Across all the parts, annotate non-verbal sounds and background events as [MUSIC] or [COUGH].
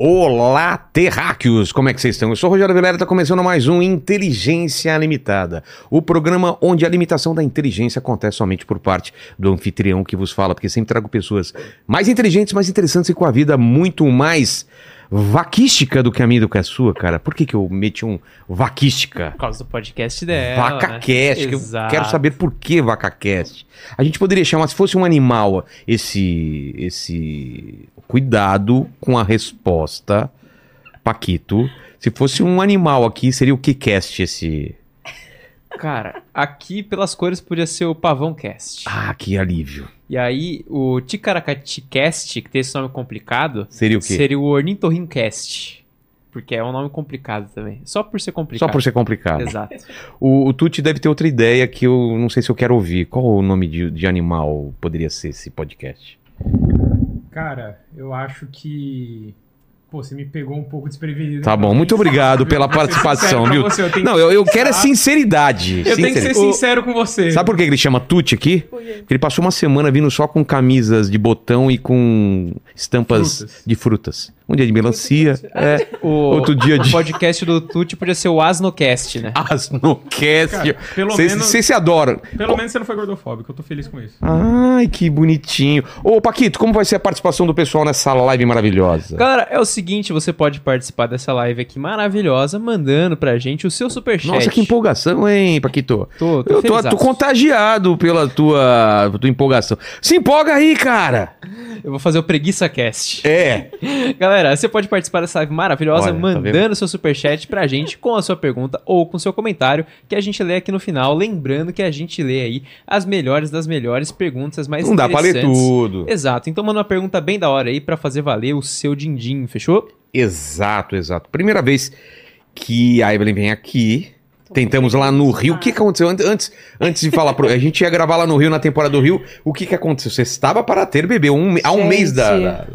Olá, terráqueos! Como é que vocês estão? Eu sou o Rogério Velera, está começando mais um Inteligência Limitada, o programa onde a limitação da inteligência acontece somente por parte do anfitrião que vos fala, porque sempre trago pessoas mais inteligentes, mais interessantes e com a vida muito mais vaquística do que a minha do que a sua, cara. Por que, que eu meti um vaquística? Por causa do podcast dela. VacaCast, né? que eu quero saber por que VacaCast. A gente poderia chamar, se fosse um animal, esse, esse cuidado com a resposta, Paquito. Se fosse um animal aqui, seria o que cast esse? Cara, aqui pelas cores podia ser o Pavão Cast. Ah, que alívio. E aí, o Ticaracati Cast, que tem esse nome complicado, Seria o quê? seria o Ornitorrincast. Porque é um nome complicado também. Só por ser complicado. Só por ser complicado. Exato. [LAUGHS] O, o Tuti deve ter outra ideia que eu não sei se eu quero ouvir. Qual o nome de, de animal poderia ser esse podcast? Cara, eu acho que. Pô, você me pegou um pouco desprevenido. Tá bom, muito obrigado pela participação, viu? Você, eu Não, eu, eu quero é sinceridade. eu tenho que ser sincero com você. Sabe por que ele chama Tuti aqui? Porque ele passou uma semana vindo só com camisas de botão e com estampas Frutas. de frutas. Um dia de melancia, é, O, outro dia o de podcast do Tuti podia ser o Asnocast, né? Asnocast. Cara, pelo menos- vocês se adoram. Pelo menos você não foi gordofóbico, eu tô feliz com isso. Ai, que bonitinho. Ô, Paquito, como vai ser a participação do pessoal nessa live maravilhosa? Galera, é o seguinte, você pode participar dessa live aqui maravilhosa, mandando pra gente o seu superchat. Nossa, que empolgação, hein, Paquito? Tô, tô Eu tô, tô contagiado pela tua, tua empolgação. Se empolga aí, cara! Eu vou fazer o Preguiça Cast. É. [LAUGHS] Galera, você pode participar dessa live maravilhosa Olha, tá mandando seu superchat pra gente com a sua pergunta ou com seu comentário, que a gente lê aqui no final. Lembrando que a gente lê aí as melhores das melhores perguntas, as mais Não dá pra ler tudo. Exato, então manda uma pergunta bem da hora aí pra fazer valer o seu din-din, fechou? Exato, exato. Primeira vez que a Evelyn vem aqui. Tentamos lá no Rio. O que, que aconteceu? Ant- Antes, antes de falar, pro... a gente ia gravar lá no Rio, na temporada do Rio. O que, que aconteceu? Você estava para ter bebê um, há um Gente. mês da. da-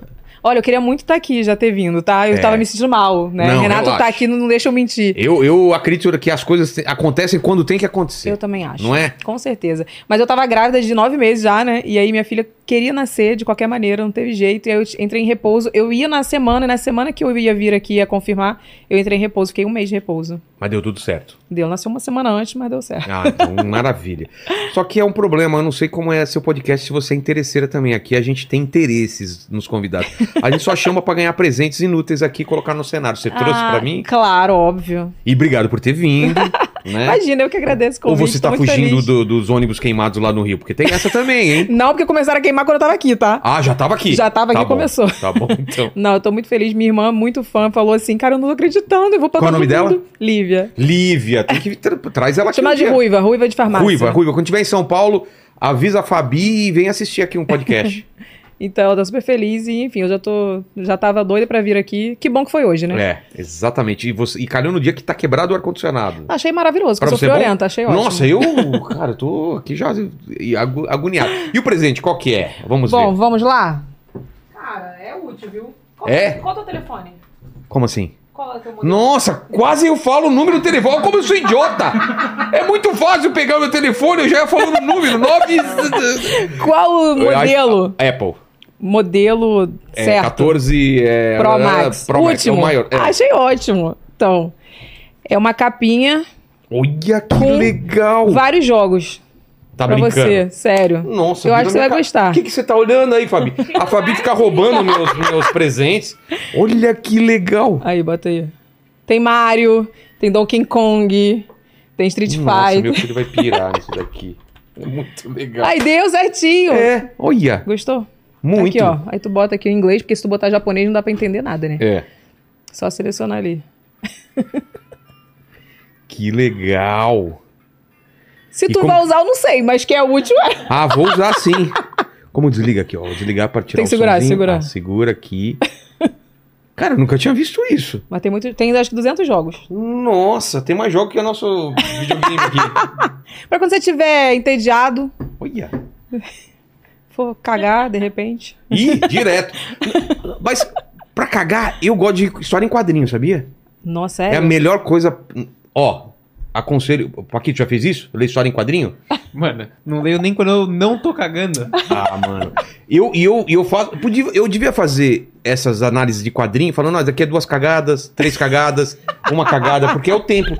Olha, eu queria muito estar aqui, já ter vindo, tá? Eu É. tava me sentindo mal, né? Não, Renato relaxa. tá aqui, não, não deixa eu mentir. Eu, eu acredito que as coisas te- acontecem quando tem que acontecer. Eu também acho. Não é? Com certeza. Mas eu tava grávida de nove meses já, né? E aí minha filha queria nascer de qualquer maneira, não teve jeito. E aí eu entrei em repouso. Eu ia na semana, e na semana que eu ia vir aqui a confirmar, eu entrei em repouso. Fiquei um mês de repouso. Mas deu tudo certo. Deu, nasceu uma semana antes, mas deu certo. Ah, então [LAUGHS] maravilha. Só que é um problema, eu não sei como é seu podcast se você é interesseira também. Aqui a gente tem interesses nos convidados. A gente só chama pra ganhar presentes inúteis aqui e colocar no cenário. Você trouxe Ah, pra mim? Claro, óbvio. E obrigado por ter vindo, [LAUGHS] né? Imagina, eu que agradeço o Ou convite. você tô tá fugindo do- dos ônibus queimados lá no Rio? Porque tem essa também, hein? [LAUGHS] Não, porque começaram a queimar quando eu tava aqui, tá? Ah, já tava aqui. Já tava Tá aqui, bom, começou. Tá bom, então. [LAUGHS] Não, eu tô muito feliz. Minha irmã, muito fã, falou assim: Cara, eu não tô acreditando, eu vou pra Qual é o nome dela? Lívia. Lívia, tem que tra traz ela aqui. Chama um de dia. Ruiva, Ruiva de farmácia. Ruiva, Ruiva. Quando tiver em São Paulo, avisa a Fabi e vem assistir aqui um podcast. [LAUGHS] Então, ela tá super feliz e, enfim, eu já tô. Já tava doida pra vir aqui. Que bom que foi hoje, né? é, exatamente. E, você, e calhou no dia que tá quebrado o ar-condicionado. Achei maravilhoso, Pra porque eu você sou é bom? friorenta, achei ótimo. Nossa, eu, cara, eu tô aqui já agoniado. E o presente, qual que é? Vamos Bom, ver. vamos lá? Cara, é útil, viu? Qual, É? Qual é o teu telefone? Como assim? Qual é o teu modelo? Nossa, quase eu falo o número do telefone. Como eu sou idiota! É muito fácil pegar o meu telefone, eu já ia falando o número. 9... Qual o modelo? Apple. Modelo É, certo. 14... É, Pro é, Max. Pro Max, é o último. maior. É. Achei ótimo. Então, é uma capinha, Olha que Com legal! vários jogos Tá pra brincando? você, sério. Nossa, Eu acho que você vai ca- gostar. O que, que você tá olhando aí, Fabi? A Fabi fica roubando meus, meus presentes. Olha que legal. Aí, bota aí. Tem Mario, tem Donkey Kong, tem Street Nossa, Fighter. meu filho vai pirar nisso daqui. É muito legal. Ai, deu certinho. É, olha, Gostou? muito. Aqui, ó. Aí tu bota aqui em inglês, porque se tu botar japonês não dá pra entender nada, né? É, Só selecionar ali. que legal. Se tu como- vai usar, eu não sei, mas que é útil é. Ah, vou usar sim. Como desliga aqui, ó? Vou desligar para tirar Tem que segurar, somzinho. segura. Ah, segura aqui. Cara, eu nunca tinha visto isso. Mas tem muito. Tem acho que 200 jogos. Nossa, tem mais jogo que o nosso videogame aqui. [LAUGHS] Pra quando você estiver entediado, Olha. for cagar de repente. Ih, direto. Mas, pra cagar, eu gosto de história em quadrinho, sabia? Nossa, É é? a melhor coisa. Ó, aconselho. O Paquito já fez isso? Ler história em quadrinho? [LAUGHS] Mano, não leio nem quando eu não tô cagando. Ah, mano. Eu, e eu, e eu faço. podia- eu devia fazer essas análises de quadrinho, falando, ó, daqui é duas cagadas, três cagadas, uma cagada, porque é o tempo.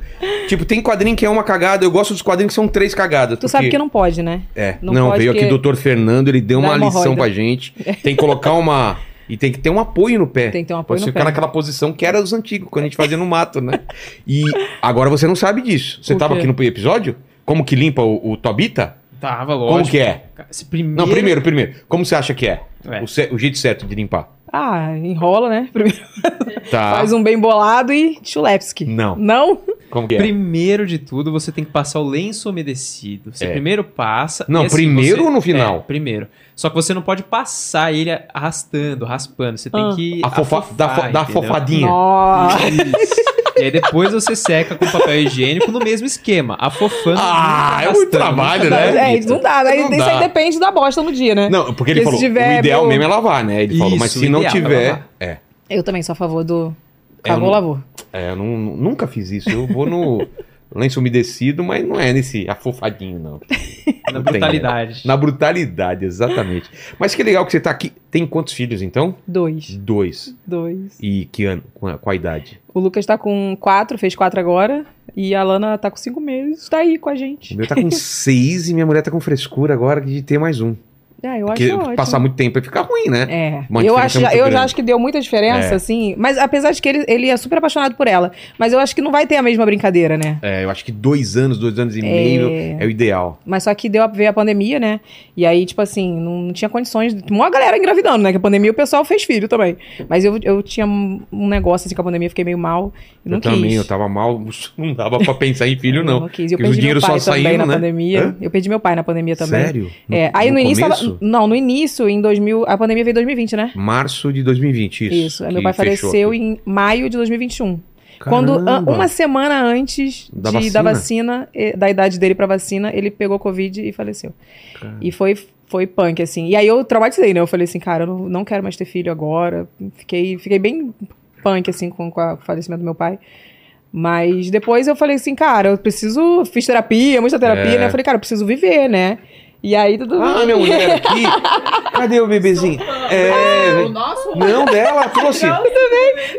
Tipo, tem quadrinho que é uma cagada, eu gosto dos quadrinhos que são três cagadas. Tu sabe porque- que não pode, né? É, Não não, pode veio aqui o doutor Fernando, ele deu dá uma lição pra gente. Tem que colocar uma. E tem que ter um apoio no pé. Tem que ter um apoio Pra no você ficar pé. naquela posição que era dos antigos, quando a gente fazia no mato, né? [LAUGHS] E agora você não sabe disso. Você O tava quê? aqui no episódio? Como que limpa o, o Tobita? Tava, lógico. Como que é? Primeiro... Não, primeiro, primeiro. Como você acha que é? É. O, ce- o jeito certo de limpar. Ah, enrola, né? Primeiro [LAUGHS] Tá. faz um bem bolado e chulepski. Não. Não? Como que é? Primeiro de tudo, você tem que passar o lenço umedecido. Você É. primeiro passa. Não, assim, primeiro você- ou no final? É, primeiro. Só que você não pode passar ele arrastando, raspando. Você tem Ah. que. A fofa, afofar, da, fo- da fofadinha. Nossa. Isso. E aí depois você seca com papel higiênico no mesmo esquema, afofando. Ah, é muito trabalho, né? É, não dá. Aí, Não isso aí dá. depende da bosta no dia, né? Não, porque ele Porque falou, se tiver o ideal meu- mesmo é lavar, né? Ele falou, mas Isso, se o não ideal é tiver... lavar. É, Eu também sou a favor do É, eu cagou, não- lavou. é, eu não- nunca fiz isso. Eu vou no lenço umedecido, mas não é nesse afofadinho, não. [LAUGHS] Na Não tem, brutalidade. Na brutalidade, exatamente. Mas que legal que você tá aqui. Tem quantos filhos, então? Dois. Dois. Dois. E que ano? Com a, idade? O Lucas tá com quatro, fez quatro agora. E a Lana tá com cinco meses, tá aí com a O gente. meu tá com [LAUGHS] seis e minha mulher tá com frescura agora de ter mais um. É, eu acho Porque passar muito tempo vai ficar ruim, né? É, Uma eu, acho, muito eu já acho que deu muita diferença, É. assim. Mas apesar de que ele, ele é super apaixonado por ela. Mas eu acho que não vai ter a mesma brincadeira, né? É, eu acho que dois anos, dois anos e meio é o ideal. Mas só que deu a ver a pandemia, né? E aí, tipo assim, não, tinha condições. de- Uma galera engravidando, né? Que a pandemia o pessoal fez filho também. Mas eu, eu tinha um negócio assim com a pandemia, fiquei meio mal. Não eu quis. também, eu tava mal, [LAUGHS] não dava pra pensar em filho, [LAUGHS] não. não quis. Eu Porque o perdi dinheiro meu pai só também saindo, na né? pandemia. Hã? Eu perdi meu pai na pandemia também. Sério? É, aí no, início. ela- não, no início, em 2000. A pandemia veio em 2020, né? Março de 2020, isso. Isso. Meu pai faleceu em maio de 2021. Quando an- Caramba. uma semana antes Da de- vacina? da vacina, da idade dele pra vacina, ele pegou Covid e faleceu. Cara. E foi, foi punk, assim. E aí eu traumatizei, né? Eu falei assim, cara, eu não, não quero mais ter filho agora. Fiquei, fiquei bem punk, assim, com, com a- com o falecimento do meu pai. Mas depois eu falei assim, cara, eu preciso. Fiz terapia, muita terapia, É. né? Eu falei, cara, eu preciso viver, né? E aí tudo Ah, minha mulher [LAUGHS] aqui. Cadê o bebezinho? É. O nosso? Não, [LAUGHS] dela, trouxe.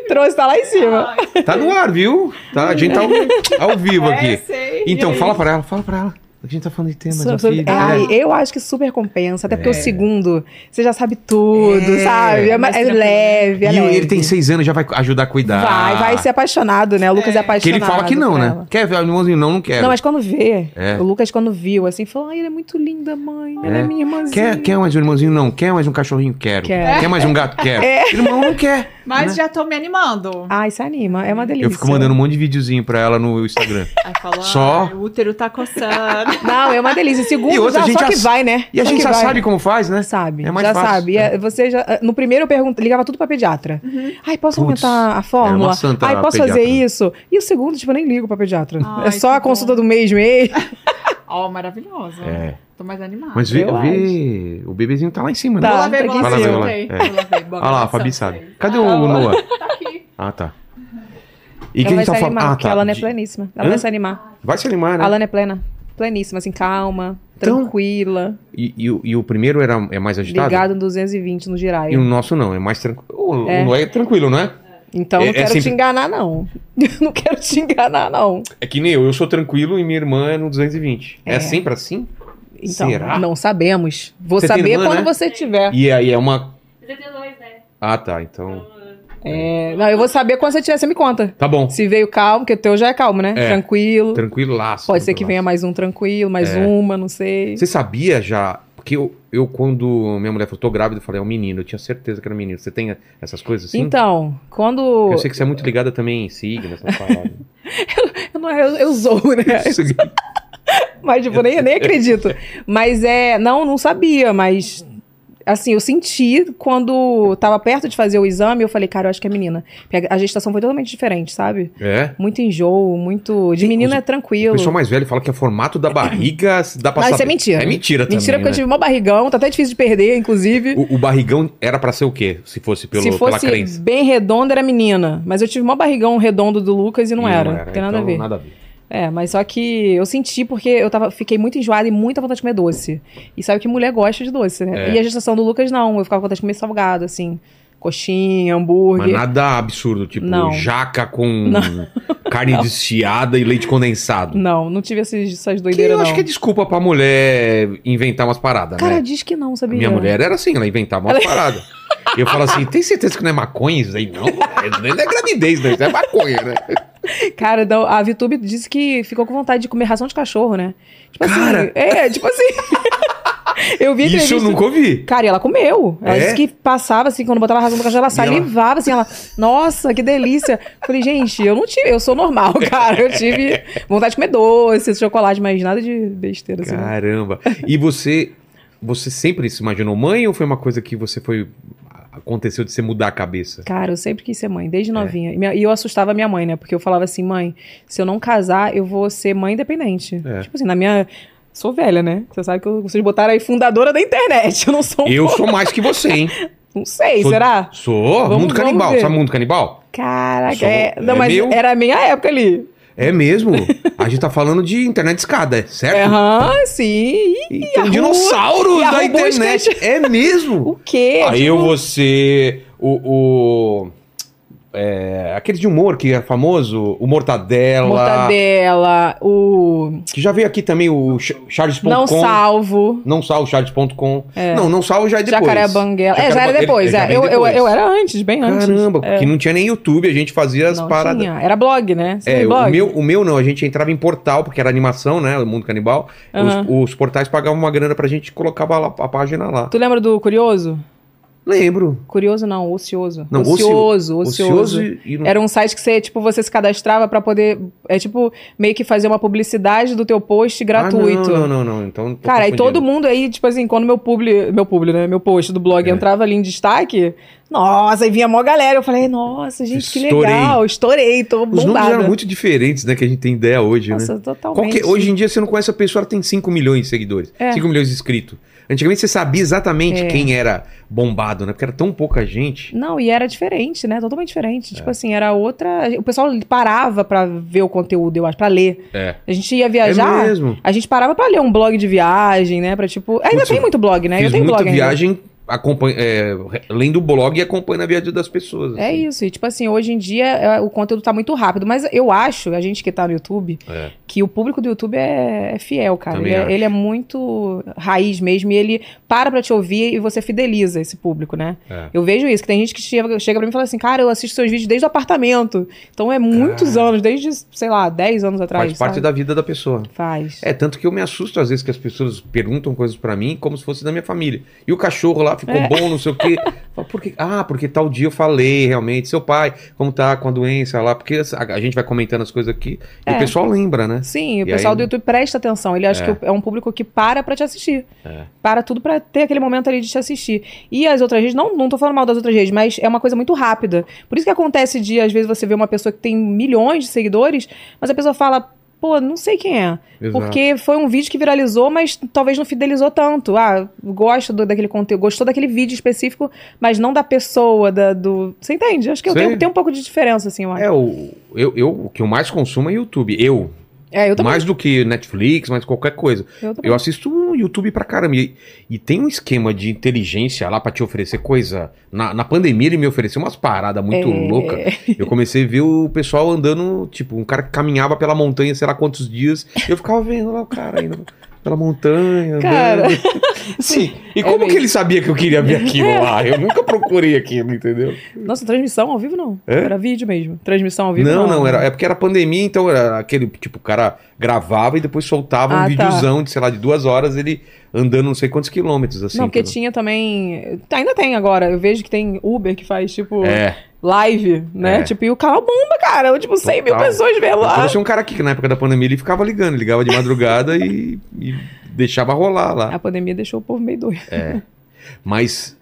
trouxe, tá lá em cima. Tá no ar, viu? Tá, a gente tá ao, ao vivo [LAUGHS] É, aqui. sei. Então, fala pra ela, fala pra ela. A gente tá falando de temas So- de so- é, ai, eu acho que super compensa, até porque É. o segundo, você já sabe tudo, É. sabe? É, é leve, é E leve. ele tem seis anos, já vai ajudar a cuidar. Vai, vai ser apaixonado, né? O Lucas é, É. Que apaixonado. ele fala que não, né? ela. Quer ver o irmãozinho? Não, não quero. Não, mas quando vê, É. o Lucas quando viu, assim, falou, ai, ele é muito linda, mãe, ela é, É. minha irmãzinha. Quer, quer mais um irmãozinho? Não. Quer mais um cachorrinho? Quero. Quer. Quer mais um gato? Quero. Irmão não quer. Mas né? já tô me animando. Ai, se anima, é uma delícia. Eu fico mandando um monte de videozinho pra ela no Instagram. Aí falou, Só? "Ah, o útero tá coçando. Não, é uma delícia. Segundo, E outra, já, a gente só que já- vai, né? E a Só gente que já vai. sabe como faz, né? Sabe, É mais já fácil, sabe. é. É, Você já, no primeiro eu pergunto, ligava tudo pra pediatra. Ai, posso Putz, aumentar a fórmula? é uma santa Ai, posso pediatra. fazer isso? E o segundo, tipo, eu nem ligo pra pediatra. Ai, é só que a consulta bom. do mês mesmo. [LAUGHS] Ó, maravilhosa. É. Tô mais animada. Mas vê, Eu vê o bebezinho tá lá em cima, Tá. né? Vou lá ver, tá vou lá ver. É. Vou lá ver, boa Olha lá, a. Fabi sabe. Aí. Cadê Ah, o Noah? Tá aqui. Ah, tá. E ela quem vai tá se falando? animar, Ah, porque tá. a Lana é De- pleníssima. Ela Hã? vai se animar. Vai se animar, né? A Lana é plena. Pleníssima, assim, calma, Então- tranquila. E, e o- e o primeiro era, é mais agitado? Ligado no 220 no E o nosso não, é mais tranquilo. O, É. o Noé é tranquilo, não é? Então É- não é quero sempre- te enganar, não. [LAUGHS] não quero te enganar, não. É que nem eu, eu sou tranquilo e minha irmã é no 220. É, É. sempre assim? Então, Será? não sabemos. Vou Você saber irmã, quando né? você tiver. E aí é uma. Você tem dois, né? Ah, tá, então. É, não, eu vou saber quando você tiver, você me conta. Tá bom. Se veio calmo, porque o teu já é calmo, né? É. Tranquilo. Tranquilo laço. Pode ser que venha mais um tranquilo, mais É. uma, não sei. Você sabia já? Porque eu, eu, quando minha mulher falou, tô grávida, eu falei, é um menino. Eu tinha certeza que era um menino. Você tem essas coisas assim? Então, quando. Eu sei que você é muito ligada também em signo, essas [LAUGHS] paradas. Eu, não, eu, eu zoo, né? [LAUGHS] Mas, tipo, nem, nem acredito. Mas é. Não, não sabia, mas. Assim, eu senti quando tava perto de fazer o exame, eu falei, cara, eu acho que é menina. Porque a gestação foi totalmente diferente, sabe? é? Muito enjoo, muito. De menina é O tranquilo. pessoal mais velho fala que é formato da barriga [CLEARS THROAT] dá pra Não, isso saber. é mentira. É mentira também, Mentira, porque eu né? tive mó barrigão, tá até difícil de perder, inclusive. o, o barrigão era pra ser o quê? Se fosse pelo, Se pela fosse bem redondo, era menina. Mas eu tive mó barrigão redondo do Lucas e não, E era. Não tem nada então, a ver. Nada a ver. É, mas só que eu senti porque eu tava, fiquei muito enjoada e muita vontade de comer doce. E sabe que mulher gosta de doce, né? É. E a gestação do Lucas, não. Eu ficava com vontade de comer salgado, assim. Coxinha, Mas hambúrguer. nada absurdo, tipo Não. jaca com [LAUGHS] carne desfiada e leite condensado. Não, não tive esses, essas Que doideiras, eu não. acho que é desculpa pra mulher inventar umas paradas, Cara, né? diz que não, sabia? Minha mulher era assim, ela inventava umas paradas. E eu falo assim, tem certeza que não é maconha isso aí? Não, [LAUGHS] não é gravidez, né? Isso é maconha, né? Cara, a VTube disse que ficou com vontade de comer ração de cachorro, né? Tipo Cara! assim. É, tipo assim. [LAUGHS] eu vi Isso eu nunca ouvi. Cara, e ela comeu. Ela É? disse que passava, assim, quando botava ração do cachorro, ela ela- salivava, assim, ela, nossa, que delícia. Falei, gente, eu não tive, eu sou normal, [LAUGHS] cara. Eu tive vontade de comer doce, chocolate, mas nada de besteira, assim. Caramba. E você, você sempre se imaginou mãe ou foi uma coisa que você foi. Aconteceu de você mudar a cabeça? Cara, eu sempre quis ser mãe, desde É. novinha. E minha- E eu assustava minha mãe, né? Porque eu falava assim, mãe, se eu não casar, eu vou ser mãe independente. É. Tipo assim, na minha. Sou velha, né? Você sabe que eu- vocês botaram aí fundadora da internet. [LAUGHS] Eu não sou. um Eu pouco- sou mais que você, hein? [LAUGHS] Não sei, Sou- será? Sou. Vamos- mundo canibal. Sabe mundo canibal? Caraca, Sou- é. Não, é mas meu. era a minha época ali. É mesmo. A gente tá falando de internet escada, certo? Aham, sim. E tem um Yahoo! dinossauro Yahoo da internet. É mesmo. [LAUGHS] O quê? Aí Tipo, eu vou ser o. o é, aquele de humor que é famoso, o Mortadela. Mortadela, o. Que já veio aqui também o Ch- Charles.com. Não salvo. Não salvo Charles.com. É. Não, não salvo já é depois. Jacaré Banguela. É, já era depois. ele- é. já Eu, vem eu, depois. eu era antes, bem antes. Caramba, É. que não tinha nem YouTube, a gente fazia as Não paradas. tinha. Era blog, né? Você É, blog? o meu, o meu não, a gente entrava em portal, porque era animação, né? O Mundo Canibal. Os, os portais pagavam uma grana pra gente e colocava a página lá. Tu lembra do Curioso? Lembro. Curioso não, ocioso. Não, ocioso, ocio- ocioso. e não... Era um site que você, tipo, você se cadastrava pra poder, é tipo, meio que fazer uma publicidade do teu post gratuito. Ah, não, não, não, não. Então, Cara, confundindo. todo mundo aí, tipo assim, quando meu publi, meu publi, né, meu post do blog É. entrava ali em destaque, nossa, aí vinha mó galera, eu falei, nossa, gente, que Estourei. legal, estourei, tô Os números bombada. eram muito diferentes, né? Que a gente tem ideia hoje, né? Nossa, totalmente. Qualquer- hoje em dia você não conhece a pessoa, ela tem 5 milhões de seguidores. É. 5 milhões de inscritos. Antigamente você sabia exatamente É. quem era bombado, né? Porque era tão pouca gente. Não, e era diferente, né? Totalmente diferente. É. Tipo assim, era outra. O pessoal parava pra ver o conteúdo, eu acho, pra ler. É. A gente ia É viajar. mesmo. a gente parava pra ler um blog de viagem, né? Pra tipo. Ainda Putz, tem muito blog, né? Fiz Eu tenho muita blog ainda. viagem acompanha, é, lendo o blog e acompanhando a viagem das pessoas. É assim. isso, e tipo assim, hoje em dia é, o conteúdo tá muito rápido, mas eu acho, a gente que tá no YouTube, É. que o público do YouTube é, é fiel, cara. Ele é, ele é muito raiz mesmo, e ele para pra te ouvir e você fideliza esse público, né? É. Eu vejo isso, que tem gente que chega, chega pra mim e fala assim, cara, eu assisto seus vídeos desde o apartamento. Então é muitos anos, desde, sei lá, 10 anos atrás. Faz parte sabe? da vida da pessoa. Faz. É, tanto que eu me assusto às vezes que as pessoas perguntam coisas pra mim como se fosse da minha família. E o cachorro lá ficou É. bom, não sei o quê. [LAUGHS] Por quê? Ah, porque tal dia eu falei realmente, seu pai, como tá com a doença lá, porque a, a gente vai comentando as coisas aqui e É. o pessoal lembra, né? Sim, o E pessoal aí- do YouTube presta atenção. Ele acha É. que é um público que para pra te assistir. É. Para tudo pra ter aquele momento ali de te assistir. E as outras redes, não, não tô falando mal das outras redes, mas é uma coisa muito rápida. Por isso que acontece de, às vezes, você vê uma pessoa que tem milhões de seguidores, mas a pessoa fala, pô, não sei quem é. Exato. Porque foi um vídeo que viralizou, mas talvez não fidelizou tanto. Ah, gosto do- daquele conteúdo, gostou daquele vídeo específico, mas não da pessoa, da, do. Você entende? Acho que eu tenho, tem um pouco de diferença, assim, eu acho. É, o, eu, eu, o que eu mais consumo é YouTube. Eu. É, eu também. Mais do que Netflix, mais qualquer coisa. Eu também. Eu assisto YouTube pra caramba. E, e tem um esquema de inteligência lá pra te oferecer coisa. Na, na pandemia ele me ofereceu umas paradas muito É. loucas. Eu comecei a ver o pessoal andando, tipo, um cara que caminhava pela montanha, sei lá quantos dias. Eu ficava vendo lá o cara indo pela montanha, andando. Cara. [LAUGHS] Sim. E É como que mesmo. ele sabia que eu queria ver aquilo lá? Eu nunca procurei aquilo, entendeu? Nossa, transmissão ao vivo não. É? Era vídeo mesmo. Transmissão ao vivo Não, não. não, era, é porque era pandemia, então era aquele, tipo, o cara gravava e depois soltava um Ah, tá. videozão de, sei lá, de duas horas, ele andando não sei quantos quilômetros, assim. não, porque tinha também. Ainda tem agora. Eu vejo que tem Uber que faz, tipo, É. live, né? É. Tipo, e o canal bomba, cara. Eu, tipo, 100 mil Total. pessoas vendo Eu lá. trouxe um cara aqui que na época da pandemia ele ficava ligando, ligava de madrugada e, e deixava rolar lá. A pandemia deixou o povo meio doido. Mas,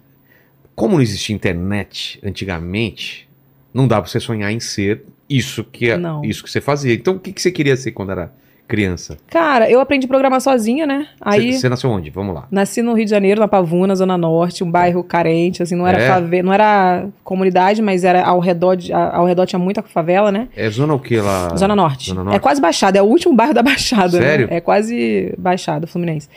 como não existia internet antigamente, não dá pra você sonhar em ser isso que, é- Não. isso que você fazia. Então, o que, que você queria ser quando era criança? Cara, eu aprendi a programar sozinha, né? Aí. Você nasceu onde? Vamos lá. Nasci no Rio de Janeiro, na Pavuna, Zona Norte, um bairro carente, assim, não era É? fave... não era comunidade, mas era ao redor, de- ao redor tinha muita favela, né? É zona o que lá? Zona Norte. Zona Norte. É quase Baixada, é o último bairro da Baixada. né? Sério? É quase Baixada, Fluminense.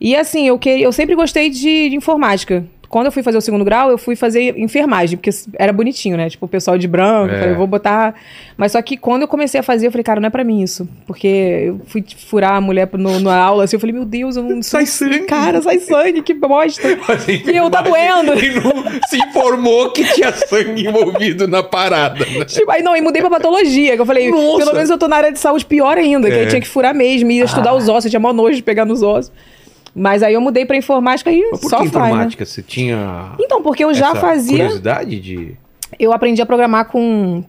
E assim, eu, que... eu sempre gostei de, de informática. Quando eu fui fazer o segundo grau, eu fui fazer enfermagem, porque era bonitinho, né? Tipo, o pessoal de branco, É. eu falei, eu vou botar. Mas só que quando eu comecei a fazer, eu falei, cara, não é pra mim isso. Porque eu fui furar a mulher no, na aula, assim, eu falei, meu Deus, eu não [LAUGHS] Sai sangue. Cara, sai sangue, que bosta. [LAUGHS] E eu, tá doendo. E não se informou que tinha sangue envolvido na parada. né? Tipo, aí não, e mudei pra patologia, que eu falei, Nossa. pelo menos eu tô na área de saúde pior ainda, que É. aí tinha que furar mesmo, ia estudar os ossos, eu tinha mó nojo de pegar nos ossos. Mas aí eu mudei pra informática e Mas por só que né? informática? Você tinha Então, porque eu já fazia. curiosidade de... Eu aprendi a programar com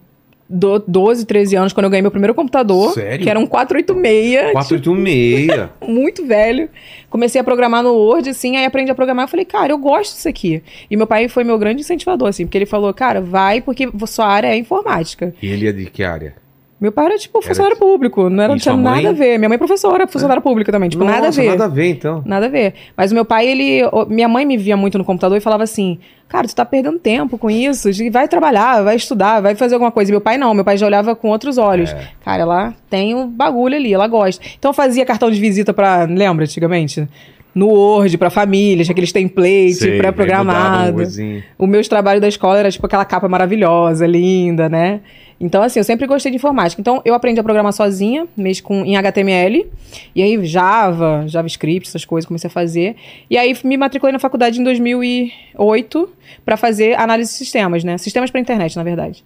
do- 12, 13 anos, quando eu ganhei meu primeiro computador. Sério? Que era um 486, 486. [LAUGHS] muito velho. Comecei a programar no Word, assim, aí aprendi a programar. Eu falei, cara, eu gosto disso aqui. E meu pai foi meu grande incentivador, assim, porque ele falou, cara, vai, porque sua área é informática. E ele é de que área? Meu pai era, tipo, funcionário público. Não, era, tinha nada a ver. Minha mãe é professora, funcionária pública também. Tipo, nada a Nossa, ver. nada a ver, então. Nada a ver. Mas o meu pai, ele. Minha mãe me via muito no computador e falava assim: Cara, tu tá perdendo tempo com isso. Vai trabalhar, vai estudar, vai fazer alguma coisa. E meu pai não, meu pai já olhava com outros olhos. É. Cara, ela tem o bagulho ali, ela gosta. Então eu fazia cartão de visita pra. Lembra, antigamente? No Word, pra família, tinha aqueles templates um pré-programados. coisinho. O meu trabalho da escola era tipo aquela capa maravilhosa, linda, né? Então, assim, eu sempre gostei de informática. Então, eu aprendi a programar sozinha, mesmo com, em HTML. E aí, Java, JavaScript, essas coisas, comecei a fazer. E aí, me matriculei na faculdade em 2008 para fazer análise de sistemas, né? Sistemas para internet, na verdade.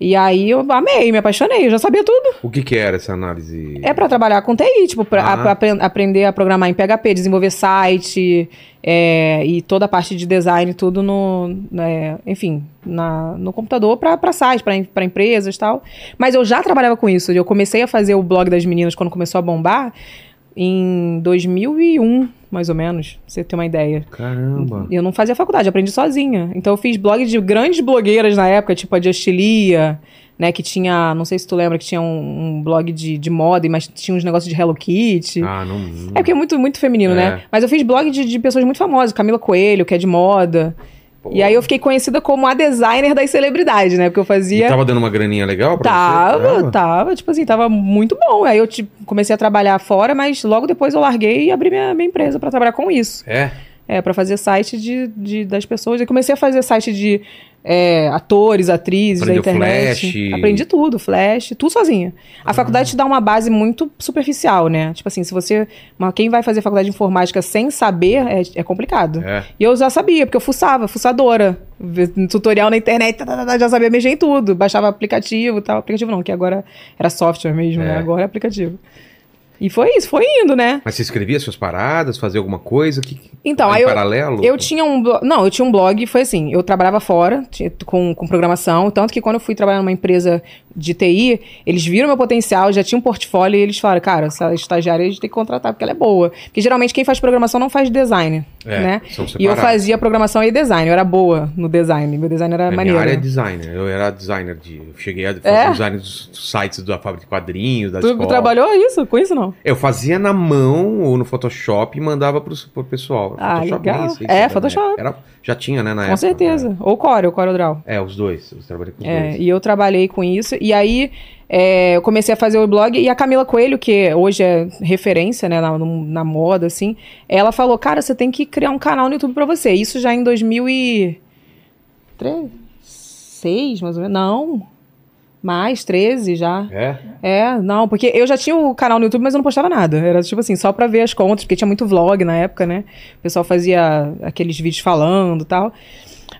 E aí, eu amei, me apaixonei, eu já sabia tudo. O que que era essa análise? É pra trabalhar com TI, tipo, pra, Ah. pra apren- aprender a programar em PHP, desenvolver site é, e toda a parte de design, tudo no, né, enfim, na, no computador pra, pra site, pra, pra empresas e tal. Mas eu já trabalhava com isso. Eu comecei a fazer o blog das meninas quando começou a bombar em 2001, mais ou menos, pra você ter uma ideia. Caramba. Eu não fazia faculdade, aprendi sozinha. Então eu fiz blog de grandes blogueiras na época, tipo a Justilia, né? Que tinha, não sei se tu lembra, que tinha um, um blog de, de moda, mas tinha uns negócios de Hello Kitty. Ah, não. É porque é muito, muito feminino, É. né? Mas eu fiz blog de, de pessoas muito famosas, Camila Coelho, que é de moda. E aí eu fiquei conhecida como a designer das celebridades, né? Porque eu E fazia. tava dando uma graninha legal pra Tava, você? tava, tipo assim, tava muito bom. Aí eu tipo, comecei a trabalhar fora, mas logo depois eu larguei e abri minha, minha empresa pra trabalhar com isso. É? É, pra fazer site de, de- das pessoas. Eu comecei a fazer site de é, atores, atrizes Aprendeu da internet. Flash? Aprendi tudo, Flash, tudo sozinha. A faculdade te dá uma base muito superficial, né? Tipo assim, se você. Quem vai fazer faculdade de informática sem saber é, é complicado. É. E eu já sabia, porque eu fuçava, fuçadora. Tutorial na internet, tá, tá, tá, já sabia mexer em tudo. Baixava aplicativo e tal. Aplicativo não, que agora era software mesmo, né? É. Agora é aplicativo. E foi isso, foi indo, né? Mas você escrevia suas paradas, fazia alguma coisa? Que, Então, em aí eu, paralelo? Eu tinha um blog. Não, eu tinha um blog, foi assim, eu trabalhava fora com, com programação, tanto que quando eu fui trabalhar numa empresa de TI, eles viram meu potencial, já tinha um portfólio e eles falaram, cara, essa estagiária a gente tem que contratar porque ela é boa. Porque geralmente quem faz programação não faz design, É, né? E eu fazia programação e design, eu era boa no design, meu design era minha maneiro. área é designer. Eu era designer de. Eu cheguei a fazer É? design dos sites da fábrica de quadrinhos, da Tu escola. trabalhou isso? Com isso não? Eu fazia na mão ou no Photoshop e mandava pro, pro pessoal. Ah, Photoshop, legal. se É, na Photoshop. Era, já tinha, né, na com época. certeza. Ou Core, ou Core Draw. É, os dois. Eu trabalhei com os É, dois. e eu trabalhei com isso. E aí é, eu comecei a fazer o blog e a Camila Coelho, que hoje é referência né, na, na moda, assim, ela falou: Cara, você tem que criar um canal no YouTube pra você. Isso já em 2006, mais ou menos. Não. Mais, 13 já. É? É, não, porque eu já tinha o canal no YouTube, mas eu não postava nada. Era tipo assim, só pra ver as contas, porque tinha muito vlog na época, né? O pessoal fazia aqueles vídeos falando e tal.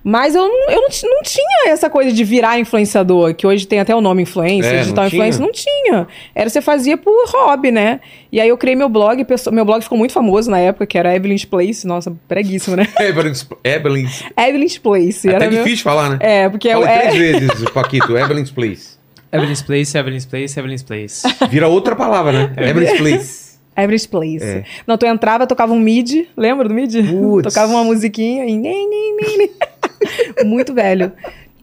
Mas eu, não, eu não, não tinha essa coisa de virar influenciador, que hoje tem até o nome influencer, É, digital influencer, não tinha. Era você fazia por hobby, né? E aí eu criei meu blog, meu blog ficou muito famoso na época, que era Evelyn's Place, nossa, preguíssimo, né? [LAUGHS] Evelyn's, Evelyn's. Evelyn's Place. É era até meu- difícil falar, né? É, porque é, Falei é, três [LAUGHS] vezes, Paquito. Evelyn's Place. Evelyn's Place, Evelyn's Place, Evelyn's Place. Vira outra palavra, né? Evelyn's Place. Everest Place. É. Não, tu entrava, tocava um mid, lembra do mid? Putz. tocava uma musiquinha e nem, nem, nem, nem. [LAUGHS] Muito velho.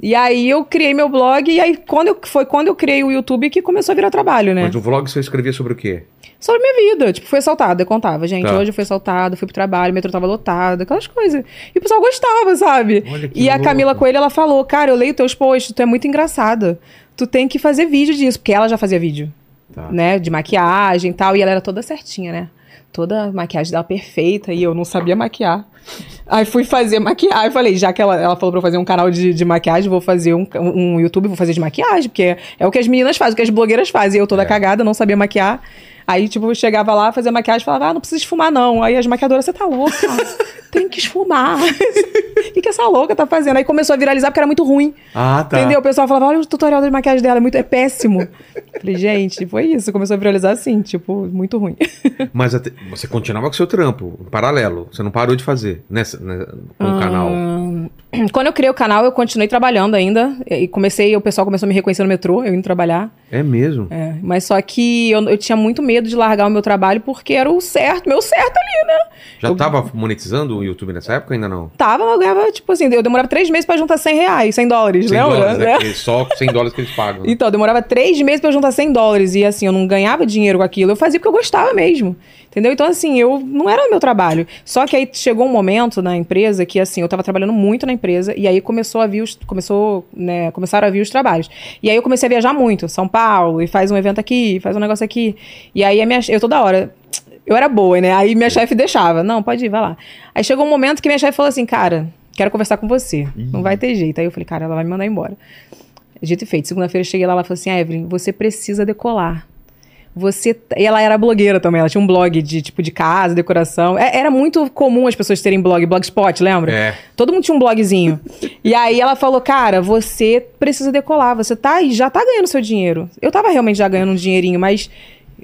E aí eu criei meu blog, e aí quando eu, foi quando eu criei o YouTube que começou a virar trabalho, né? Mas o vlog você escrevia sobre o quê? Sobre minha vida. Tipo, fui assaltada, eu contava, gente. Tá. Hoje eu fui assaltada, fui pro trabalho, o metrô tava lotado, aquelas coisas. E o pessoal gostava, sabe? E a louco. Camila Coelho, ela falou, cara, eu leio teus posts, tu é muito engraçada. Tu tem que fazer vídeo disso, porque ela já fazia vídeo, Tá. né? De maquiagem e tal, e ela era toda certinha, né? Toda a maquiagem dela perfeita, e eu não sabia maquiar. Aí fui fazer maquiagem, falei, já que ela, ela falou pra eu fazer um canal de, de maquiagem, vou fazer um, um YouTube, vou fazer de maquiagem, porque é, é o que as meninas fazem, o que as blogueiras fazem. E eu toda É. cagada, não sabia maquiar. Aí, tipo, eu chegava lá, fazia maquiagem e falava, ah, não precisa esfumar, não. Aí as maquiadoras, você tá louca? [LAUGHS] Tem que esfumar. [LAUGHS] O que, que essa louca tá fazendo? Aí começou a viralizar porque era muito ruim. Ah, tá. Entendeu? O pessoal falava, olha o tutorial de maquiagem dela, é, muito, é péssimo. Falei, gente, foi isso. Começou a viralizar assim, tipo, muito ruim. [LAUGHS] Mas até- você continuava com o seu trampo, em paralelo. Você não parou de fazer nessa, né, com o canal. [CLEARS THROAT] Quando eu criei o canal, eu continuei trabalhando ainda. E comecei, o pessoal começou a me reconhecer no metrô, eu indo trabalhar. É mesmo? É, mas só que eu, eu tinha muito medo de largar o meu trabalho porque era o certo, meu certo ali, né? Já Eu- tava monetizando o YouTube nessa época ainda não? Tava, eu ganhava, tipo assim, eu demorava três meses pra juntar 100 reais, 100 dólares, 100 lembra? dólares, Né? Porque Só 100 dólares que eles pagam. né? Então, demorava três meses pra juntar 100 dólares. E assim, eu não ganhava dinheiro com aquilo. Eu fazia porque eu gostava mesmo. Entendeu? Então, assim, eu não era o meu trabalho. Só que aí chegou um momento na empresa que, assim, eu tava trabalhando muito na empresa. E aí começou a vir os. Começou, né? Começaram a vir os trabalhos. E aí eu comecei a viajar muito. São Paulo, e faz um evento aqui, faz um negócio aqui. E aí a minha. Eu toda hora. Eu era boa, né? Aí minha chefe deixava. Não, pode ir, vai lá. Aí chegou um momento que minha chefe falou assim, cara, quero conversar com você. Não vai ter jeito. Aí eu falei, cara, ela vai me mandar embora. Dito e feito. Segunda-feira eu cheguei lá, ela falou assim: ah, Evelyn, você precisa decolar. Você. E ela era blogueira também, ela tinha um blog de tipo de casa, decoração. É- era muito comum as pessoas terem blog, blogspot, lembra? É. Todo mundo tinha um blogzinho. [LAUGHS] e aí ela falou: cara, você precisa decolar, você tá já tá ganhando seu dinheiro. Eu tava realmente já ganhando um dinheirinho, mas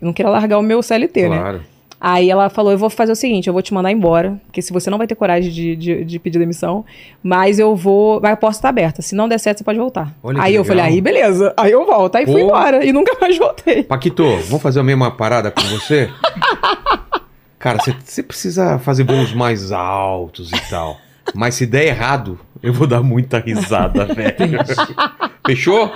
eu não queria largar o meu CLT, né? Claro. Aí ela falou: Eu vou fazer o seguinte, eu vou te mandar embora, porque se você não vai ter coragem de, de, de pedir demissão, mas eu vou. Mas a porta tá aberta. Se não der certo, você pode voltar. Olha aí eu legal. falei: Aí beleza. Aí eu volto. Aí fui Pô. embora e nunca mais voltei. Paquito, vamos fazer a mesma parada com você? [LAUGHS] Cara, você- você precisa fazer voos mais altos e tal. Mas se der errado, eu vou dar muita risada, velho. Fechou?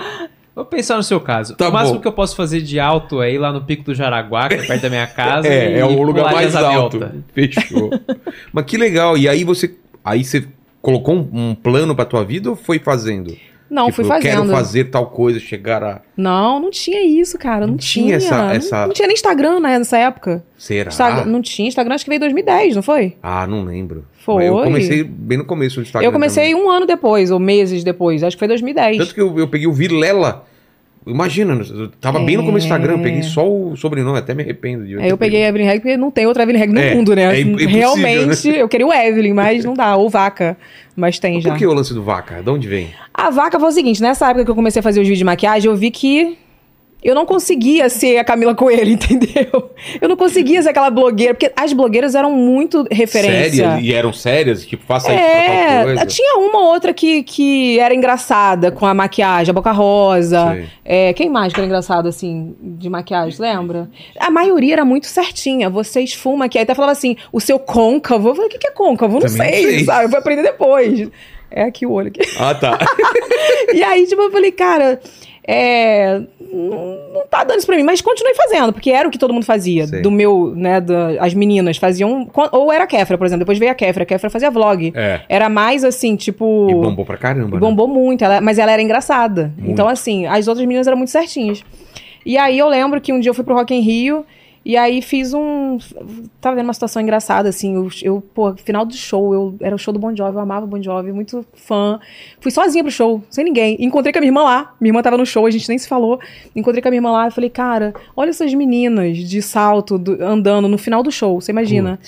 Vou pensar no seu caso. Tá o máximo bom. que eu posso fazer de alto é ir lá no Pico do Jaraguá, que é perto da minha [LAUGHS] casa. É, e é o lugar mais alto. delta. Fechou. Mas que legal. E aí você, aí você colocou um, um plano pra tua vida ou foi fazendo? Não, Tipo, fui eu fazendo. quero fazer tal coisa, chegar a. Não, não tinha isso, cara. Não, Não tinha tinha. essa- Não- essa- Não, tinha nem Instagram né, nessa época. Será? Instagram- não tinha. Instagram acho que veio em 2010, não foi? Ah, não lembro. Foi. Eu comecei bem no começo do Instagram. eu comecei também. um ano depois, ou meses depois. Acho que foi 2010. Tanto que eu, eu peguei o Vilela. Imagina, eu tava bem no começo do Instagram, eu peguei só o sobrenome, até me arrependo de É. eu peguei Evelyn Reg porque não tem outra Evelyn Reg no É, mundo, né? é impossível, Realmente, eu queria o Evelyn, mas não dá. Ou vaca. Mas tem já. Por que o lance do vaca? De onde vem? A vaca foi o seguinte: nessa época que eu comecei a fazer os vídeos de maquiagem, eu vi que eu não conseguia ser a Camila Coelho, [LAUGHS] entendeu? Eu não conseguia ser aquela blogueira, porque as blogueiras eram muito referência. Séria? E eram sérias? Tipo, faça isso pra É, tinha uma ou outra que, que era engraçada com a maquiagem, a boca rosa. É, quem mais que era engraçado, assim, de maquiagem, lembra? A maioria era muito certinha. Você esfuma aqui. Aí até falava assim, o seu côncavo. Eu falei, o que que é côncavo? Eu Não Também sei, sei. sabe? Eu vou aprender depois. É aqui o olho aqui. Ah, tá. [LAUGHS] e aí, tipo, eu falei, cara, é, não, não tá dando isso pra mim, mas continuei fazendo, porque era o que todo mundo fazia. Sei. Do meu, né, da, as meninas faziam, ou era a Kéfera, por exemplo, depois veio a Kéfera, a Kéfera fazia vlog. É. Era mais assim, tipo... E bombou pra caramba. E né? bombou muito, ela- mas ela era engraçada. Muito. Então, assim, as outras meninas eram muito certinhas. E aí eu lembro que um dia eu fui pro Rock in Rio e aí fiz um. Tava vendo uma situação engraçada, assim. Eu, eu, pô, final do show, eu era o show do Bon Jovi, eu amava o Bon Jovi, muito fã. Fui sozinha pro show, sem ninguém. Encontrei com a minha irmã lá. Minha irmã tava no show, a gente nem se falou. Encontrei com a minha irmã lá e falei, cara, olha essas meninas de salto do- andando no final do show, você imagina.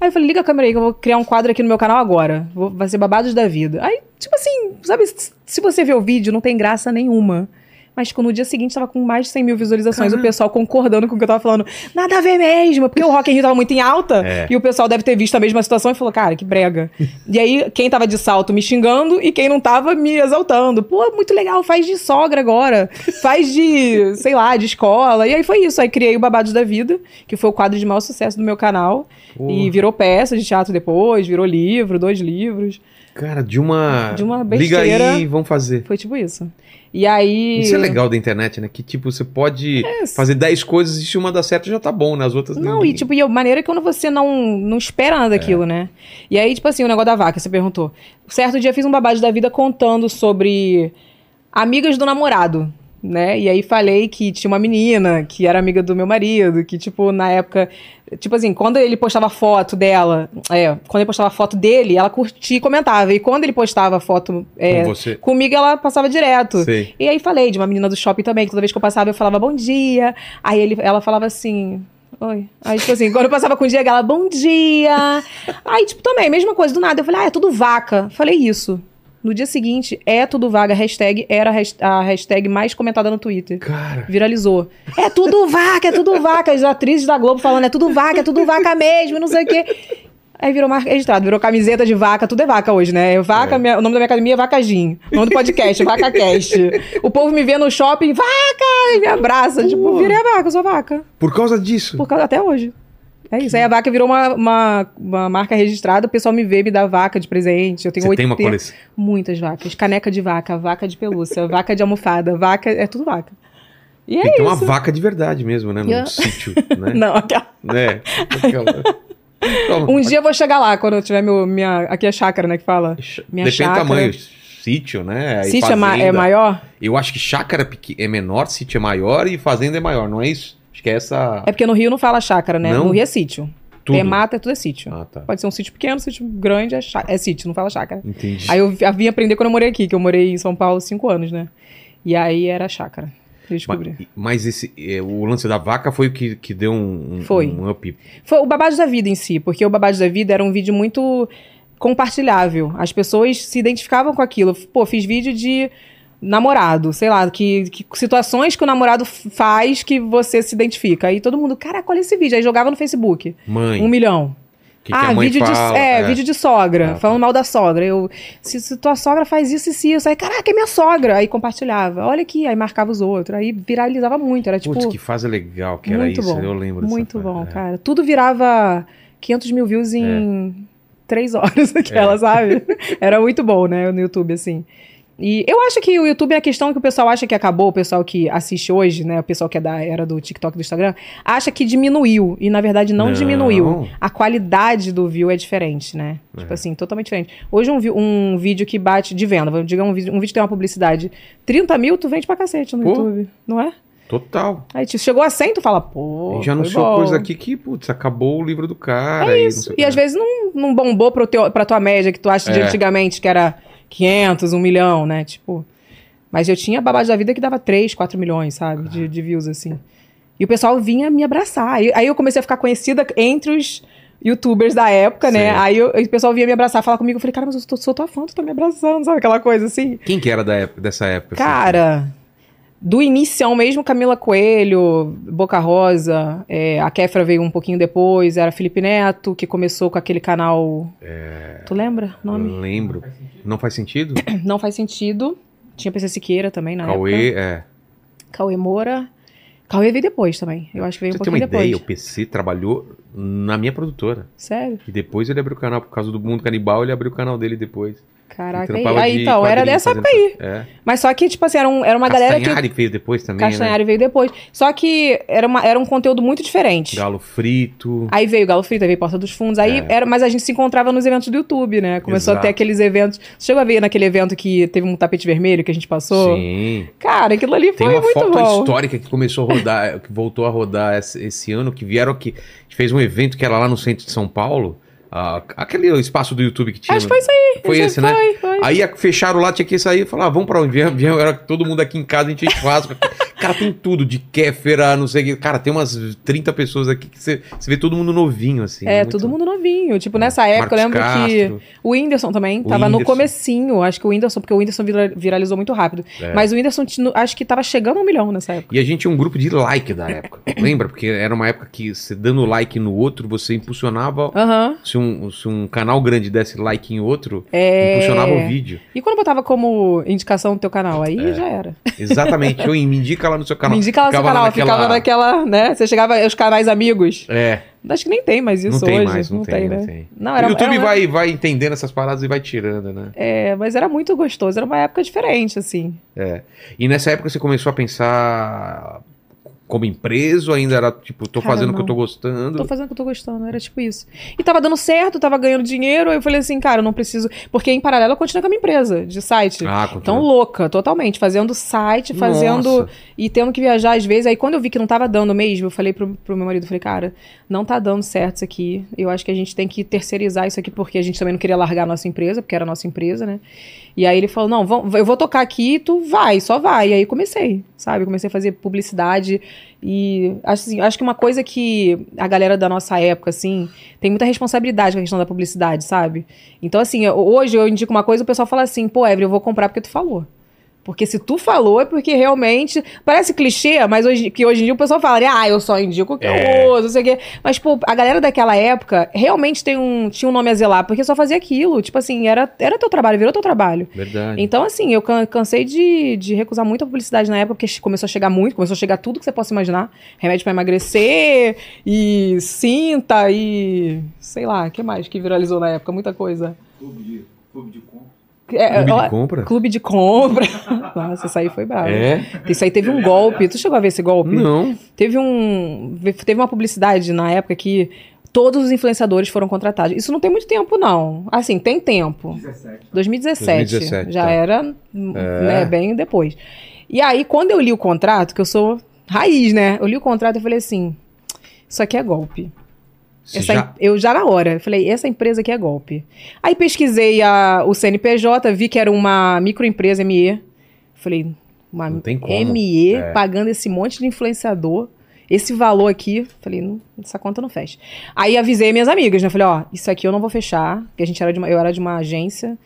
Aí eu falei, liga a câmera aí que eu vou criar um quadro aqui no meu canal agora. Vou- vai ser babados da vida. Aí, tipo assim, sabe, se você vê o vídeo, não tem graça nenhuma. Mas tipo, no dia seguinte tava com mais de 100 mil visualizações, o pessoal concordando com o que eu tava falando. Nada a ver mesmo, porque o Rock in Rio tava muito em alta. É. E o pessoal deve ter visto a mesma situação e falou, cara, que brega. [LAUGHS] e aí, quem tava de salto me xingando e quem não tava me exaltando. Pô, muito legal, faz de sogra agora. Faz de, [LAUGHS] sei lá, de escola. E aí foi isso. Aí criei o Babados da Vida, que foi o quadro de maior sucesso do meu canal. Porra. E virou peça de teatro depois, virou livro, dois livros. Cara, de uma. De uma Liga besteira. aí, vamos fazer. Foi tipo isso. E aí. Isso é legal da internet, né? Que tipo, você pode fazer 10 coisas e se uma dá certo já tá bom, né? As outras Não, ninguém- e tipo, e a maneira que quando você não, não espera nada daquilo, É. né? E aí, tipo assim, o negócio da vaca, você perguntou. Certo dia eu fiz um babado da vida contando sobre amigas do namorado, né? E aí falei que tinha uma menina que era amiga do meu marido, que, tipo, na época. Tipo assim, quando ele postava foto dela, é, quando ele postava foto dele, ela curtia e comentava. E quando ele postava foto é, Com você. comigo, ela passava direto. Sei. E aí falei de uma menina do shopping também, que toda vez que eu passava eu falava bom dia. Aí ele, ela falava assim. Oi. Aí, tipo assim, quando eu passava com o Diego, ela, bom dia. Aí, tipo, também, mesma coisa, do nada. Eu falei, ah, é tudo vaca. Falei isso. No dia seguinte, é tudo vaga, hashtag era a has- a hashtag mais comentada no Twitter. Cara, Viralizou. É tudo vaca, é tudo vaca. As atrizes da Globo falando, é tudo vaca, é tudo vaca mesmo, não sei o quê. Aí virou marca registrada, virou camiseta de vaca, tudo é vaca hoje, né? Vaca, É. minha- o nome da minha academia é Vacajinho. O nome do podcast, VacaCast. O povo me vê no shopping, vaca! E me abraça. Tipo, virei a vaca, eu sou vaca. por causa disso. Por causa, até hoje. É isso. Aí a vaca virou uma, uma, uma marca registrada, o pessoal me vê, me dá vaca de presente. Eu tenho oito tem uma coleção. Muitas vacas. Caneca de vaca, vaca de pelúcia, [LAUGHS] vaca de almofada, vaca. É tudo vaca. E é Tem que ter uma isso. vaca de verdade mesmo, né? Num Yeah. sítio, [LAUGHS] né? Não, aquela. né? Aquela- Então, [LAUGHS] Um dia eu vou chegar lá, quando eu tiver meu, minha. Aqui é chácara, né? Que fala. minha Depende chácara- do tamanho. Sítio, né? Sítio é, ma- é maior? Eu acho que chácara pequ- é menor, sítio é maior e fazenda é maior, não é isso? Acho que é essa. É porque no Rio não fala chácara, né? Não? No Rio é sítio. Tudo. Tem mata, tudo é sítio. Ah, tá. Pode ser um sítio pequeno, sítio grande, é, chá- é sítio, não fala chácara. Entendi. Aí eu vi- eu vim aprender quando eu morei aqui, que eu morei em São Paulo cinco anos, né? E aí era chácara. Eu descobri. Mas, mas esse, é, o lance da vaca foi o que, que deu um, um, Foi. um up. Foi o babado da vida em si, porque o babado da vida era um vídeo muito compartilhável. As pessoas se identificavam com aquilo. Pô, fiz vídeo de namorado, sei lá, que, que situações que o namorado faz que você se identifica. Aí todo mundo, caraca, olha esse vídeo. Aí jogava no Facebook. Mãe. Um milhão. que que ah, mãe vídeo fala, de é, vídeo de sogra, Ah, tá. falando mal da sogra. Eu, se, se tua sogra faz isso e isso, isso, aí, caraca, é minha sogra. Aí compartilhava. Olha aqui, aí marcava os outros. Aí viralizava muito. Era tipo. Putz, que fase legal que era muito isso. bom. Eu lembro Muito fase, bom, é. cara. Tudo virava 500 mil views em três horas, [LAUGHS] aquela, É. sabe? Era muito bom, né, no YouTube, assim. E eu acho que o YouTube é a questão que o pessoal acha que acabou, o pessoal que assiste hoje, né, o pessoal que é da era do TikTok e do Instagram, acha que diminuiu. E na verdade não, Não. diminuiu. A qualidade do view é diferente, né? Tipo assim, totalmente diferente. Hoje um, um vídeo que bate de venda, vamos dizer, um vídeo, um vídeo que tem uma publicidade, 30 mil, tu vende pra cacete no Pô. YouTube, não é? Total. Aí tu chegou a 100, tu fala, pô. E já anunciou bom. coisa aqui que, putz, acabou o livro do cara. É e, isso. E que. às vezes não, não bombou pro teu, pra tua média que tu acha de É. antigamente, que era 500, 1 milhão, né? Tipo. Mas eu tinha babado da vida que dava 3, 4 milhões, sabe? De, de views, assim. E o pessoal vinha me abraçar. Aí, aí eu comecei a ficar conhecida entre os youtubers da época, né? Sei. Aí eu- o pessoal vinha me abraçar, falar comigo. Eu falei, cara, mas eu tô- sou tua fã, tu tá me abraçando, sabe? Aquela coisa assim. Quem que era da época, dessa época? assim? Do inicial mesmo, Camila Coelho, Boca Rosa, é, a Kéfera veio um pouquinho depois, era Felipe Neto, que começou com aquele canal. Tu lembra o nome? Eu lembro. Não faz sentido? Não faz sentido. [COUGHS] Tinha PC Siqueira também na Cauê, época. é. Cauê Moura. Cauê veio depois também. Eu acho que veio Você um tem uma pouquinho depois. ideia, o PC trabalhou na minha produtora. Sério? E depois ele abriu o canal, por causa do Mundo Canibal, ele abriu o canal dele depois. Caraca, aí, aí então, era dessa época aí. É. Mas só que, tipo assim, era, um- era uma galera que. Castanhari veio depois também, Castanhari veio depois. Só que era, uma, era um conteúdo muito diferente. né? Galo frito. Aí veio Galo Frito, aí veio Porta dos Fundos. Aí É. era, mas a gente se encontrava nos eventos do YouTube, né? Começou Exato. a ter aqueles eventos. Você chegou a ver naquele evento que teve um tapete vermelho que a gente passou? Sim. Cara, aquilo ali Tem foi uma muito foto bom. histórica que começou a rodar, [LAUGHS] que voltou a rodar esse, esse ano, que vieram aqui. A gente fez um evento que era lá no centro de São Paulo. Aquele espaço do YouTube que tinha. Acho que foi isso aí. Foi esse, né? Foi, foi. Aí fecharam lá, tinha que sair e falar, ah, vamos pra onde? Viemos, viemos, era todo mundo aqui em casa, a gente fez churrasco. Cara, tem tudo, de kéfera, não sei o que. Cara, tem umas 30 pessoas aqui que você, vê todo mundo novinho, assim. É, muito- todo mundo novinho. Tipo, nessa época, eu Marcos lembro que Castro. o Whindersson também O tava no Whindersson. comecinho. Acho que o Whindersson, porque o Whindersson vira- viralizou muito rápido. É. Mas o Whindersson, acho que tava chegando a um milhão nessa época. E a gente tinha um grupo de like da época. [COUGHS] Lembra? Porque era uma época que você dando like no outro, você impulsionava. Aham. Se, um, se um canal grande desse like em outro, É. impulsionava o vídeo. E quando botava como indicação no teu canal, aí É. já era. Exatamente. [LAUGHS] Eu me indica lá no seu canal. Me indica lá no seu canal, naquela- ficava naquela, né? Você chegava, os canais amigos. É. Acho que nem tem mais isso não tem hoje. mais, não, tem, né? não tem. Não, era, o YouTube era- vai, vai entendendo essas paradas e vai tirando, né? É, mas era muito gostoso. Era uma época diferente, assim. É. E nessa época você começou a pensar como empresa ainda era tipo, tô Cara, fazendo o que eu tô gostando? Tô fazendo o que eu tô gostando, era tipo isso. E tava dando certo, tava ganhando dinheiro, aí eu falei assim, cara, eu não preciso. Porque em paralelo eu continuo com a minha empresa de site. Ah, Então, louca, totalmente. Fazendo site, fazendo. Nossa. E tendo que viajar às vezes. Aí quando eu vi que não tava dando mesmo, eu falei pro, pro meu marido, falei, cara, não tá dando certo isso aqui. Eu acho que a gente tem que terceirizar isso aqui, porque a gente também não queria largar a nossa empresa, porque era a nossa empresa, né? E aí ele falou, não, vamos, eu vou tocar aqui, tu vai, só vai. E aí comecei, sabe? Comecei a fazer publicidade. E acho, assim, acho que uma coisa que a galera da nossa época, assim, tem muita responsabilidade com a questão da publicidade, sabe? Então, assim, hoje eu indico uma coisa, o pessoal fala assim, pô, Evelyn, eu vou comprar porque tu falou. Porque se tu falou, é porque realmente. Parece clichê, mas hoje, que hoje em dia o pessoal fala, né, ah, eu só indico o que É. eu uso, não sei o quê. Mas, pô, a galera daquela época realmente tem um, tinha um nome a zelar, porque só fazia aquilo. Tipo assim, era, era teu trabalho, virou teu trabalho. Verdade. Então, assim, eu can- cansei de, de recusar muita publicidade na época, porque começou a chegar muito, começou a chegar tudo que você possa imaginar. Remédio pra emagrecer, e cinta, e sei lá, o que mais que viralizou na época? Muita coisa. Clube de, clube de. É, Clube de compra? Clube de compra. [LAUGHS] Nossa, isso aí foi bravo. É? Isso aí teve um golpe. Tu chegou a ver esse golpe? Não. Teve um. Teve uma publicidade na época que todos os influenciadores foram contratados. Isso não tem muito tempo, não. Assim, tem tempo. 17. 2017. 2017, já tá. era né, bem depois. E aí, quando eu li o contrato, que eu sou raiz, né? Eu li o contrato e falei assim: Isso aqui é golpe. Essa já- Eu já na hora, eu falei, essa empresa aqui é golpe. Aí pesquisei a- o CNPJ, vi que era uma microempresa ME. Falei, uma Não tem como. ME É. pagando esse monte de influenciador, esse valor aqui. Falei, não, essa conta não fecha. Aí avisei minhas amigas, né? Falei, ó, isso aqui eu não vou fechar, porque a gente era de uma, eu era de uma agência,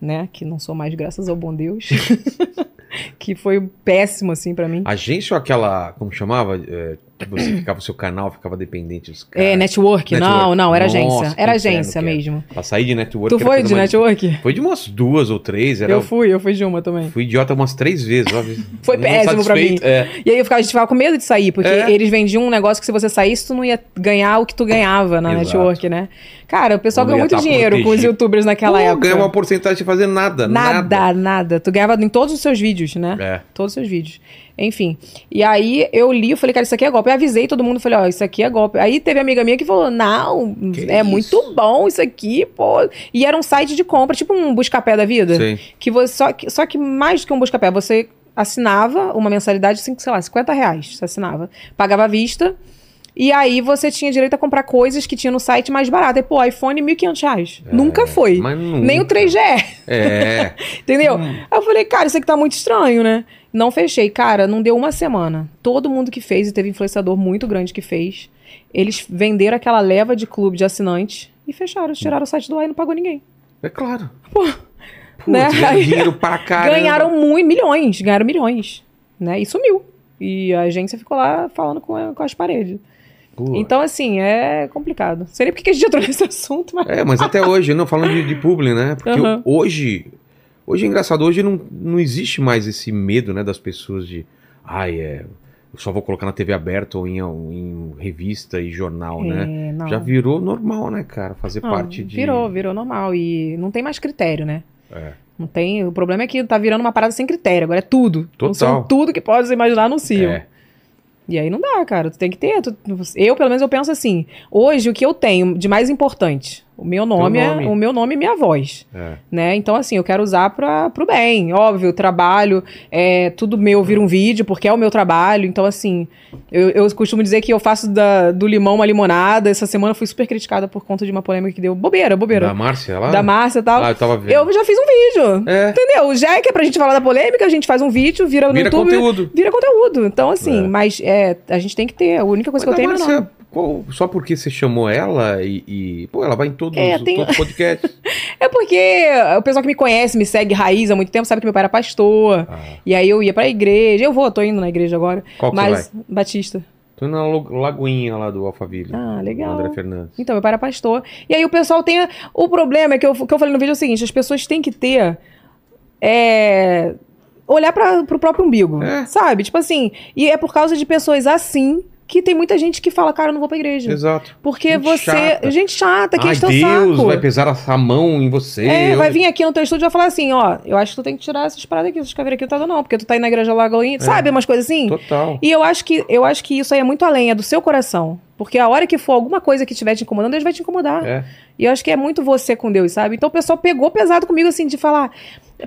né? Que não sou mais, graças ao bom Deus. [LAUGHS] que foi péssimo, assim, pra mim. Agência ou aquela, como chamava? É, você ficava, o seu canal ficava dependente dos caras. É, network? Não, Network. não, era Nossa, agência. Era agência mesmo. Pra sair de network. Tu foi de network? Foi de umas duas ou três. Era... Eu fui, eu fui de uma também. Fui idiota umas três vezes. [LAUGHS] Foi Não péssimo pra mim. É. E aí eu ficava, a gente ficava com medo de sair, porque É. eles vendiam um negócio que se você saísse, tu não ia ganhar o que tu ganhava na Exato. network, né? Cara, o pessoal Não ganhou muito tá dinheiro com os protegido. youtubers naquela Pô, época. ganhava uma porcentagem de fazer nada. Nada. Nada, nada. Tu ganhava em todos os seus vídeos, né? É. Todos os seus vídeos. Enfim. E aí eu li, eu falei, cara, isso aqui é golpe. Eu avisei todo mundo, falei, ó, isso aqui é golpe. Aí teve amiga minha que falou, não, Que é isso? muito bom isso aqui, pô. E era um site de compra, tipo um buscapé da vida. Sei. Que você, só, que, só que mais do que um buscapé, você assinava uma mensalidade de, sei lá, 50 reais. Você assinava. Pagava à vista. E aí você tinha direito a comprar coisas que tinha no site mais barato. E, pô, iPhone, 1.500 reais. nunca foi. É, mas nunca. Nem o 3GE. É. [LAUGHS] Entendeu? Aí eu falei, cara, isso aqui tá muito estranho, né? Não fechei. Cara, não deu uma semana. Todo mundo que fez, e teve influenciador muito grande que fez, eles venderam aquela leva de clube de assinantes e fecharam. Tiraram o site do ar e não pagou ninguém. É claro. Putz, [LAUGHS] Né? ganharam para caramba. Ganharam muito, milhões. Ganharam milhões. Né? E sumiu. E a agência ficou lá falando com, com as paredes. Pô. Então, assim, é complicado. Nem porque a gente entrou [LAUGHS] nesse assunto, mas. É, mas até hoje, não, falando de, de publi, né? Porque Aham. hoje, hoje é engraçado, hoje não, não existe mais esse medo, né, das pessoas de, ai, é, eu só vou colocar na TV aberta ou em, em revista e jornal, né? É, não. Já virou normal, né, cara, fazer Não, parte de... Virou, virou normal. E não tem mais critério, né? É. Não tem. O problema é que tá virando uma parada sem critério. Agora é tudo. Total. São tudo que pode imaginar anunciam. É. E aí não dá, cara. Tu tem que ter. tu- eu, pelo menos, eu penso assim. Hoje, o que eu tenho de mais importante? O meu nome, nome. é o meu nome e minha voz. É. Né? Então, assim, eu quero usar para pro bem. Óbvio, trabalho, é, tudo meu vira um vídeo, porque é o meu trabalho. Então, assim, eu, eu costumo dizer que eu faço da- do limão uma limonada. Essa semana fui super criticada por conta de uma polêmica que deu bobeira, bobeira. Da Márcia lá? Da Márcia e tal. Ah, eu tava vendo. eu já fiz um vídeo. É, Entendeu? Já que é pra gente falar da polêmica, a gente faz um vídeo, vira no vira YouTube. conteúdo. Vira conteúdo. Então, assim, É. mas é, a gente tem que ter. A única coisa Mas que eu tenho é meu Márcia, nome. Qual- só porque você chamou ela e, e- Pô, ela vai em todos É, tem- todos os [LAUGHS] podcasts. É porque o pessoal que me conhece, me segue raiz há muito tempo, sabe que meu pai era pastor. Ah, E aí eu ia pra igreja. Eu vou, tô indo na igreja agora. qual que mas, vai? Batista. Tô indo na lagoinha lá do Alphaville. Ah, legal. André Fernandes. Então, meu pai era pastor. E aí o pessoal tem. O problema é que eu, que eu falei no vídeo é o seguinte: as pessoas têm que ter. É, olhar para pro próprio umbigo. É. Sabe? Tipo assim. E é por causa de pessoas assim que tem muita gente que fala, cara, eu não vou pra igreja. Exato. Porque Gente você. chata. Gente chata, que Ai, enche Deus saco. vai pesar a mão em você. É, Eu- vai vir aqui no teu estúdio e vai falar assim, ó, eu acho que tu tem que tirar essas paradas aqui, essas caveiras aqui não tá não, porque tu tá indo na igreja Lagoinha, sabe, umas coisas assim? Total. E eu acho que eu acho que isso aí é muito além, é do seu coração. Porque a hora que for alguma coisa que estiver te incomodando, Deus vai te incomodar. É. E eu acho que é muito você com Deus, sabe? Então o pessoal pegou pesado comigo, assim, de falar: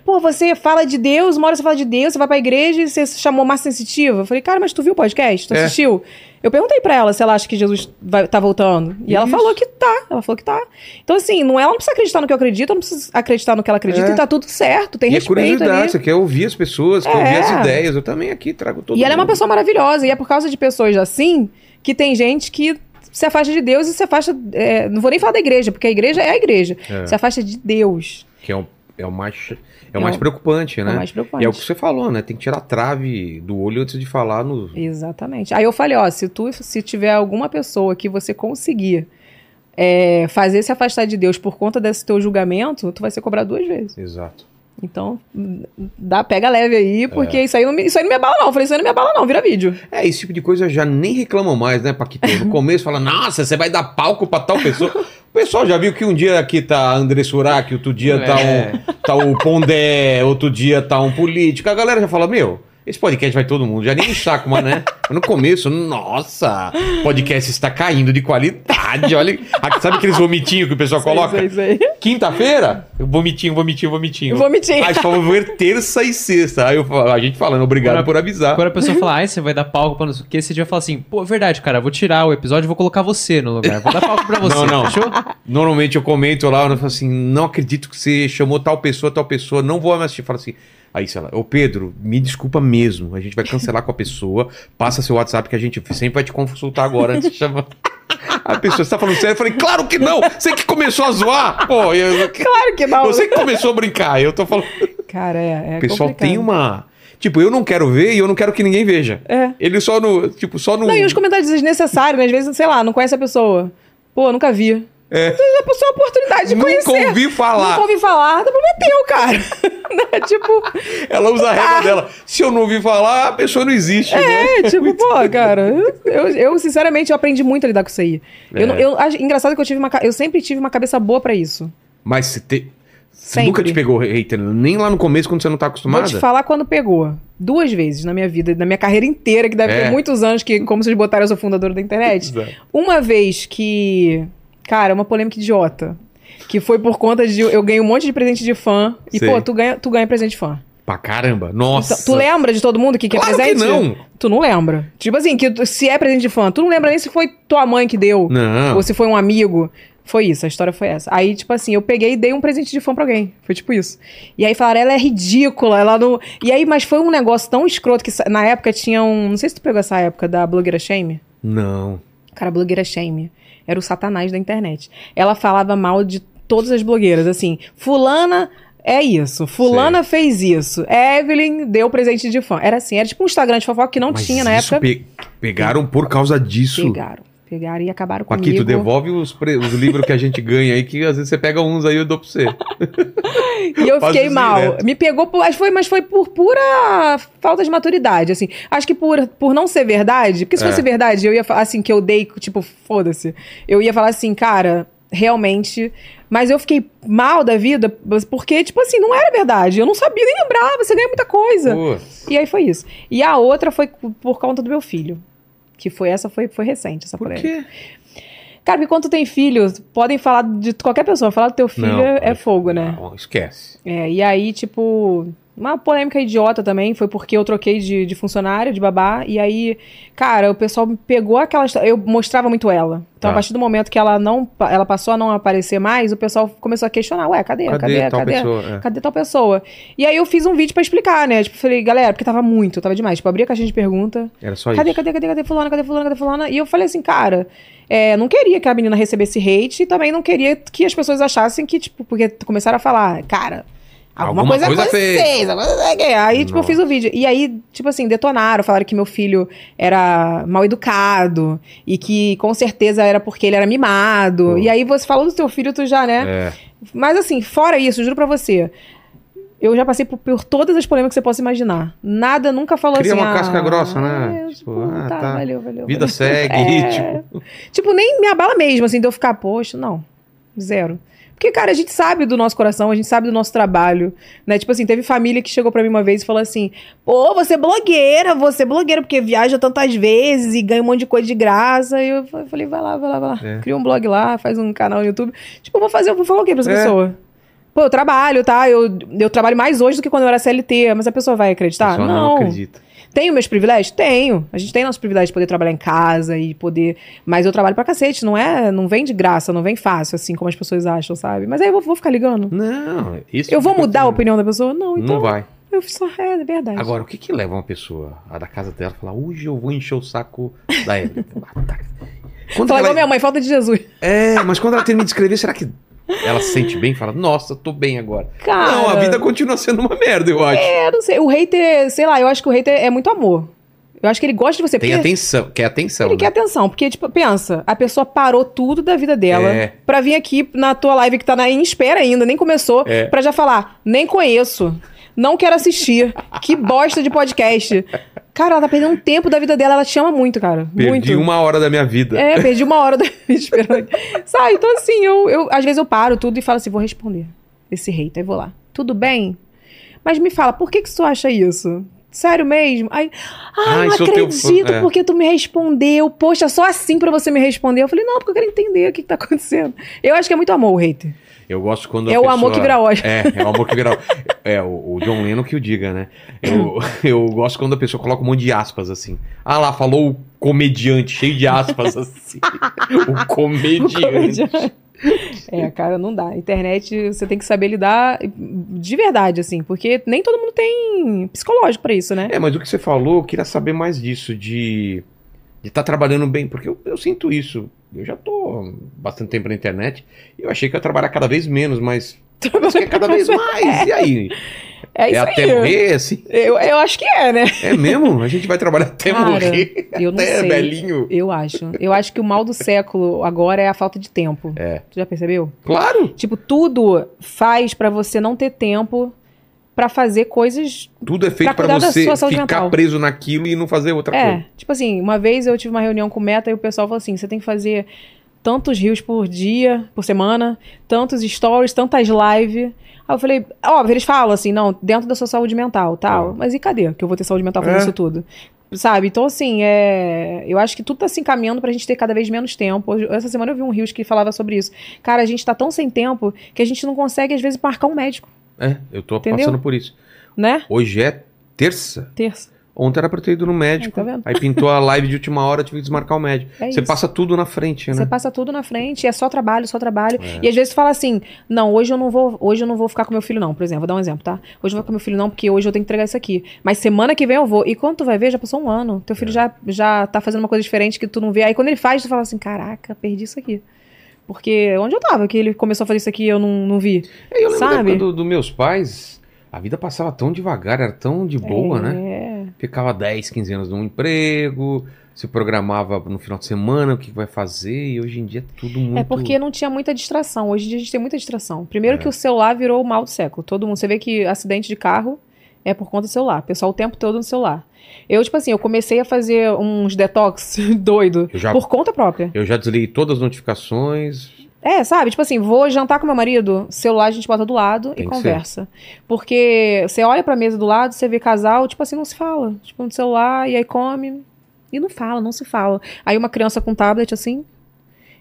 pô, você fala de Deus, uma hora você fala de Deus, você vai pra igreja e você se chamou mais sensitiva. Eu falei, cara, mas tu viu o podcast? Tu É. assistiu? Eu perguntei pra ela se ela acha que Jesus vai, tá voltando. E ela Isso. falou que tá. Ela falou que tá. Então, assim, não, ela não precisa acreditar no que eu acredito, eu não preciso acreditar no que ela acredita É. e tá tudo certo, tem E é respeito curiosidade, ali. você quer ouvir as pessoas, quer É. ouvir as ideias. Eu também aqui trago todo E ela é uma mundo. pessoa maravilhosa. E é por causa de pessoas assim que tem gente que se afasta de Deus e se afasta. é, não vou nem falar da igreja, porque a igreja é a igreja. É. Se afasta de Deus. Que é o, é o mais, é o É mais o- preocupante, É né? o mais preocupante. E é o que você falou, né? Tem que tirar a trave do olho antes de falar no. Exatamente. Aí eu falei, ó, se tu se tiver alguma pessoa que você conseguir é, fazer se afastar de Deus por conta desse teu julgamento, tu vai ser cobrado duas vezes. Exato. Então, dá, pega leve aí, É. porque isso, aí não me, isso aí não me abala, não. Eu falei, isso aí não me abala, não, vira vídeo. É, esse tipo de coisa já nem reclamam mais, né, Paquito? No [LAUGHS] começo fala, nossa, você vai dar palco pra tal pessoa. O pessoal já viu que um dia aqui tá André Surak, outro dia tá, É. um, tá o Pondé, outro dia tá um político. A galera já fala, meu, esse podcast vai todo mundo. Já nem saco, mas né? [LAUGHS] No começo, nossa, podcast está caindo de qualidade. Olha, sabe aqueles vomitinhos que o pessoal coloca? Sei, sei, sei. Quinta-feira, vomitinho, vomitinho, vomitinho. Mentir. Aí só vou ver terça e sexta. Aí eu falo- a gente falando, obrigado Agora- por avisar. Quando a pessoa fala, ai, você vai dar palco pra não sei o que, você já fala assim, pô, verdade, cara, vou tirar o episódio e vou colocar você no lugar. Vou dar palco pra [LAUGHS] você, Não, não. fechou? Normalmente eu comento lá, eu falo assim, não acredito que você chamou tal pessoa, tal pessoa, não vou mais assistir. Fala assim, aí sei lá, ô Pedro, me desculpa mesmo, a gente vai cancelar com a pessoa, passa seu WhatsApp que a gente sempre vai te consultar agora antes de [LAUGHS] chamar. A pessoa, você tá falando sério? Eu falei, claro que não! Você que começou a zoar! Pô, eu, [LAUGHS] Claro que não. você que começou a brincar, eu tô falando. Cara, é, é o pessoal complicado. tem uma. Tipo, eu não quero ver e eu não quero que ninguém veja. É. Ele só no. Tipo, só no. Não, e os comentários desnecessários, né? Às vezes, sei lá, não conhece a pessoa. Pô, nunca vi. É. A pessoa a oportunidade de Nunca conhecer. ouvi falar. Nunca ouvi falar. Tá prometeu, cara. [LAUGHS] Né? tipo, Ela usa a regra dela. Se eu não ouvi falar, a pessoa não existe. né? é, tipo, pô, cara. Eu, eu, sinceramente, eu aprendi muito a lidar com isso aí. É. Eu, eu, engraçado que eu tive uma. Eu sempre tive uma cabeça boa pra isso. Mas você te... Sempre. nunca te pegou hater, nem lá no começo quando você não tá acostumada? Vou te falar quando pegou. Duas vezes na minha vida, na minha carreira inteira, que deve É. ter muitos anos, que, como vocês botaram, eu sou fundadora da internet. Exato. Uma vez que. Cara, uma polêmica idiota. Que foi por conta de. Eu ganhei um monte de presente de fã. E, Sei. pô, tu ganha, tu ganha presente de fã. Pra caramba. Nossa. Então, tu lembra de todo mundo que quer Claro que presente? não. Tu não lembra. Tipo assim, que se é presente de fã, tu não lembra nem se foi tua mãe que deu. Não. Ou se foi um amigo. Foi isso, a história foi essa. Aí, tipo assim, eu peguei e dei um presente de fã pra alguém. Foi tipo isso. E aí falaram, ela é ridícula, ela não. E aí, mas foi um negócio tão escroto que na época tinha um. Não sei se tu pegou essa época da blogueira Shame. Não. Cara, blogueira Shame. Era o satanás da internet. Ela falava mal de todas as blogueiras, assim. Fulana é isso. Fulana fez isso. Evelyn deu presente de fã. Era assim, era tipo um Instagram de fofoca que não Mas tinha na época. pe- Pegaram por causa disso. Pegaram. Pegaram e acabaram comigo. Paquito, devolve os, pre- os livros que a gente ganha aí, que às vezes você pega uns aí e eu dou pra você. [LAUGHS] E eu fiquei mal. direto. Me pegou, por, foi, mas foi por pura falta de maturidade, assim. Acho que por, por não ser verdade, porque se É. fosse verdade, eu ia falar assim, que eu dei, tipo, foda-se. Eu ia falar assim, cara, realmente. Mas eu fiquei mal da vida, porque, tipo assim, não era verdade. Eu não sabia nem lembrava, você ganha muita coisa. Pô, E aí foi isso. E a outra foi por conta do meu filho. Que foi essa, foi, foi recente, essa por polêmica. quê? Cara, porque quando tem filho, podem falar de qualquer pessoa. Falar do teu filho Não, é, é fogo, né? Não, esquece. É, e aí, tipo, uma polêmica idiota também, foi porque eu troquei de, de funcionário, de babá, e aí, cara, o pessoal pegou aquela eu mostrava muito ela. Então, Tá. a partir do momento que ela não, ela passou a não aparecer mais, o pessoal começou a questionar, ué, cadê, Cadê, cadê, tal cadê? pessoa? É. Cadê tal pessoa? E aí eu fiz um vídeo pra explicar, né? Tipo, falei, galera, porque tava muito, tava demais. Tipo, abri a caixinha de pergunta, Era só cadê, isso. cadê, cadê, cadê fulana, cadê fulana, cadê fulana? E eu falei assim, cara, é, não queria que a menina recebesse hate e também não queria que as pessoas achassem que, tipo, porque começaram a falar, cara, alguma, Alguma coisa, coisa com fez. coisa que- Aí, tipo, eu fiz o vídeo. E aí, tipo assim, detonaram, falaram que meu filho era mal educado e que com certeza era porque ele era mimado. Pô. E aí você falou do teu filho, tu já, né? É. Mas assim, fora isso, juro pra você. Eu já passei por, por todas as polêmicas que você possa imaginar. Nada nunca falou Cria assim. uma ah, casca grossa, né? é, Tipo, tipo, ah, tá, tá. valeu, valeu. Vida valeu. segue, [LAUGHS] É. tipo. Tipo, nem me abala mesmo, assim, de eu ficar, poxa, não. Zero. Porque, cara, a gente sabe do nosso coração, a gente sabe do nosso trabalho, né? Tipo assim, teve família que chegou pra mim uma vez e falou assim: pô, você é blogueira, você é blogueira, porque viaja tantas vezes e ganha um monte de coisa de graça. E eu fa- falei, vai lá, vai lá, vai lá. É. Cria um blog lá, faz um canal no YouTube. Tipo, eu vou fazer, eu vou falar o quê pra essa É. pessoa? Pô, eu trabalho, tá? Eu, eu trabalho mais hoje do que quando eu era CLT, mas a pessoa vai A acreditar? pessoa não acredita. Tenho meus privilégios? Tenho. A gente tem nosso privilégio de poder trabalhar em casa e poder. Mas eu trabalho pra cacete, não é? Não vem de graça, não vem fácil, assim como as pessoas acham, sabe? Mas aí eu vou, vou ficar ligando. Não, isso. Eu vou mudar a opinião da pessoa? Não, então. Não vai. Eu só. É, é verdade. Agora, o que que leva uma pessoa a da casa dela falar, hoje eu vou encher o saco da Evelyn? [LAUGHS] Quando Falar ela... minha mãe, falta de Jesus. É, mas quando ela termina de escrever, será que ela se sente bem? Fala, nossa, tô bem agora. Cara. Não, a vida continua sendo uma merda, eu acho. É, não sei. O hater, sei lá, eu acho que o hater é muito amor. Eu acho que ele gosta de você. Tem atenção, quer atenção. Ele né? quer atenção, porque, tipo, pensa, a pessoa parou tudo da vida dela É. pra vir aqui na tua live que tá na, em espera ainda, nem começou, É. pra já falar, nem conheço, não quero assistir, que bosta de podcast. Cara, ela tá perdendo um tempo da vida dela, ela te ama muito, cara. Perdi muito. uma hora da minha vida. É, perdi uma hora da [LAUGHS] vida esperando. Sabe? Então, assim, eu, eu, às vezes eu paro tudo e falo assim, vou responder esse hater, aí vou lá. Tudo bem? Mas me fala, por que que tu acha isso? Sério mesmo? Ai, ai, Ai, não sou teu acredito fã, é. porque tu me respondeu. Poxa, só assim pra você me responder. Eu falei, não, porque eu quero entender o que, que tá acontecendo. Eu acho que é muito amor o hater. Eu gosto quando a É o pessoa- amor que vira ódio. É, é o amor que vira. É, o, o John Lennon que o diga, né? Eu, [LAUGHS] eu gosto quando a pessoa coloca um monte de aspas assim. Ah lá, falou o comediante, cheio de aspas [LAUGHS] assim. o comediante. [LAUGHS] É, cara, não dá. Internet, você tem que saber lidar de verdade, assim, porque nem todo mundo tem psicológico pra isso, né? É, mas o que você falou, eu queria saber mais disso, de estar trabalhando bem, porque eu, eu sinto isso. Eu já tô bastante tempo na internet e eu achei que eu ia trabalhar cada vez menos, mas [LAUGHS] que é cada vez mais. E aí? É isso até aí. morrer, assim? Eu, eu acho que é, né? É mesmo? A gente vai trabalhar até Cara, morrer. eu não até sei. velhinho. Eu acho. Eu acho que o mal do século agora é a falta de tempo. É. Tu já percebeu? Claro, Tipo, tudo faz pra você não ter tempo pra fazer coisas. tudo é feito da você ficar mental. preso naquilo e não fazer outra É, coisa. tipo assim, uma vez eu tive uma reunião com o Meta e o pessoal falou assim: você tem que fazer tantos rios por dia, por semana, tantos stories, tantas lives. Aí eu falei, óbvio, eles falam assim, não, dentro da sua saúde mental, tal. É. Mas e cadê que eu vou ter saúde mental fazendo É. isso tudo? Sabe? Então, assim, é... eu acho que tudo tá se encaminhando pra gente ter cada vez menos tempo. Hoje- Essa semana eu vi um Rios que falava sobre isso. Cara, a gente tá tão sem tempo que a gente não consegue, às vezes, marcar um médico, É, eu tô Entendeu? passando por isso. né? Hoje é terça. Terça. Ontem era pra ter ido no médico. Aí, tá vendo? Aí pintou a live de última hora, eu tive que desmarcar o médico. É Você isso. passa tudo na frente, né? Você passa tudo na frente, é só trabalho, só trabalho. É. E às vezes fala assim: "Não, hoje eu não vou, hoje eu não vou ficar com meu filho não", por exemplo, vou dar um exemplo, tá? Hoje eu não vou com meu filho não, porque hoje eu tenho que entregar isso aqui. Mas semana que vem eu vou. E quando tu vai ver, já passou um ano. Teu É. filho já já tá fazendo uma coisa diferente que tu não vê. Aí quando ele faz, tu fala assim: "Caraca, perdi isso aqui". Porque onde eu tava que ele começou a fazer isso aqui e eu não, não vi. É, eu lembro da Sabe? época do- dos meus pais, a vida passava tão devagar, era tão de boa, né? É. Ficava 10, 15 anos num emprego, se programava no final de semana o que vai fazer, e hoje em dia é tudo muito. É porque não tinha muita distração. Hoje em dia a gente tem muita distração. Primeiro É. que o celular virou o mal do século. Todo mundo, você vê que acidente de carro é por conta do celular. O pessoal o tempo todo no celular. Eu, tipo assim, eu comecei a fazer uns detox [LAUGHS] doido já, por conta própria. eu já desliguei todas as notificações. É, sabe? Tipo assim, vou jantar com meu marido, celular a gente bota do lado Tem e conversa. Porque você olha pra mesa do lado, você vê casal, tipo assim, não se fala. Tipo, no celular, e aí come. E não fala, não se fala. Aí uma criança com tablet assim,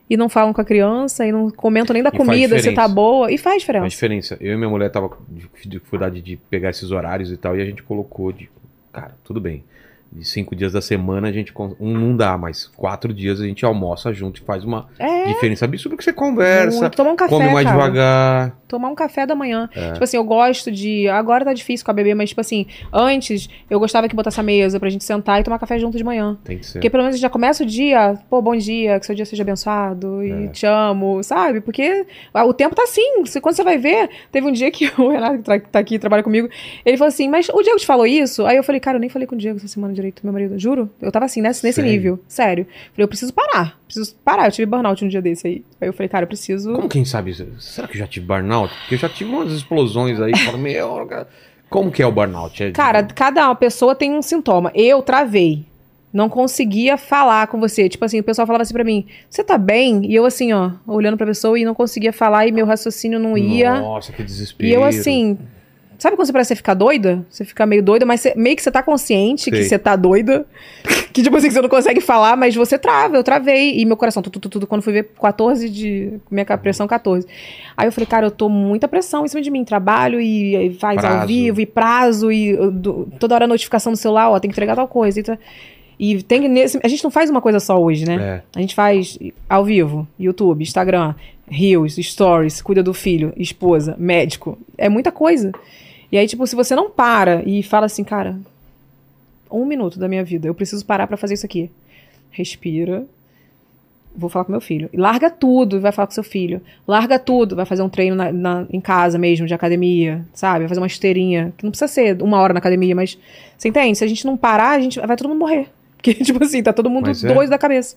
e não falam com a criança, e não comentam nem da E faz comida, se tá boa. E faz diferença. diferença. Eu e minha mulher tava com dificuldade de pegar esses horários e tal, e a gente colocou de. Cara, tudo bem. De cinco dias da semana a gente. Um não dá, mas quatro dias a gente almoça junto e faz uma É. diferença absurda, porque você conversa. Tomar um café, come mais cara. devagar. Tomar um café da manhã. É. Tipo assim, eu gosto de. Agora tá difícil com a bebê, mas, tipo assim, antes eu gostava que botasse a mesa pra gente sentar e tomar café junto de manhã. Tem que ser. Porque pelo menos já começa o dia, pô, bom dia, que seu dia seja abençoado e É. te amo, sabe? Porque o tempo tá assim. Quando você vai ver, teve um dia que [LAUGHS] o Renato, que tá aqui, trabalha comigo, ele falou assim: Mas o Diego te falou isso? Aí eu falei, cara, eu nem falei com o Diego essa semana direito. Direito, meu marido. Juro. Eu tava assim, nesse, nesse nível. Sério. Falei, eu preciso parar. Preciso parar. Eu tive burnout um dia desse aí. Aí eu falei, cara, eu preciso. Como quem sabe? Será que eu já tive burnout? Porque eu já tive umas explosões aí. Falo, meu, cara, como que é o burnout? É de- Cara, cada pessoa tem um sintoma. Eu travei. Não conseguia falar com você. Tipo assim, o pessoal falava assim pra mim: Você tá bem? E eu assim, ó, olhando pra pessoa e não conseguia falar e meu raciocínio não ia. Nossa, que desespero. E eu assim. Sabe quando você parece você ficar doida? Você fica meio doida, mas você- meio que você tá consciente que você tá doida. [LAUGHS] Que tipo assim, que você não consegue falar, mas você trava. Eu travei. E meu coração, tudo, tudo, tudo. Quando fui ver 14 de. Minha pressão 14. Aí eu falei, cara, eu tô muita pressão em cima de mim. Trabalho e, e faz ao Prazo. vivo, e prazo, e uh, do- toda hora notificação no celular, ó, tem que entregar tal coisa. E, tá- e tem que. Nesse, a gente não faz uma coisa só hoje, né? É. A gente faz ao vivo, YouTube, Instagram, Reels, Stories, cuida do filho, esposa, médico. É muita coisa. E aí, tipo, se você não para e fala assim, cara, um minuto da minha vida, eu preciso parar pra fazer isso aqui. Respira. Vou falar com meu filho. Larga tudo e vai falar com seu filho. Larga tudo, vai fazer um treino na- na- em casa mesmo, de academia, sabe? Vai fazer uma esteirinha. Que não precisa ser uma hora na academia, mas. Você entende? Se a gente não parar, a gente vai todo mundo morrer. [LAUGHS] Porque, tipo assim, tá todo mundo é. doido da cabeça.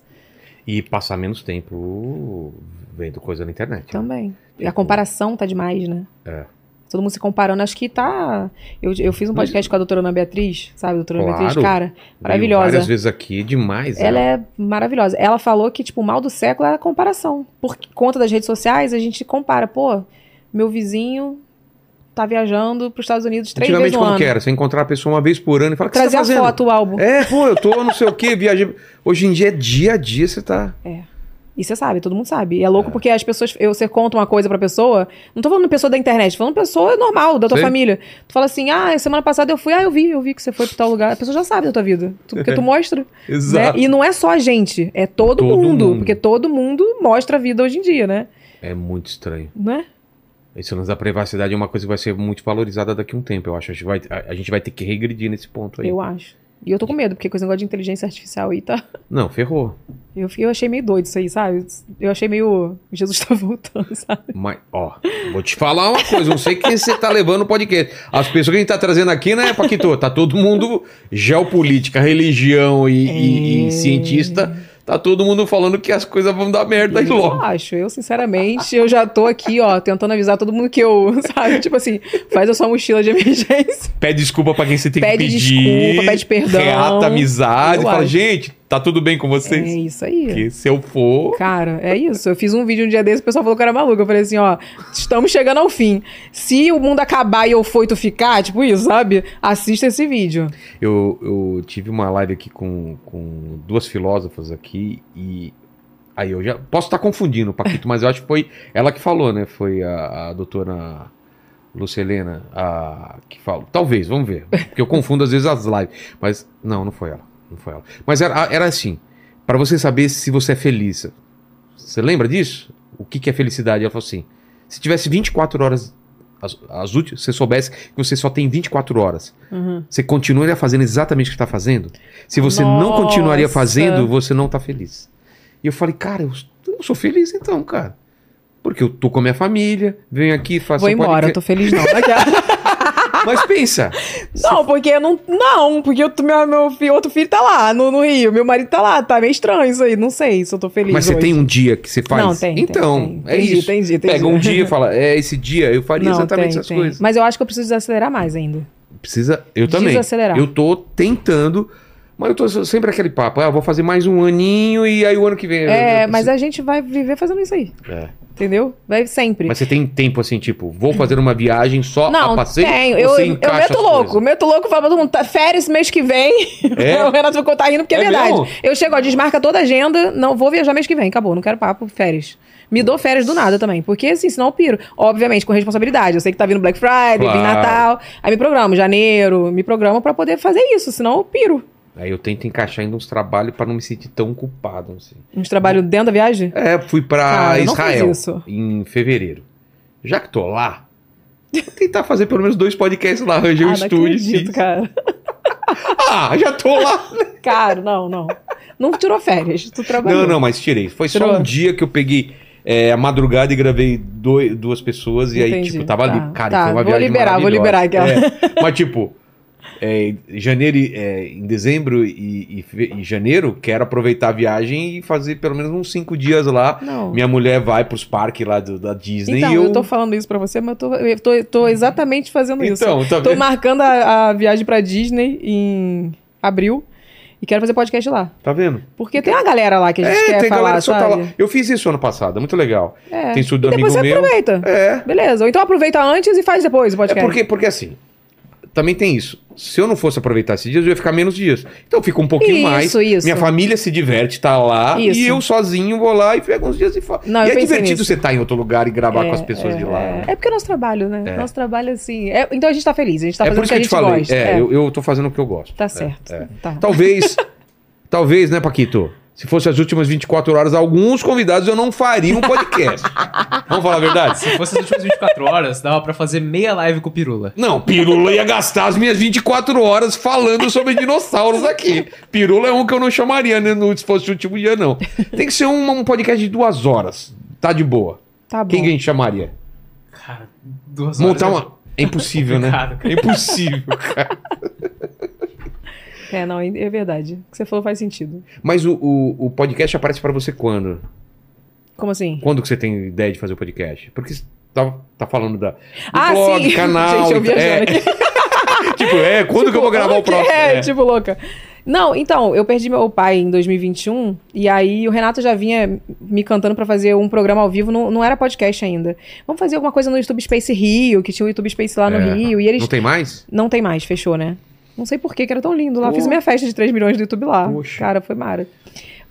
E passar menos tempo vendo coisa na internet. né? Também. E a comparação tá demais, né? É. Todo mundo se comparando. Acho que tá. Eu, eu fiz um Mas- podcast com a doutora Ana Beatriz, sabe? Doutora Ana Claro. Beatriz, cara, Veio maravilhosa. Várias vezes aqui, demais. Ela né? é maravilhosa. Ela falou que, tipo, o mal do século é a comparação. Por conta das redes sociais, a gente compara. Pô, meu vizinho tá viajando pros Estados Unidos três Antigamente, vezes no como ano. que era? Você encontrar a pessoa uma vez por ano e falar, que Trazer você tá a fazendo? foto, o álbum. É, pô, eu tô não sei o que, viajei. Hoje em dia é dia a dia, você tá. E você sabe, todo mundo sabe. E é louco porque as pessoas. Eu, você conta uma coisa pra pessoa. Não tô falando pessoa da internet, tô falando pessoa normal, da tua Sei. família. Tu fala assim, ah, semana passada eu fui, ah, eu vi, eu vi que você foi pra tal lugar. A pessoa já sabe da tua vida. Tu- porque tu [LAUGHS] mostra. né? E não é só a gente, é todo, Todo mundo, mundo. Porque todo mundo mostra a vida hoje em dia, né? É muito estranho. Né? Esse lance da privacidade é uma coisa que vai ser muito valorizada daqui a um tempo. Eu acho. A gente vai, a, a gente vai ter que regredir nesse ponto aí. Eu acho. E eu tô com medo, porque com esse negócio de inteligência artificial aí tá. Não, ferrou. Eu, eu achei meio doido isso aí, sabe? Eu achei meio. Jesus tá voltando, [LAUGHS] sabe? Mas, ó, vou te falar uma coisa. Não sei quem você tá levando no podcast. As pessoas que a gente tá trazendo aqui, né, Paquito? Tá todo mundo geopolítica, religião e, e- e É. cientista. Tá todo mundo falando que as coisas vão dar merda aí Eu logo. acho, eu sinceramente, eu já tô aqui, ó, tentando avisar todo mundo que eu, [LAUGHS] sabe? Tipo assim, faz a sua mochila de emergência. Pede desculpa pra quem você tem Pede que pedir. desculpa, pede perdão. Reata amizade. Eu Fala, acho. gente, tá tudo bem com É vocês? isso aí. Porque se eu for. Cara, é isso. Eu fiz um vídeo um dia desse, o pessoal falou que era maluco. Eu falei assim, ó, estamos chegando ao fim. Se o mundo acabar e eu for e tu ficar, tipo isso, sabe? Assista esse vídeo. Eu, eu tive uma live aqui com, com duas filósofas aqui e. Aí eu já. Posso estar confundindo, Paquito, mas eu acho que foi ela que falou, né? Foi a, a doutora Lucelena a, que falou. Talvez, vamos ver. Porque eu confundo às vezes as lives. Mas não, não foi ela. Não foi ela. Mas era, era assim: para você saber se você é feliz. Você lembra disso? O que, que é felicidade? Ela falou assim: se tivesse 24 horas. As, as últimas, você soubesse que você só tem 24 horas. Uhum. Você continuaria fazendo exatamente o que está fazendo? Se você não Nossa. continuaria fazendo, você não está feliz. E eu falei, cara, eu, eu sou feliz então, cara. Porque eu tô com a minha família, venho aqui, faço Vou embora, eu tô feliz não. [LAUGHS] Mas pensa, [LAUGHS] não, porque eu não. Não, porque eu, meu, meu filho, outro filho tá lá no, no Rio. Meu marido tá lá. Tá meio estranho isso aí. Não sei se eu tô feliz. mas você hoje. tem um dia que você faz. Não, tem, tem, Então, tem. é Entendi, isso. entendi, entendi. Pega um dia e fala, é esse dia, eu faria Não, exatamente tem, essas tem. coisas. Mas eu acho que eu preciso desacelerar mais ainda. Precisa, eu também. Desacelerar. Eu tô tentando, mas eu tô sempre aquele papo, ah, eu vou fazer mais um aninho e aí o ano que vem. eu- É, eu mas a gente vai viver fazendo isso aí. É. Entendeu? Vai sempre. Mas você tem tempo assim, tipo, vou fazer uma viagem só não, a passeio? tenho. Eu, eu meto louco. coisas? Meto louco e falo pra todo mundo, tá, férias mês que vem. É? [LAUGHS] o Renato ficou tá rindo porque é, É verdade. mesmo? Eu chego, ó, desmarca toda a agenda, não vou viajar mês que vem, acabou, não quero papo, férias. Me dou férias do nada também, porque assim, senão eu piro. Obviamente, com responsabilidade. Eu sei que tá vindo Black Friday, Claro. vem Natal. Aí me programo, janeiro, me programo pra poder fazer isso, senão eu piro. Aí eu tento encaixar ainda uns trabalhos pra não me sentir tão culpado. Assim. Uns trabalhos dentro da viagem. É, fui não fiz Israel em fevereiro. Já que tô lá, vou tentar fazer pelo menos dois podcasts lá, arranjei um ah, não estúdio. acredito, cara. [LAUGHS] Ah, já tô lá. [LAUGHS] Cara, não, não. Não tirou férias, tu trabalhou. Não, não, mas tirei. Foi só Tirou. um dia que eu peguei é, a madrugada e gravei doi- duas pessoas e aí, Entendi. tipo, tava Tá, ali. Cara, tá, foi uma vou viagem liberar, vou liberar aquela. É, mas, tipo, é, em janeiro, e- é, em dezembro e, e e janeiro, quero aproveitar a viagem e fazer pelo menos uns cinco dias lá. Não. Minha mulher vai pros parques lá do- da Disney Então, eu... eu. tô falando isso pra você, mas eu tô, eu tô, tô exatamente fazendo isso. Então, tá Tô vendo? marcando a, a viagem pra Disney em abril e quero fazer podcast lá. Tá vendo? Porque tem uma galera lá que a gente É, quer tem falar, galera que só tá sabe? lá. Eu fiz isso ano passado, é muito legal. É. Tem estudo do E amigo você meu. aproveita. É. Beleza. Ou então aproveita antes e faz depois o É podcast. porque, porque assim, também tem isso. Se eu não fosse aproveitar esses dias, eu ia ficar menos dias. Então eu fico um pouquinho Isso, mais. isso. Minha família se diverte, tá lá. Isso. E eu sozinho vou lá e pego uns dias e faço. Não, e é divertido nisso. você estar em outro lugar e gravar com as pessoas é, de lá. É, né? É porque é nosso trabalho, né? É. Nosso trabalho, assim. é- Então a gente tá feliz, a gente tá É fazendo por o isso que a eu te gente falei. gosta. É, É, Eu, eu tô fazendo o que eu gosto. Tá É, certo. é. Tá. Talvez, [LAUGHS] talvez, né, Paquito? Se fosse as últimas 24 horas, alguns convidados eu não faria um podcast. [LAUGHS] Vamos falar a verdade? Se fosse as últimas 24 horas, dava pra fazer meia live com o Pirula. Não, Pirula ia gastar as minhas 24 horas falando sobre dinossauros aqui. Pirula é um que eu não chamaria, né, no, se fosse o último dia, não. Tem que ser um, um podcast de duas horas. Tá de boa. Tá bom. Quem que a gente chamaria? Cara, duas horas. Montar é- uma. É impossível, né? Cara. É impossível, cara. É, não, é verdade. O que você falou faz sentido. Mas o, o, o podcast aparece pra você quando? Como assim? Quando que você tem ideia de fazer o podcast? Porque você tá, tá falando da, do Ah, blog, sim. [LAUGHS] canal. Gente, eu viajando é, aqui. [LAUGHS] tipo, é, quando que eu vou gravar o Ok, próximo? É, É. tipo louca. Não, então, eu perdi meu pai em 2021 e aí o Renato já vinha me cantando pra fazer um programa ao vivo, não, não era podcast ainda. Vamos fazer alguma coisa no YouTube Space Rio, que tinha o YouTube Space lá no É. Rio, e eles Não tem mais? Não tem mais, fechou, né? Não sei por que era tão lindo lá. Fiz minha festa de 3 milhões do YouTube lá. Poxa. Cara, foi mara.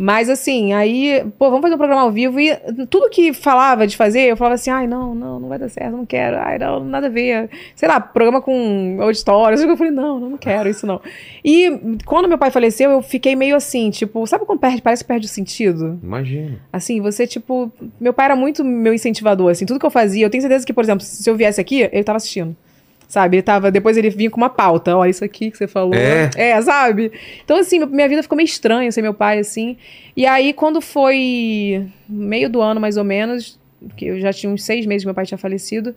Mas assim, aí, pô, vamos fazer um programa ao vivo e tudo que falava de fazer, eu falava assim, ai, não, não, não vai dar certo, não quero, ai, não, nada a ver. Sei lá, programa com auditório, eu falei, não, não, não quero isso não. E quando meu pai faleceu, eu fiquei meio assim, tipo, sabe quando perde, parece que perde o sentido? Imagina. Assim, você, tipo, meu pai era muito meu incentivador, assim, tudo que eu fazia, eu tenho certeza que, por exemplo, se eu viesse aqui, ele tava assistindo. Sabe, ele tava, depois ele vinha com uma pauta, olha isso aqui que você falou. É. É, sabe? Então, assim, minha vida ficou meio estranha sem meu pai, assim. E aí, quando foi meio do ano, mais ou menos, que eu já tinha uns seis meses que meu pai tinha falecido,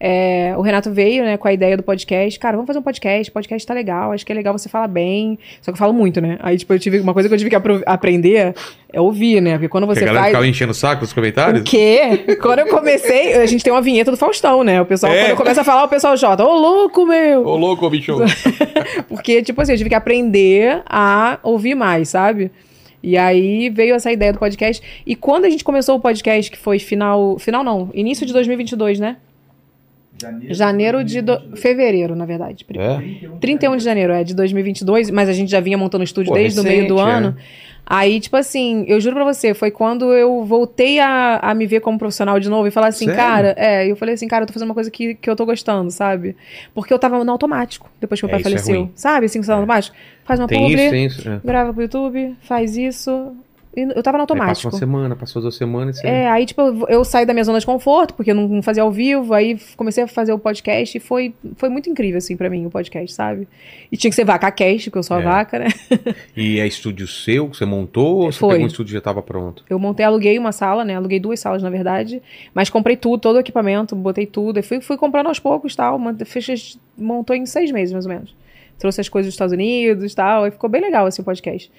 é, o Renato veio, né, com a ideia do podcast. Cara, vamos fazer um podcast, podcast tá legal, acho que é legal você falar bem. Só que eu falo muito, né? Aí, tipo, eu tive uma coisa que eu tive que aprender é ouvir, né? Porque quando você a galera faz. ficava enchendo o saco nos comentários? O quê? Quando eu comecei, a gente tem uma vinheta do Faustão, né? O pessoal, É. quando eu começo a falar, o pessoal jota, ô louco, meu! Ô, louco, bicho. [LAUGHS] Porque, tipo assim, eu tive que aprender a ouvir mais, sabe? E aí veio essa ideia do podcast. E quando a gente começou o podcast, que foi final. Final não, início de 2022, né? Janeiro, Janeiro de. Do... Fevereiro, na verdade. É? 31 de janeiro, é de 2022, mas a gente já vinha montando o estúdio Pô, desde o meio do é. ano. Aí, tipo assim, eu juro pra você, foi quando eu voltei a, a me ver como profissional de novo e falar assim, Sério? cara, é, eu falei assim, cara, eu tô fazendo uma coisa que, que eu tô gostando, sabe? Porque eu tava no automático, depois que meu É, pai é faleceu. ruim. sabe, assim, que você tá no automático? Faz uma Tem publi, isso, tem isso. É. grava pro YouTube, faz isso. Eu tava no Aí passa automático. uma semana, passou duas semanas. Você... É, aí, tipo, eu- eu saí da minha zona de conforto, porque eu não não fazia ao vivo, aí comecei a fazer o podcast e foi, foi muito incrível, assim, pra mim, o podcast, sabe? E tinha que ser vaca cast, porque eu sou a É. vaca, né? [LAUGHS] E é estúdio seu que você montou ou você Foi. pegou um estúdio que já tava pronto? Eu montei, aluguei uma sala, né? Aluguei duas salas, na verdade. Mas comprei tudo, todo o equipamento, botei tudo. E fui, fui comprando aos poucos tal. fez- montou em seis meses, mais ou menos. Trouxe as coisas dos Estados Unidos e tal. E ficou bem legal, assim, o podcast.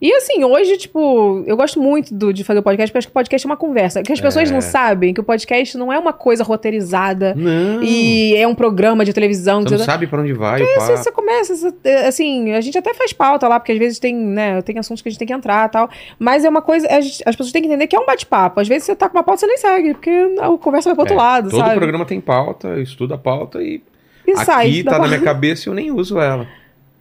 E assim, hoje, tipo, eu gosto muito do- de fazer o podcast, porque acho que o podcast é uma conversa. Que as pessoas É. não sabem que o podcast não é uma coisa roteirizada Não. e é um programa de televisão. Você não sabe pra onde vai. Aí pá. você, você começa, você- é, assim, a gente até faz pauta lá, porque às vezes tem, né, tem assuntos que a gente tem que entrar e tal, mas é uma coisa, gente- as pessoas têm que entender que é um bate-papo. Às vezes você tá com uma pauta, você nem segue, porque a conversa vai pro outro É, lado, Todo sabe? programa tem pauta, eu estudo a pauta e E aqui sai. tá na pra- minha cabeça e eu nem uso ela.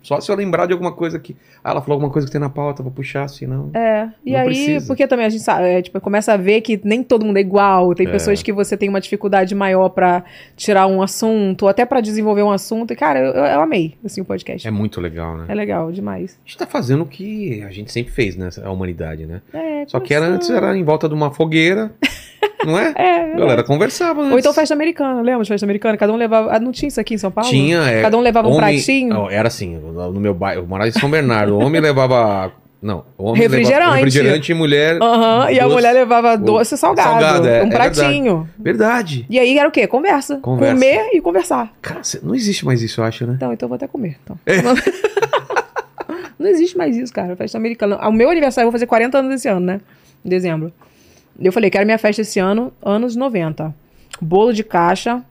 Só se eu lembrar de alguma coisa que. Ah, ela falou alguma coisa que tem na pauta, vou puxar, senão. É, e Não aí, precisa. porque também a gente sabe, é, tipo, começa a ver que nem todo mundo é igual, tem É. pessoas que você tem uma dificuldade maior pra tirar um assunto, ou até pra desenvolver um assunto, e cara, eu, eu amei, assim, o podcast. É muito legal, né? É legal demais. A gente tá fazendo o que a gente sempre fez, né? A humanidade, né? É, Só que era, antes era em volta de uma fogueira, [LAUGHS] não é? [LAUGHS] É, A galera conversava antes. Ou então festa americana, lembra de festa americana? Cada um levava. Ah, não tinha isso aqui em São Paulo? Tinha, é, Cada um levava um homem- pratinho. Ó, Era assim, no meu bairro, eu morava em São Bernardo. O homem [LAUGHS] levava Não, homem Refrigerante. refrigerante e mulher. Aham, e a mulher levava doce salgado. salgado, é, um é pratinho. Verdade. e aí era o quê? Conversa. Conversa. Comer e conversar. Cara, não existe mais isso, eu acho, né? Então, então eu vou até comer. Então. É. [LAUGHS] Não existe mais isso, cara. Festa americana. O meu aniversário, eu vou fazer 40 anos esse ano, né? Em dezembro. Eu falei, quero minha festa esse ano, anos 90. Bolo de caixa,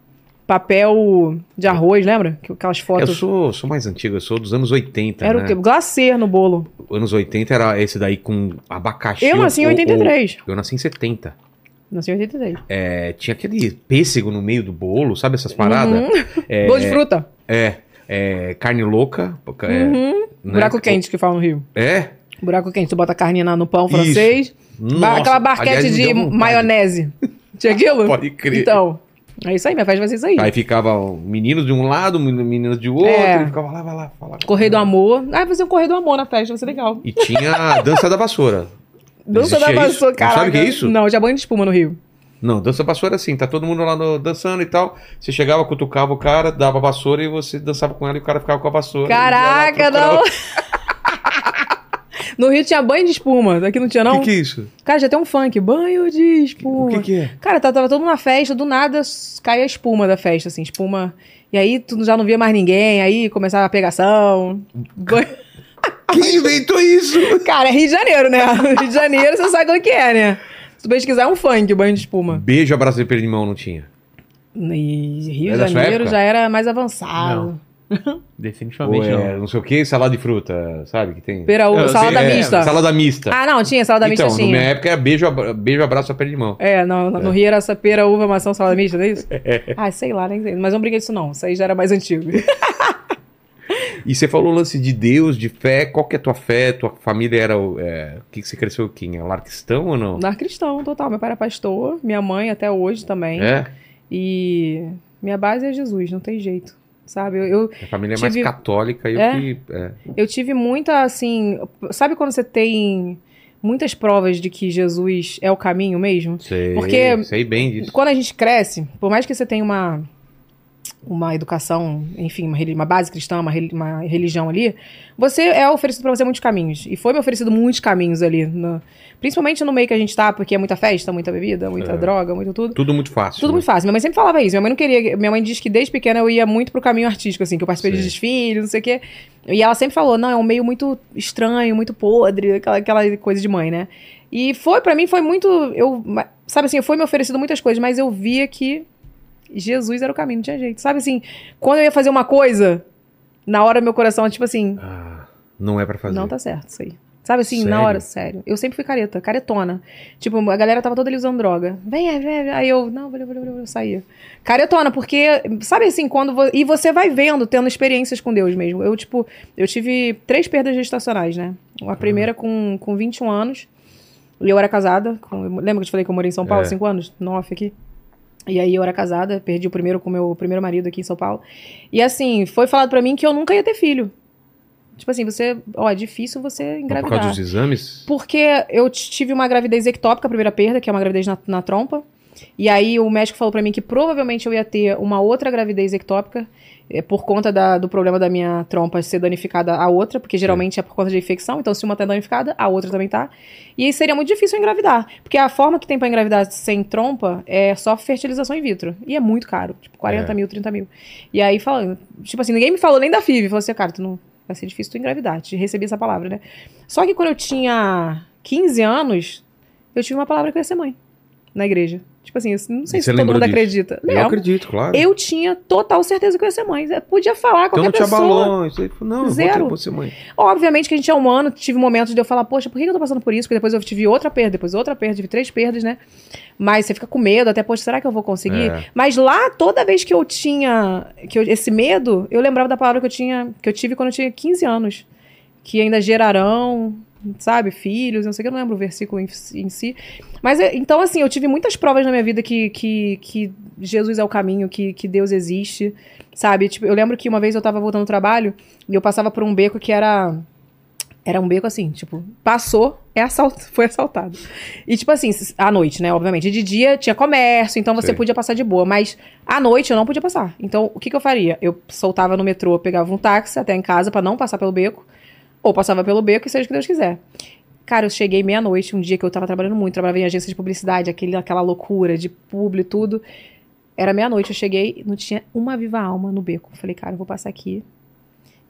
papel de arroz, lembra? Que- Aquelas Eu fotos. sou, sou mais antigo, eu sou dos anos 80. Era né? o quê? Glacê no bolo. Anos 80 era esse daí com abacaxi. Eu nasci em ou- 83. ou- eu nasci em 70. Nasci em 83. É, tinha aquele pêssego no meio do bolo, sabe essas paradas? É, Uhum. Bolo de fruta. é, é, carne louca. É, Uhum. né? Buraco quente que fala no Rio. É? Buraco quente. Tu bota a carne na- no pão Isso. francês. Nossa, aquela barquete aliás, de maionese. Tinha aquilo? Pode crer. Então. É isso aí, minha festa vai ser isso aí. Aí ficava meninos de um lado, meninos de outro, É. e ficava lá, vai lá, fala. Correio do amor. Ah, vai fazer um correio do amor na festa, vai ser legal. E tinha a dança da vassoura. Dança da Existia isso? vassoura, cara. sabe o que é isso? Não, já banho de espuma no Rio. Não, dança vassoura assim, tá todo mundo lá no- dançando e tal. Você chegava, cutucava o cara, dava a vassoura e você dançava com ela e o cara ficava com a vassoura. Caraca, ela não. [LAUGHS] No Rio tinha banho de espuma. Aqui não tinha, O não? que, que é isso? Cara, já tem um funk. Banho de O espuma. que, que é? Cara, tava, tava todo mundo na festa, do nada cai a espuma da festa, assim, espuma. E aí tu já não via mais ninguém, aí começava a pegação. Banho- Quem inventou isso? [LAUGHS] Cara, é Rio de Janeiro, né? [LAUGHS] Rio de Janeiro, você sabe o que é, né? Se tu pesquisar, é um funk, banho de espuma. Beijo, abraço de pernimão não tinha. E Rio de Janeiro já era mais avançado. Ou [LAUGHS] Definitivamente é, não. não sei o que, salada de fruta, sabe? Que tem. Peraú, Eu salada É, mista. Salada mista. Ah, não, tinha, salada então, mista na minha tinha. época era beijo, beijo abraço a pernimão. É, no, no Rio era essa pera, uva, maçã, salada mista, não é isso? [LAUGHS] Ah, sei lá, nem sei. Mas não brinquei disso não, isso aí já era mais antigo. [LAUGHS] E você falou o lance de Deus, de fé. Qual que é a tua fé? Tua família era o. É, que, que você cresceu aqui? Em lar cristão ou não? Lar cristão, total. Meu pai era pastor, minha mãe até hoje também. É? E minha base é Jesus, não tem jeito. Sabe? Eu, eu, A família é Tive- mais católica e É? que. É. eu tive muita, assim. Sabe quando você tem muitas provas de que Jesus é o caminho mesmo? Sei, Porque- sei bem disso. Quando a gente cresce, por mais que você tenha uma, uma educação, enfim, uma, uma base cristã, uma, uma religião ali, você é oferecido pra você muitos caminhos. E foi me oferecido muitos caminhos ali. no- principalmente no meio que a gente tá, porque é muita festa, muita bebida, muita É. droga, muito tudo. Tudo muito fácil. Tudo né? muito fácil. Minha mãe sempre falava isso. Minha mãe não queria. Minha mãe diz que desde pequena eu ia muito pro caminho artístico, assim, que eu participei de Sei. desfiles, não sei o quê. E ela sempre falou: não, é um meio muito estranho, muito podre, aquela, aquela coisa de mãe, né? E foi, pra mim, foi muito. Eu, sabe assim, foi me oferecido muitas coisas, mas eu via que Jesus era o caminho, não tinha jeito. Sabe assim, quando eu ia fazer uma coisa, na hora meu coração, tipo assim, Ah, não é pra fazer. não tá certo isso aí. Sabe assim, na Sério? hora, sério. Eu sempre fui careta, caretona. Tipo, a galera tava toda ali usando droga. Vem, vem, vem. Aí eu, não, valeu, valeu, valeu, eu saía. Caretona, porque, sabe assim, quando. vo- E você vai vendo, tendo experiências com Deus mesmo. Eu, tipo, eu tive três perdas gestacionais, né? A primeira com, com 21 anos. E eu era casada. Com... Lembra que eu te falei que eu morei em São Paulo, É. cinco anos? No off aqui. E aí eu era casada, perdi o primeiro com o meu primeiro marido aqui em São Paulo. E assim, foi falado pra mim que eu nunca ia ter filho. Tipo assim, você. Ó, é difícil você Mas Por engravidar. causa dos exames? Porque eu tive uma gravidez ectópica, a primeira perda, que é uma gravidez na, na trompa. E aí o médico falou pra mim que provavelmente eu ia ter uma outra gravidez ectópica eh, por conta da- do problema da minha trompa ser danificada a outra, porque geralmente é por conta de infecção, então se uma tá danificada, a outra também tá. E aí seria muito difícil engravidar, porque a forma que tem pra engravidar sem trompa é só fertilização in vitro. E é muito caro, tipo 40 É. mil, 30 mil. E aí falando, tipo assim, ninguém me falou nem da FIV, falou assim, cara, tu não vai ser difícil tu engravidar, te recebi essa palavra, né? Só que quando eu tinha 15 anos, eu tive uma palavra que eu ia ser mãe na igreja. Tipo assim, eu não sei E se você todo mundo disso? acredita. Eu acredito, claro. Eu tinha total certeza que eu ia ser mãe. Eu podia falar então qualquer não pessoa. aí, não, eu vou, ter, Zero. vou ser mãe. Obviamente que a gente é humano, tive momentos de eu falar, poxa, por que eu tô passando por isso? Porque depois eu tive outra perda, depois outra perda, tive três perdas, né? Mas você fica com medo, até, poxa, será que eu vou conseguir? É. Mas lá, toda vez que eu tinha que eu- esse medo, eu lembrava da palavra que eu tinha, que eu tive quando eu tinha 15 anos. Que ainda gerarão, sabe, filhos, não sei o que, eu não lembro o versículo em, em si. Mas, é- então, assim, eu tive muitas provas na minha vida que, que, que Jesus é o caminho, que, que Deus existe, sabe? Tipo, eu lembro que uma vez eu tava voltando do trabalho e eu passava por um beco que era. Era um beco assim, tipo, passou, é assalt... [LAUGHS] foi assaltado. E, tipo assim, à noite, né? Obviamente. De dia tinha comércio, então você Sei. podia passar de boa. Mas à noite eu não podia passar. Então, o que, que eu faria? Eu soltava no metrô, pegava um táxi até em casa pra não passar pelo beco. Ou passava pelo beco e seja o que Deus quiser. Cara, eu cheguei meia-noite, um dia que eu tava trabalhando muito, trabalhava em agência de publicidade, aquele, aquela loucura de publi e tudo. Era meia-noite, eu cheguei, não tinha uma viva alma no beco. Falei, cara, eu vou passar aqui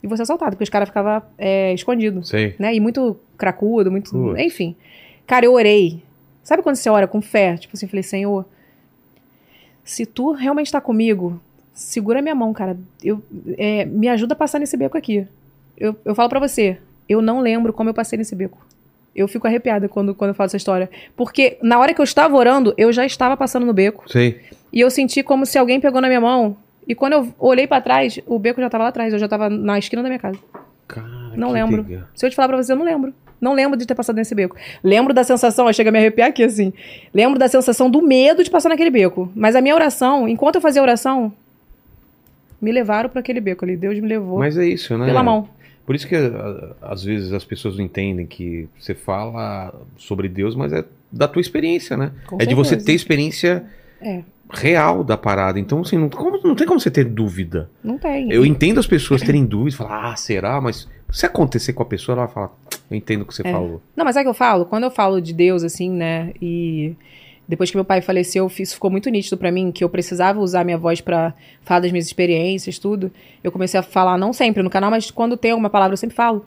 e vou ser assaltado, porque os caras ficavam é, escondidos, Sei. né? E muito cracudo, muito. Enfim. Cara, eu orei. Sabe quando você ora com fé? Tipo assim, falei, Senhor, se tu realmente tá comigo, segura minha mão, cara. Eu, é, me ajuda a passar nesse beco aqui. Eu, eu falo pra você, eu não lembro como eu passei nesse beco. Eu fico arrepiada quando, quando eu falo essa história. Porque na hora que eu estava orando, eu já estava passando no beco. Sei. E eu senti como se alguém pegou na minha mão. E quando eu olhei pra trás, o beco já tava lá atrás. Eu já tava na esquina da minha casa. Cara, Não lembro. legal. Se eu te falar pra você, eu não lembro. Não lembro de ter passado nesse beco. Lembro da sensação, chega a me arrepiar aqui assim. Lembro da sensação do medo de passar naquele beco. Mas a minha oração, enquanto eu fazia a oração, me levaram pra aquele beco ali. Deus me levou Mas é isso, né? pela mão. Por isso que às vezes as pessoas não entendem que você fala sobre Deus, mas é da tua experiência, né? Com é de você certeza. ter experiência É. real da parada. Então, assim, não, como- não tem como você ter dúvida. Não tem. Eu entendo as pessoas terem dúvidas, falar, ah, será? Mas se acontecer com a pessoa, ela vai falar, eu entendo o que você É. falou. Não, mas é que eu falo, quando eu falo de Deus, assim, né, e depois que meu pai faleceu, isso ficou muito nítido pra mim, que eu precisava usar minha voz pra falar das minhas experiências, tudo. Eu comecei a falar, não sempre no canal, mas quando tem alguma palavra eu sempre falo.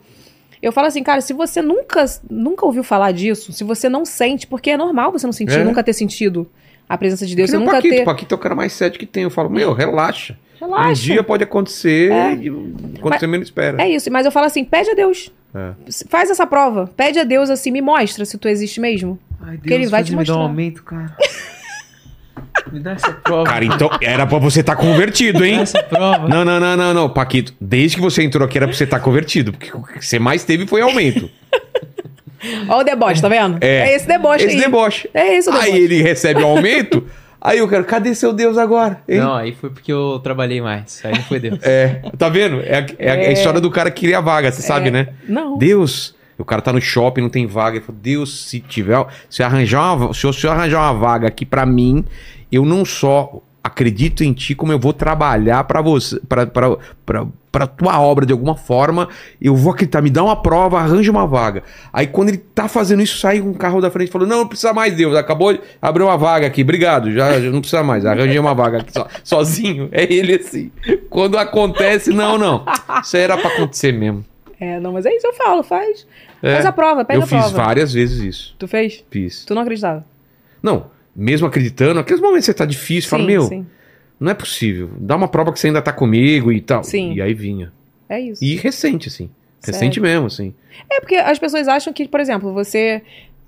Eu falo assim, cara, se você nunca, nunca ouviu falar disso, se você não sente, porque é normal você não sentir, É. nunca ter sentido a presença de Deus, Que o nunca Paquito, ter... Paquito é o cara mais sério que tem. Eu falo, meu, relaxa. Relaxa. Um dia pode acontecer É. e quando você menos espera. É isso, mas eu falo assim, pede a Deus. É. Faz essa prova. Pede a Deus assim, me mostra se tu existe mesmo. Ai, Que ele vai te me dá um mostrar. aumento, cara. [LAUGHS] me dá essa prova. Cara, então era pra você estar convertido, me hein? dá essa prova. Não, não, não, não, não, Paquito. Desde que você entrou aqui era pra você estar convertido. Porque o que você mais teve foi aumento. [LAUGHS] Ó o deboche, tá vendo? É. esse deboche Esse aí. deboche. É isso, Aí deboche. ele recebe o aumento. [LAUGHS] aí eu quero, cadê seu Deus agora? hein? Não, aí foi porque eu trabalhei mais. Aí não foi Deus. [LAUGHS] É, tá vendo? É, a- é a- é a história do cara que queria a vaga, você sabe, né? Não. Deus, o cara tá no shopping, não tem vaga. Ele falou, Deus, se tiver, se arranjar uma, se o senhor arranjar uma vaga aqui pra mim, eu não só acredito em ti, como eu vou trabalhar pra você, pra, pra tua obra de alguma forma. Eu vou acreditar, me dá uma prova, arranja uma vaga. Aí quando ele tá fazendo isso, sai um carro da frente e falou: Não, não precisa mais, Deus. Acabou de abrir uma vaga aqui, obrigado. Já, já não precisa mais. Arranjei uma vaga aqui so- sozinho. É ele assim. Quando acontece, não, não. Isso era pra acontecer mesmo. É, não, mas é isso, eu falo, faz. É. Faz a prova, Eu a fiz prova. várias vezes isso. Tu fez? Fiz. Tu não acreditava? Não, mesmo acreditando, aqueles momentos que você tá difícil, fala, sim, meu, sim. Não é possível. Dá uma prova que você ainda tá comigo e tal. Sim. E aí vinha. É isso. E recente, assim. Sério? Recente mesmo, assim. É porque as pessoas acham que, por exemplo, você,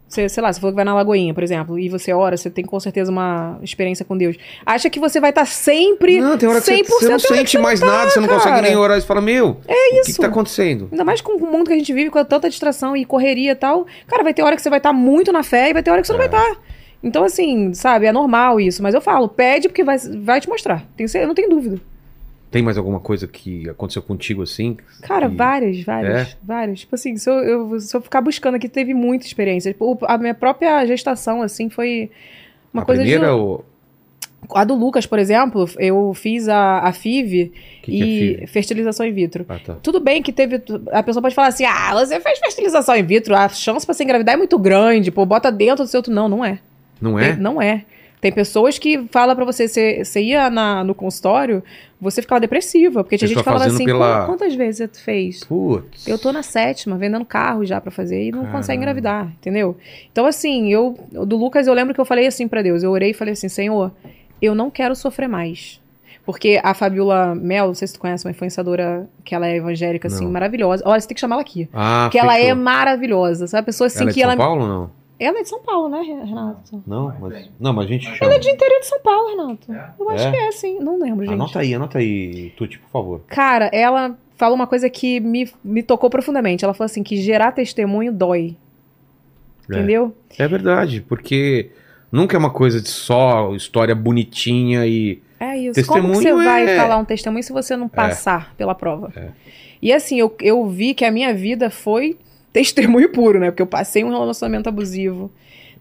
você, sei lá, você falou que vai na Lagoinha, por exemplo, e você ora, você tem com certeza uma experiência com Deus. Acha que você vai estar sempre Não, tem hora que você, 100% você não que sente você mais tá, nada, você não consegue nem orar. Você fala, meu, É o que, que isso. tá acontecendo? Ainda mais com o mundo que a gente vive, com tanta distração e correria e tal. Cara, vai ter hora que você vai estar muito na fé e vai ter hora que você não vai estar. Então, assim, sabe, é normal isso. Mas eu falo, pede porque vai, vai te mostrar. Tenho, cer- eu não tenho dúvida. Tem mais alguma coisa que aconteceu contigo assim? Cara, que- várias, várias, É? várias. Tipo assim, se eu, eu- se eu ficar buscando aqui, teve muita experiência. Tipo, a minha própria gestação, assim, foi uma a coisa primeira de... ou... A do Lucas, por exemplo, eu fiz a, a FIV que, que é e fertilização in vitro. Ah, tá. Tudo bem que teve. A pessoa pode falar assim: ah, você fez fertilização in vitro, a chance pra você engravidar é muito grande, pô, bota dentro do seu. Não, não é. Não é? Tem- não é. Tem pessoas que falam pra você, você, você ia na, no consultório, você ficava depressiva. Porque tinha gente que falava assim: pela- "Qu- quantas vezes você fez? Putz. Eu tô na sétima, vendendo carro já pra fazer e não Caramba. consegue engravidar, entendeu? Então, assim, eu. Do Lucas, eu lembro que eu falei assim pra Deus. Eu orei e falei assim: Senhor, eu não quero sofrer mais. Porque a Fabiola Mel, não sei se tu conhece, uma influenciadora que ela é evangélica, assim, Não. maravilhosa. Olha, você tem que chamar ela aqui. Ah, que ela é maravilhosa, sabe? A pessoa assim ela é que de São ela. Paulo não? Ela é de São Paulo, né, Renato? Não, mas, não, mas a gente chama. Ela é de interior de São Paulo, Renato. Eu acho É? que é, sim. Não lembro, gente. Anota aí, anota aí, Tuti, por favor. Cara, ela falou uma coisa que me, me tocou profundamente. Ela falou assim que gerar testemunho dói. É. Entendeu? É verdade, porque nunca é uma coisa de só história bonitinha e. É isso. Como que Testemunho você vai é- falar um testemunho se você não passar pela prova? E assim, eu, eu vi que a minha vida foi testemunho puro, né? Porque eu passei um relacionamento abusivo,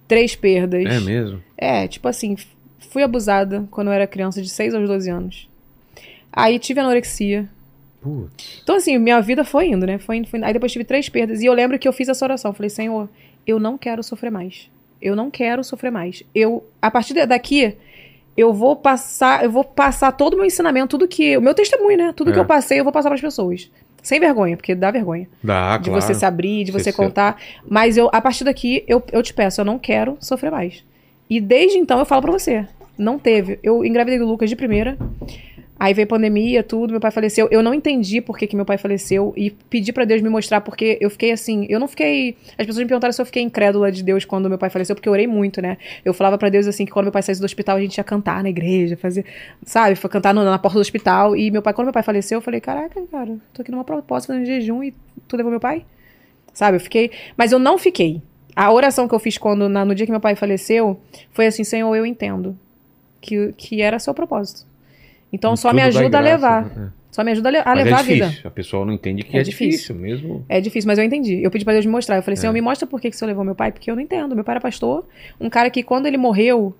três perdas. É mesmo? É, tipo assim, fui abusada quando eu era criança de 6 aos 12 anos. Aí tive anorexia. Putz. Então, assim, minha vida foi indo, né? Foi indo, foi indo. Aí depois tive três perdas. E eu lembro que eu fiz essa oração. Falei, Senhor, eu não quero sofrer mais. Eu não quero sofrer mais. Eu, a partir da- daqui, eu vou passar, eu vou passar todo o meu ensinamento, tudo que. O meu testemunho, né? Tudo que É. eu passei, eu vou passar para as pessoas. Sem vergonha, porque dá vergonha. Dá, de claro. você se abrir, de Você contar. Mas eu, a partir daqui, eu, eu te peço, eu não quero sofrer mais. E desde então eu falo pra você. Não teve. Eu engravidei do Lucas de primeira. Aí veio pandemia, tudo, meu pai faleceu. Eu não entendi por que, que meu pai faleceu e pedi pra Deus me mostrar porque eu fiquei assim, eu não fiquei, as pessoas me perguntaram se eu fiquei incrédula de Deus quando meu pai faleceu, porque eu orei muito, né? Eu falava pra Deus assim que quando meu pai saísse do hospital a gente ia cantar na igreja, fazer, sabe, foi cantar no- na porta do hospital e meu pai quando meu pai faleceu, eu falei, caraca, cara, tô aqui numa proposta fazendo jejum e tu levou meu pai? Sabe, eu fiquei, mas eu não fiquei. A oração que eu fiz quando na- no dia que meu pai faleceu foi assim, Senhor, eu entendo que que era seu propósito. Então só me tudo dá ajuda a graça, levar. né? Só me ajuda a, levar é a vida. A pessoa não entende que É é, difícil. difícil. mesmo. É difícil, mas eu entendi. Eu pedi pra Deus me mostrar. Eu falei É. assim, me mostra por que, que o senhor levou meu pai, porque eu não entendo. Meu pai era pastor, um cara que quando ele morreu,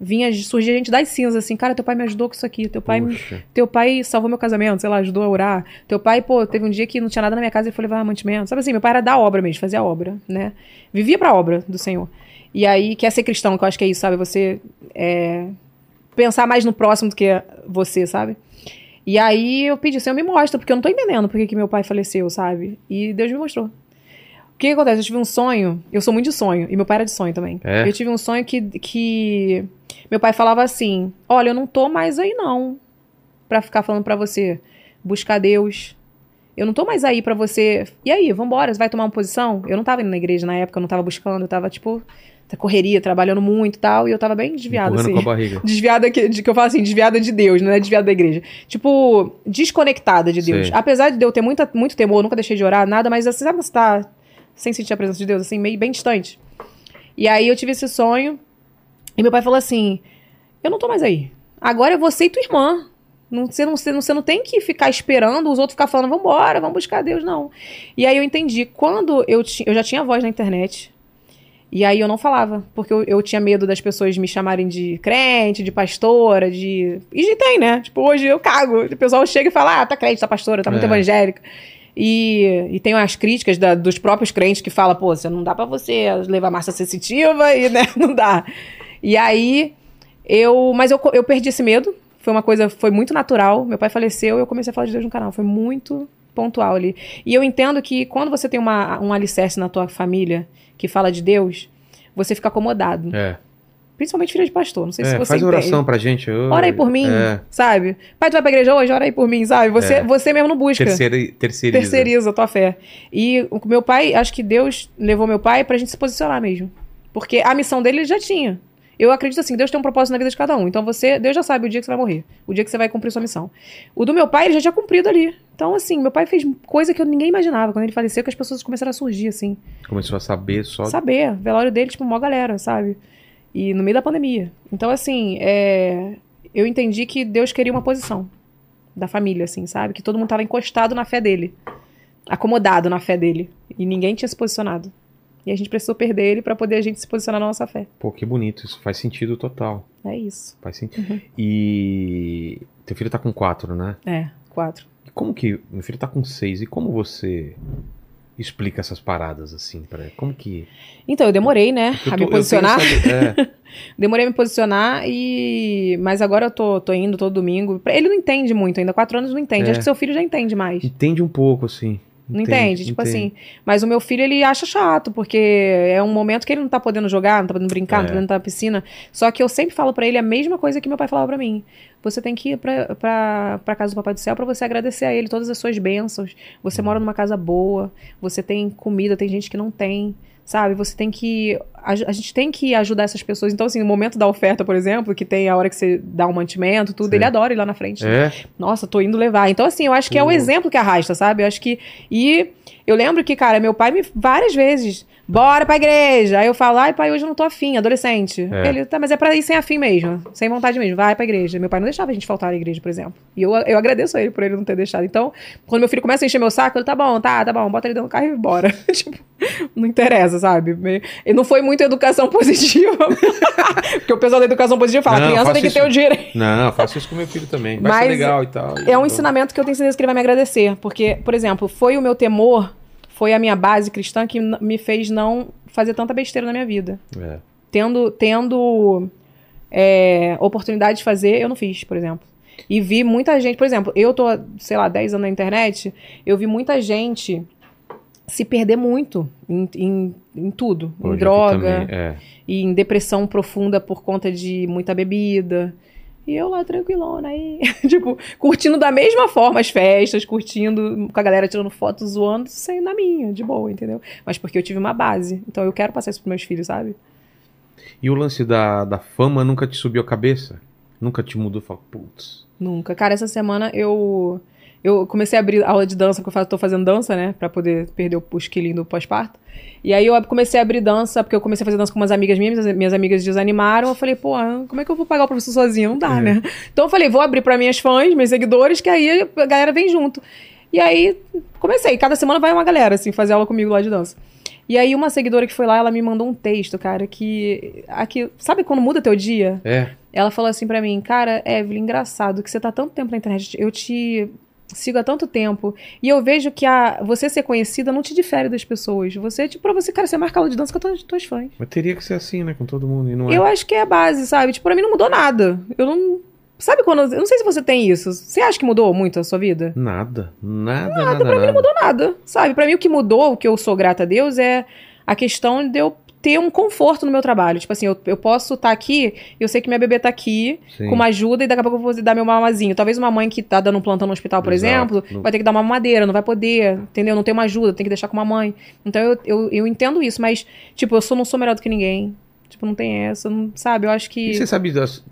vinha surgir gente das cinzas, assim, cara, teu pai me ajudou com isso aqui, teu pai, me- Puxa. teu pai salvou meu casamento, sei lá, ajudou a orar. Teu pai, pô, teve um dia que não tinha nada na minha casa e foi levar mantimento. Sabe assim, meu pai era da obra mesmo, fazia a obra, né? Vivia pra obra do Senhor. E aí, quer ser cristão, que eu acho que é isso, sabe? Você é, pensar mais no próximo do que você, sabe? E aí eu pedi, Senhor, me mostra, porque eu não tô entendendo por que meu pai faleceu, sabe? E Deus me mostrou. O que, que acontece? Eu tive um sonho, eu sou muito de sonho, e meu pai era de sonho também. É? Eu tive um sonho que, que meu pai falava assim: Olha, eu não tô mais aí não, pra ficar falando pra você, buscar Deus. Eu não tô mais aí pra você. E aí, vambora, você vai tomar uma posição? Eu não tava indo na igreja na época, eu não tava buscando, eu tava, tipo, correria, trabalhando muito e tal, e eu tava bem desviada, Empurrando assim. com a barriga. [LAUGHS] Desviada, que, de, que eu falo assim, desviada de Deus, não é desviada da igreja. Tipo, desconectada de Deus. Sei. Apesar de eu ter muita, muito temor, nunca deixei de orar, nada, mas assim, sabe quando você tá sem sentir a presença de Deus, assim, meio bem distante? E aí eu tive esse sonho, e meu pai falou assim: Eu não tô mais aí. Agora é você e tua irmã. Não, você, não, você, não, você não tem que ficar esperando os outros ficar falando, vambora, vamos buscar Deus, não. E aí eu entendi, quando eu, ti, eu já tinha voz na internet, e aí eu não falava, porque eu, eu tinha medo das pessoas me chamarem de crente, de pastora, de. E de tem, né? Tipo, hoje eu cago. O pessoal chega e fala, ah, tá crente, tá pastora, tá muito É. evangélica. E, e tem as críticas da- dos próprios crentes que falam, pô, você não dá pra você levar massa sensitiva e, né, [LAUGHS] não dá. E aí, eu. Mas eu, eu perdi esse medo. Foi uma coisa, foi muito natural. Meu pai faleceu e eu comecei a falar de Deus no canal. Foi muito pontual ali. E eu entendo que quando você tem uma, um alicerce na tua família que fala de Deus, você fica acomodado. É. Principalmente filha de pastor. Não sei se É, você faz entende. oração pra gente. Oi. Ora aí por mim, É. sabe? Pai, tu vai pra igreja hoje? Ora aí por mim, sabe? Você, É. você mesmo não busca. Terceira, terceiriza. Terceiriza a tua fé. E o meu pai, acho que Deus levou meu pai pra gente se posicionar mesmo. Porque a missão dele ele já tinha. Eu acredito assim, Deus tem um propósito na vida de cada um. Então você, Deus já sabe o dia que você vai morrer, o dia que você vai cumprir sua missão. O do meu pai, ele já tinha cumprido ali. Então, assim, meu pai fez coisa que eu ninguém imaginava. Quando ele faleceu, que as pessoas começaram a surgir, assim. Começou a saber só. Saber. Velório dele, tipo, mó galera, sabe? E no meio da pandemia. Então, assim, é... eu entendi que Deus queria uma posição da família, assim, sabe? Que todo mundo tava encostado na fé dele. Acomodado na fé dele. E ninguém tinha se posicionado. E a gente precisou perder ele pra poder a gente se posicionar na nossa fé. Pô, que bonito. Isso faz sentido total. É isso. Faz sentido. Uhum. E. Teu filho tá com quatro, né? É, quatro. Como que. Meu filho tá com seis. E como você explica essas paradas assim para Como que. Então, eu demorei, né, Eu a tô- me eu tenho posicionar. essa- é, [LAUGHS] Demorei a me posicionar e. Mas agora eu tô, tô indo todo domingo. Ele não entende muito ainda. Quatro anos não entende. É. Acho que seu filho já entende mais. entende um pouco, assim. Não entende? Tipo assim. Mas o meu filho, ele acha chato, porque é um momento que ele não tá podendo jogar, não tá podendo brincar, não É. tá podendo estar na piscina. Só que eu sempre falo pra ele a mesma coisa que meu pai falava pra mim. Você tem que ir pra, pra, pra casa do Papai do Céu pra você agradecer a ele todas as suas bênçãos. Você Uhum. mora numa casa boa, você tem comida, tem gente que não tem. Sabe, você tem que. A, a gente tem que ajudar essas pessoas. Então, assim, no momento da oferta, por exemplo, que tem a hora que você dá um mantimento, tudo, Sim. ele adora ir lá na frente. É, Nossa, tô indo levar. Então, assim, eu acho que é o Pô. exemplo que arrasta, sabe? Eu acho que. E eu lembro que, cara, meu pai me várias vezes. Bora pra igreja. Aí eu falo, ai, pai, hoje eu não tô afim, adolescente. É. Ele, tá, mas é pra ir sem afim mesmo, sem vontade mesmo, vai pra igreja. Meu pai não deixava a gente faltar à igreja, por exemplo. E eu, eu agradeço a ele por ele não ter deixado. Então, quando meu filho começa a encher meu saco, ele, tá bom, tá, tá bom, bota ele dentro do carro e bora. [LAUGHS] tipo, não interessa, sabe? E não foi muito educação [LAUGHS] positiva. Porque o pessoal da educação positiva fala, Não, criança tem que isso. ter o direito. Não, eu faço isso com meu filho também. Vai ser Mas legal e tal. É um ensinamento que eu tenho certeza que ele vai me agradecer. Porque, por exemplo, foi o meu temor, foi a minha base cristã que me fez não fazer tanta besteira na minha vida. É. Tendo, tendo é, oportunidade de fazer, eu não fiz, por exemplo. E vi muita gente, por exemplo, eu tô, sei lá, 10 anos na internet, eu vi muita gente se perder muito em, em, em tudo. Já em droga, também, é. e em depressão profunda por conta de muita bebida. E eu lá tranquilona aí, [LAUGHS] tipo, curtindo da mesma forma as festas, curtindo com a galera tirando foto, zoando, sem na minha, de boa, entendeu? Mas porque eu tive uma base. Então eu quero passar isso pros meus filhos, sabe? E o lance da, da fama nunca te subiu a cabeça? Nunca te mudou? Fala, putz. Nunca. Cara, essa semana eu eu comecei a abrir aula de dança, porque eu tô fazendo dança, né? Pra poder perder o, os quilinhos do pós-parto. E aí eu comecei a abrir dança, porque eu comecei a fazer dança com umas amigas minhas, minhas, amigas desanimaram. Eu falei, pô, como é que eu vou pagar o professor sozinha? Não dá, né? Então eu falei, vou abrir pra minhas fãs, meus seguidores, que aí a galera vem junto. E aí comecei. Cada semana vai uma galera, assim, fazer aula comigo lá de dança. E aí uma seguidora que foi lá, ela me mandou um texto, cara, que... Aqui, sabe quando muda teu dia? É. Ela falou assim pra mim, cara, Evelyn, engraçado que você tá tanto tempo na internet, eu te sigo há tanto tempo, e eu vejo que a, você ser conhecida não te difere das pessoas. Você, tipo, pra você, cara, você marca aula de dança com as tuas fãs. Mas teria que ser assim, né? Com todo mundo. E não é. Eu acho que é a base, sabe? Tipo, pra mim não mudou nada. Eu não... Sabe quando... Eu não sei se você tem isso. Você acha que mudou muito a sua vida? Nada. Nada, nada, nada. pra mim não mudou nada, sabe? Pra mim o que mudou, o que eu sou grata a Deus, é a questão de eu ter um conforto no meu trabalho. Tipo assim, eu, eu posso estar aqui, eu sei que minha bebê tá aqui, Sim. com uma ajuda, e daqui a pouco eu vou dar meu mamazinho. Talvez uma mãe que tá dando um plantão no hospital, por Exato. exemplo, Não- vai ter que dar uma mamadeira, não vai poder, entendeu? Não tem uma ajuda, tem que deixar com uma mãe. Então eu, eu, eu entendo isso, mas, tipo, eu sou, não sou melhor do que ninguém. Tipo, não tem essa, não, sabe? Eu acho que. E você sabe das-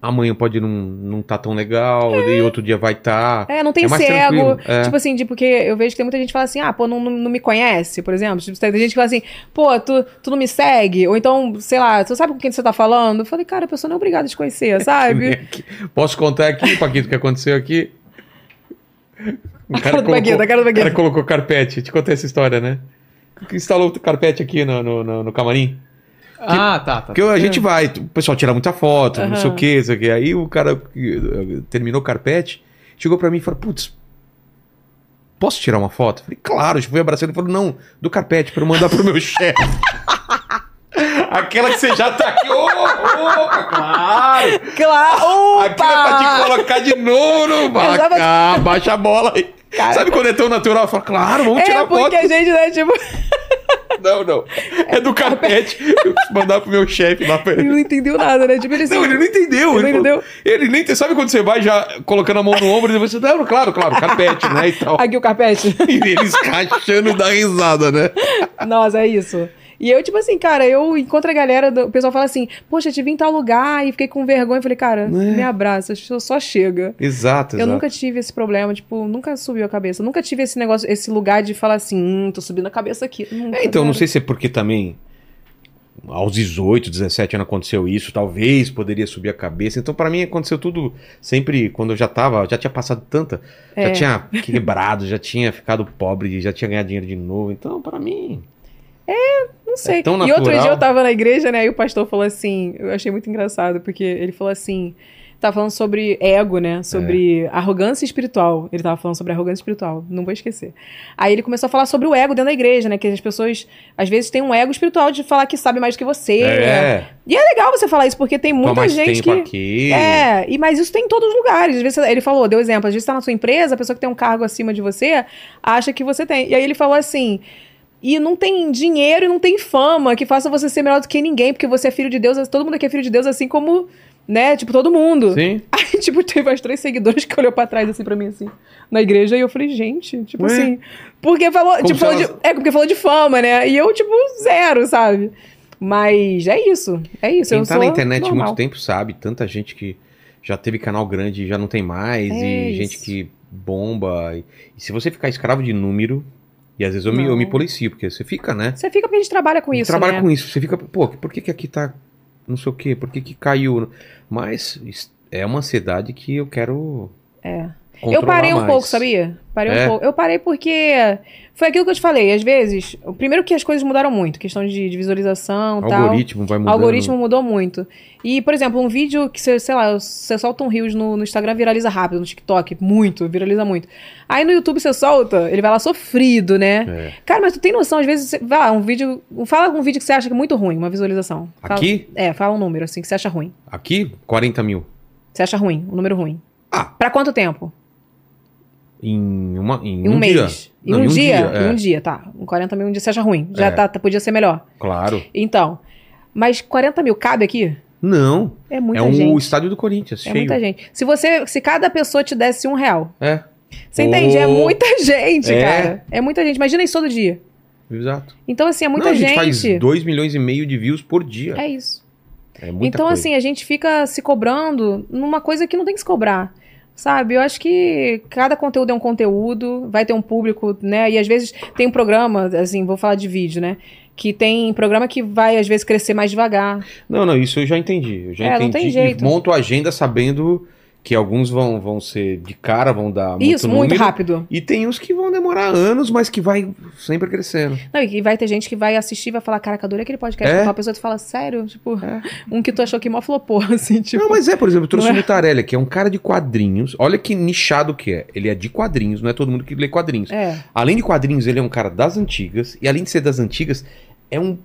amanhã pode não, não tá tão legal, e outro dia vai estar. É, não tem É cego. é. Tipo assim, de, porque eu vejo que tem muita gente que fala assim, ah, pô, não, não, me conhece, por exemplo. Tipo, tem gente que fala assim, pô, tu, tu não me segue? Ou então, sei lá, tu sabe com quem você tá falando? Eu falei, cara, a pessoa não é obrigada a te conhecer, [LAUGHS] sabe? Posso contar aqui, Paquito, o que aconteceu aqui? [LAUGHS] O A cara do Paquito, a cara do o cara colocou carpete. Te contei essa história, né? Instalou o carpete aqui no, no, no- no camarim. Ah, tá, tá. Porque a gente vai, o pessoal tira muita foto, não sei o que, não sei o que. Aí o cara eh, terminou o carpete, chegou pra mim e falou: Putz, posso tirar uma foto? Eu falei, claro, eu fui abraçando. Ele falou: Não, do carpete, pra eu mandar pro meu [LAUGHS] chefe. Aquela que você já tá aqui. Ô, opa, claro! Claro! Aquilo é pra te colocar de novo no vou- Ah, baixa a bola aí. Cara. Sabe quando é tão natural? Fala, claro, vamos É tirar porque foto. a gente, né, tipo, Não, não. É do carpete. Eu preciso mandar pro meu chefe lá pra ele não entendeu nada, né? Tipo, ele assim, Não, ele não entendeu. Ele não entendeu? Ele nem sabe quando você vai já colocando a mão no ombro e você, não, claro, claro, carpete, né? E tal. Aqui o carpete. [LAUGHS] E eles rachando da risada, né? Nossa, é isso. E eu, tipo assim, cara, eu encontro a galera, do- o pessoal fala assim, poxa, te vi em tal lugar e fiquei com vergonha. Eu falei, cara, me abraça, só- chega. Exato, Eu exato. nunca tive esse problema, tipo, nunca subiu a cabeça. Nunca tive esse negócio, esse lugar de falar assim, hum, tô subindo a cabeça aqui. Nunca, É, então, não cara. sei se é porque também aos 18, 17 anos aconteceu isso, talvez poderia subir a cabeça. Então, pra mim, aconteceu tudo sempre quando eu já tava, já tinha passado tanta, já É. tinha [LAUGHS] quebrado, já tinha ficado pobre, já tinha ganhado dinheiro de novo. Então, pra mim, Não sei. É tão e outro dia eu tava na igreja, né? Aí o pastor falou assim, eu achei muito engraçado, porque ele falou assim, tava falando sobre ego, né? Sobre É. arrogância espiritual. Ele tava falando sobre arrogância espiritual, não vou esquecer. Aí ele começou a falar sobre o ego dentro da igreja, né? Que as pessoas, às vezes, têm um ego espiritual de falar que sabe mais do que você. é, E é legal você falar isso, porque tem muita gente que. aqui. É, e, mas isso tem em todos os lugares. Às vezes, ele falou, deu exemplo, às vezes você tá na sua empresa, a pessoa que tem um cargo acima de você acha que você tem. E aí ele falou assim. E não tem dinheiro e não tem fama que faça você ser melhor do que ninguém, porque você é filho de Deus, todo mundo aqui é filho de Deus, assim como, né, tipo, todo mundo. Sim. [LAUGHS] Aí, tipo, teve as três seguidores que olhou pra trás, assim, pra mim, assim, na igreja, e eu falei, gente, tipo Ué? assim, porque falou, Como tipo, falou elas- de, é, porque falou de fama, né, e eu, tipo, zero, sabe? Mas é isso, é isso, Quem eu tá na internet há normal. muito tempo sabe, tanta gente que já teve canal grande e já não tem mais, É e isso. gente que bomba. E, e se você ficar escravo de número, E às vezes eu me, eu me policio, porque você fica, né? Você fica porque a gente trabalha com isso, trabalha né? com isso. Você fica, pô, por que, que aqui tá não sei o quê? Por que, que caiu? Mas é uma ansiedade que eu quero. É. Eu parei um mais. pouco, sabia? Parei É? um pouco. Eu parei porque foi aquilo que eu te falei. Às vezes, primeiro que as coisas mudaram muito, questão de, de visualização, O tal. algoritmo vai mudando. algoritmo mudou muito. E, por exemplo, um vídeo que você, sei lá, você solta um Reels no, no Instagram, viraliza rápido, no TikTok, muito, viraliza muito. Aí no YouTube você solta, ele vai lá sofrido, né? É. Cara, mas tu tem noção, às vezes, você, vai lá, um vídeo. Fala um vídeo que você acha que é muito ruim, uma visualização. Fala- Aqui? é, fala um número, assim, que você acha ruim. Aqui, 40 mil. Você acha ruim, um número ruim. Ah. Pra quanto tempo? Em, uma, em Em um, um, dia. mês. Em Não, um, dia? é. Em um dia, tá. Um 40 mil um dia você acha ruim. Já É. tá, tá- podia ser melhor. Claro. Então. Mas 40 mil cabe aqui? Não. É muita é um gente. estádio do Corinthians, É cheio. muita gente. Se você, se cada pessoa te desse um real, É, você entende? É Oh. muita [LAUGHS] gente, É. cara. É muita gente. Imagina isso todo dia. exato. Então, assim, é muita Não, a gente, gente. faz 2 milhões e meio de views por dia. É isso. É, muita então, coisa. assim, a gente fica se cobrando numa coisa que não tem que se cobrar. Sabe? Eu acho que cada conteúdo é um conteúdo, vai ter um público, né? E às vezes tem um programa, assim, vou falar de vídeo, né? Que tem programa que vai, às vezes, crescer mais devagar. Não, não, isso eu já entendi. Eu já É, não entendi. tem jeito. E monto a agenda sabendo que alguns vão, vão ser de cara, vão dar muito Isso, muito número, rápido. E tem uns que vão demorar anos, mas que vai sempre crescendo. Não, e vai ter gente que vai assistir e vai falar, caraca, adorei aquele podcast. É. Uma pessoa tu fala, sério? Tipo, um que tu achou que mó flopou, [LAUGHS] assim, tipo. Não, mas é, por exemplo, eu trouxe o é? Mutarelli, que é um cara de quadrinhos. Olha que nichado que é. Ele é de quadrinhos, não é todo mundo que lê quadrinhos. É. Além de quadrinhos, ele é um cara das antigas. E além de ser das antigas, é um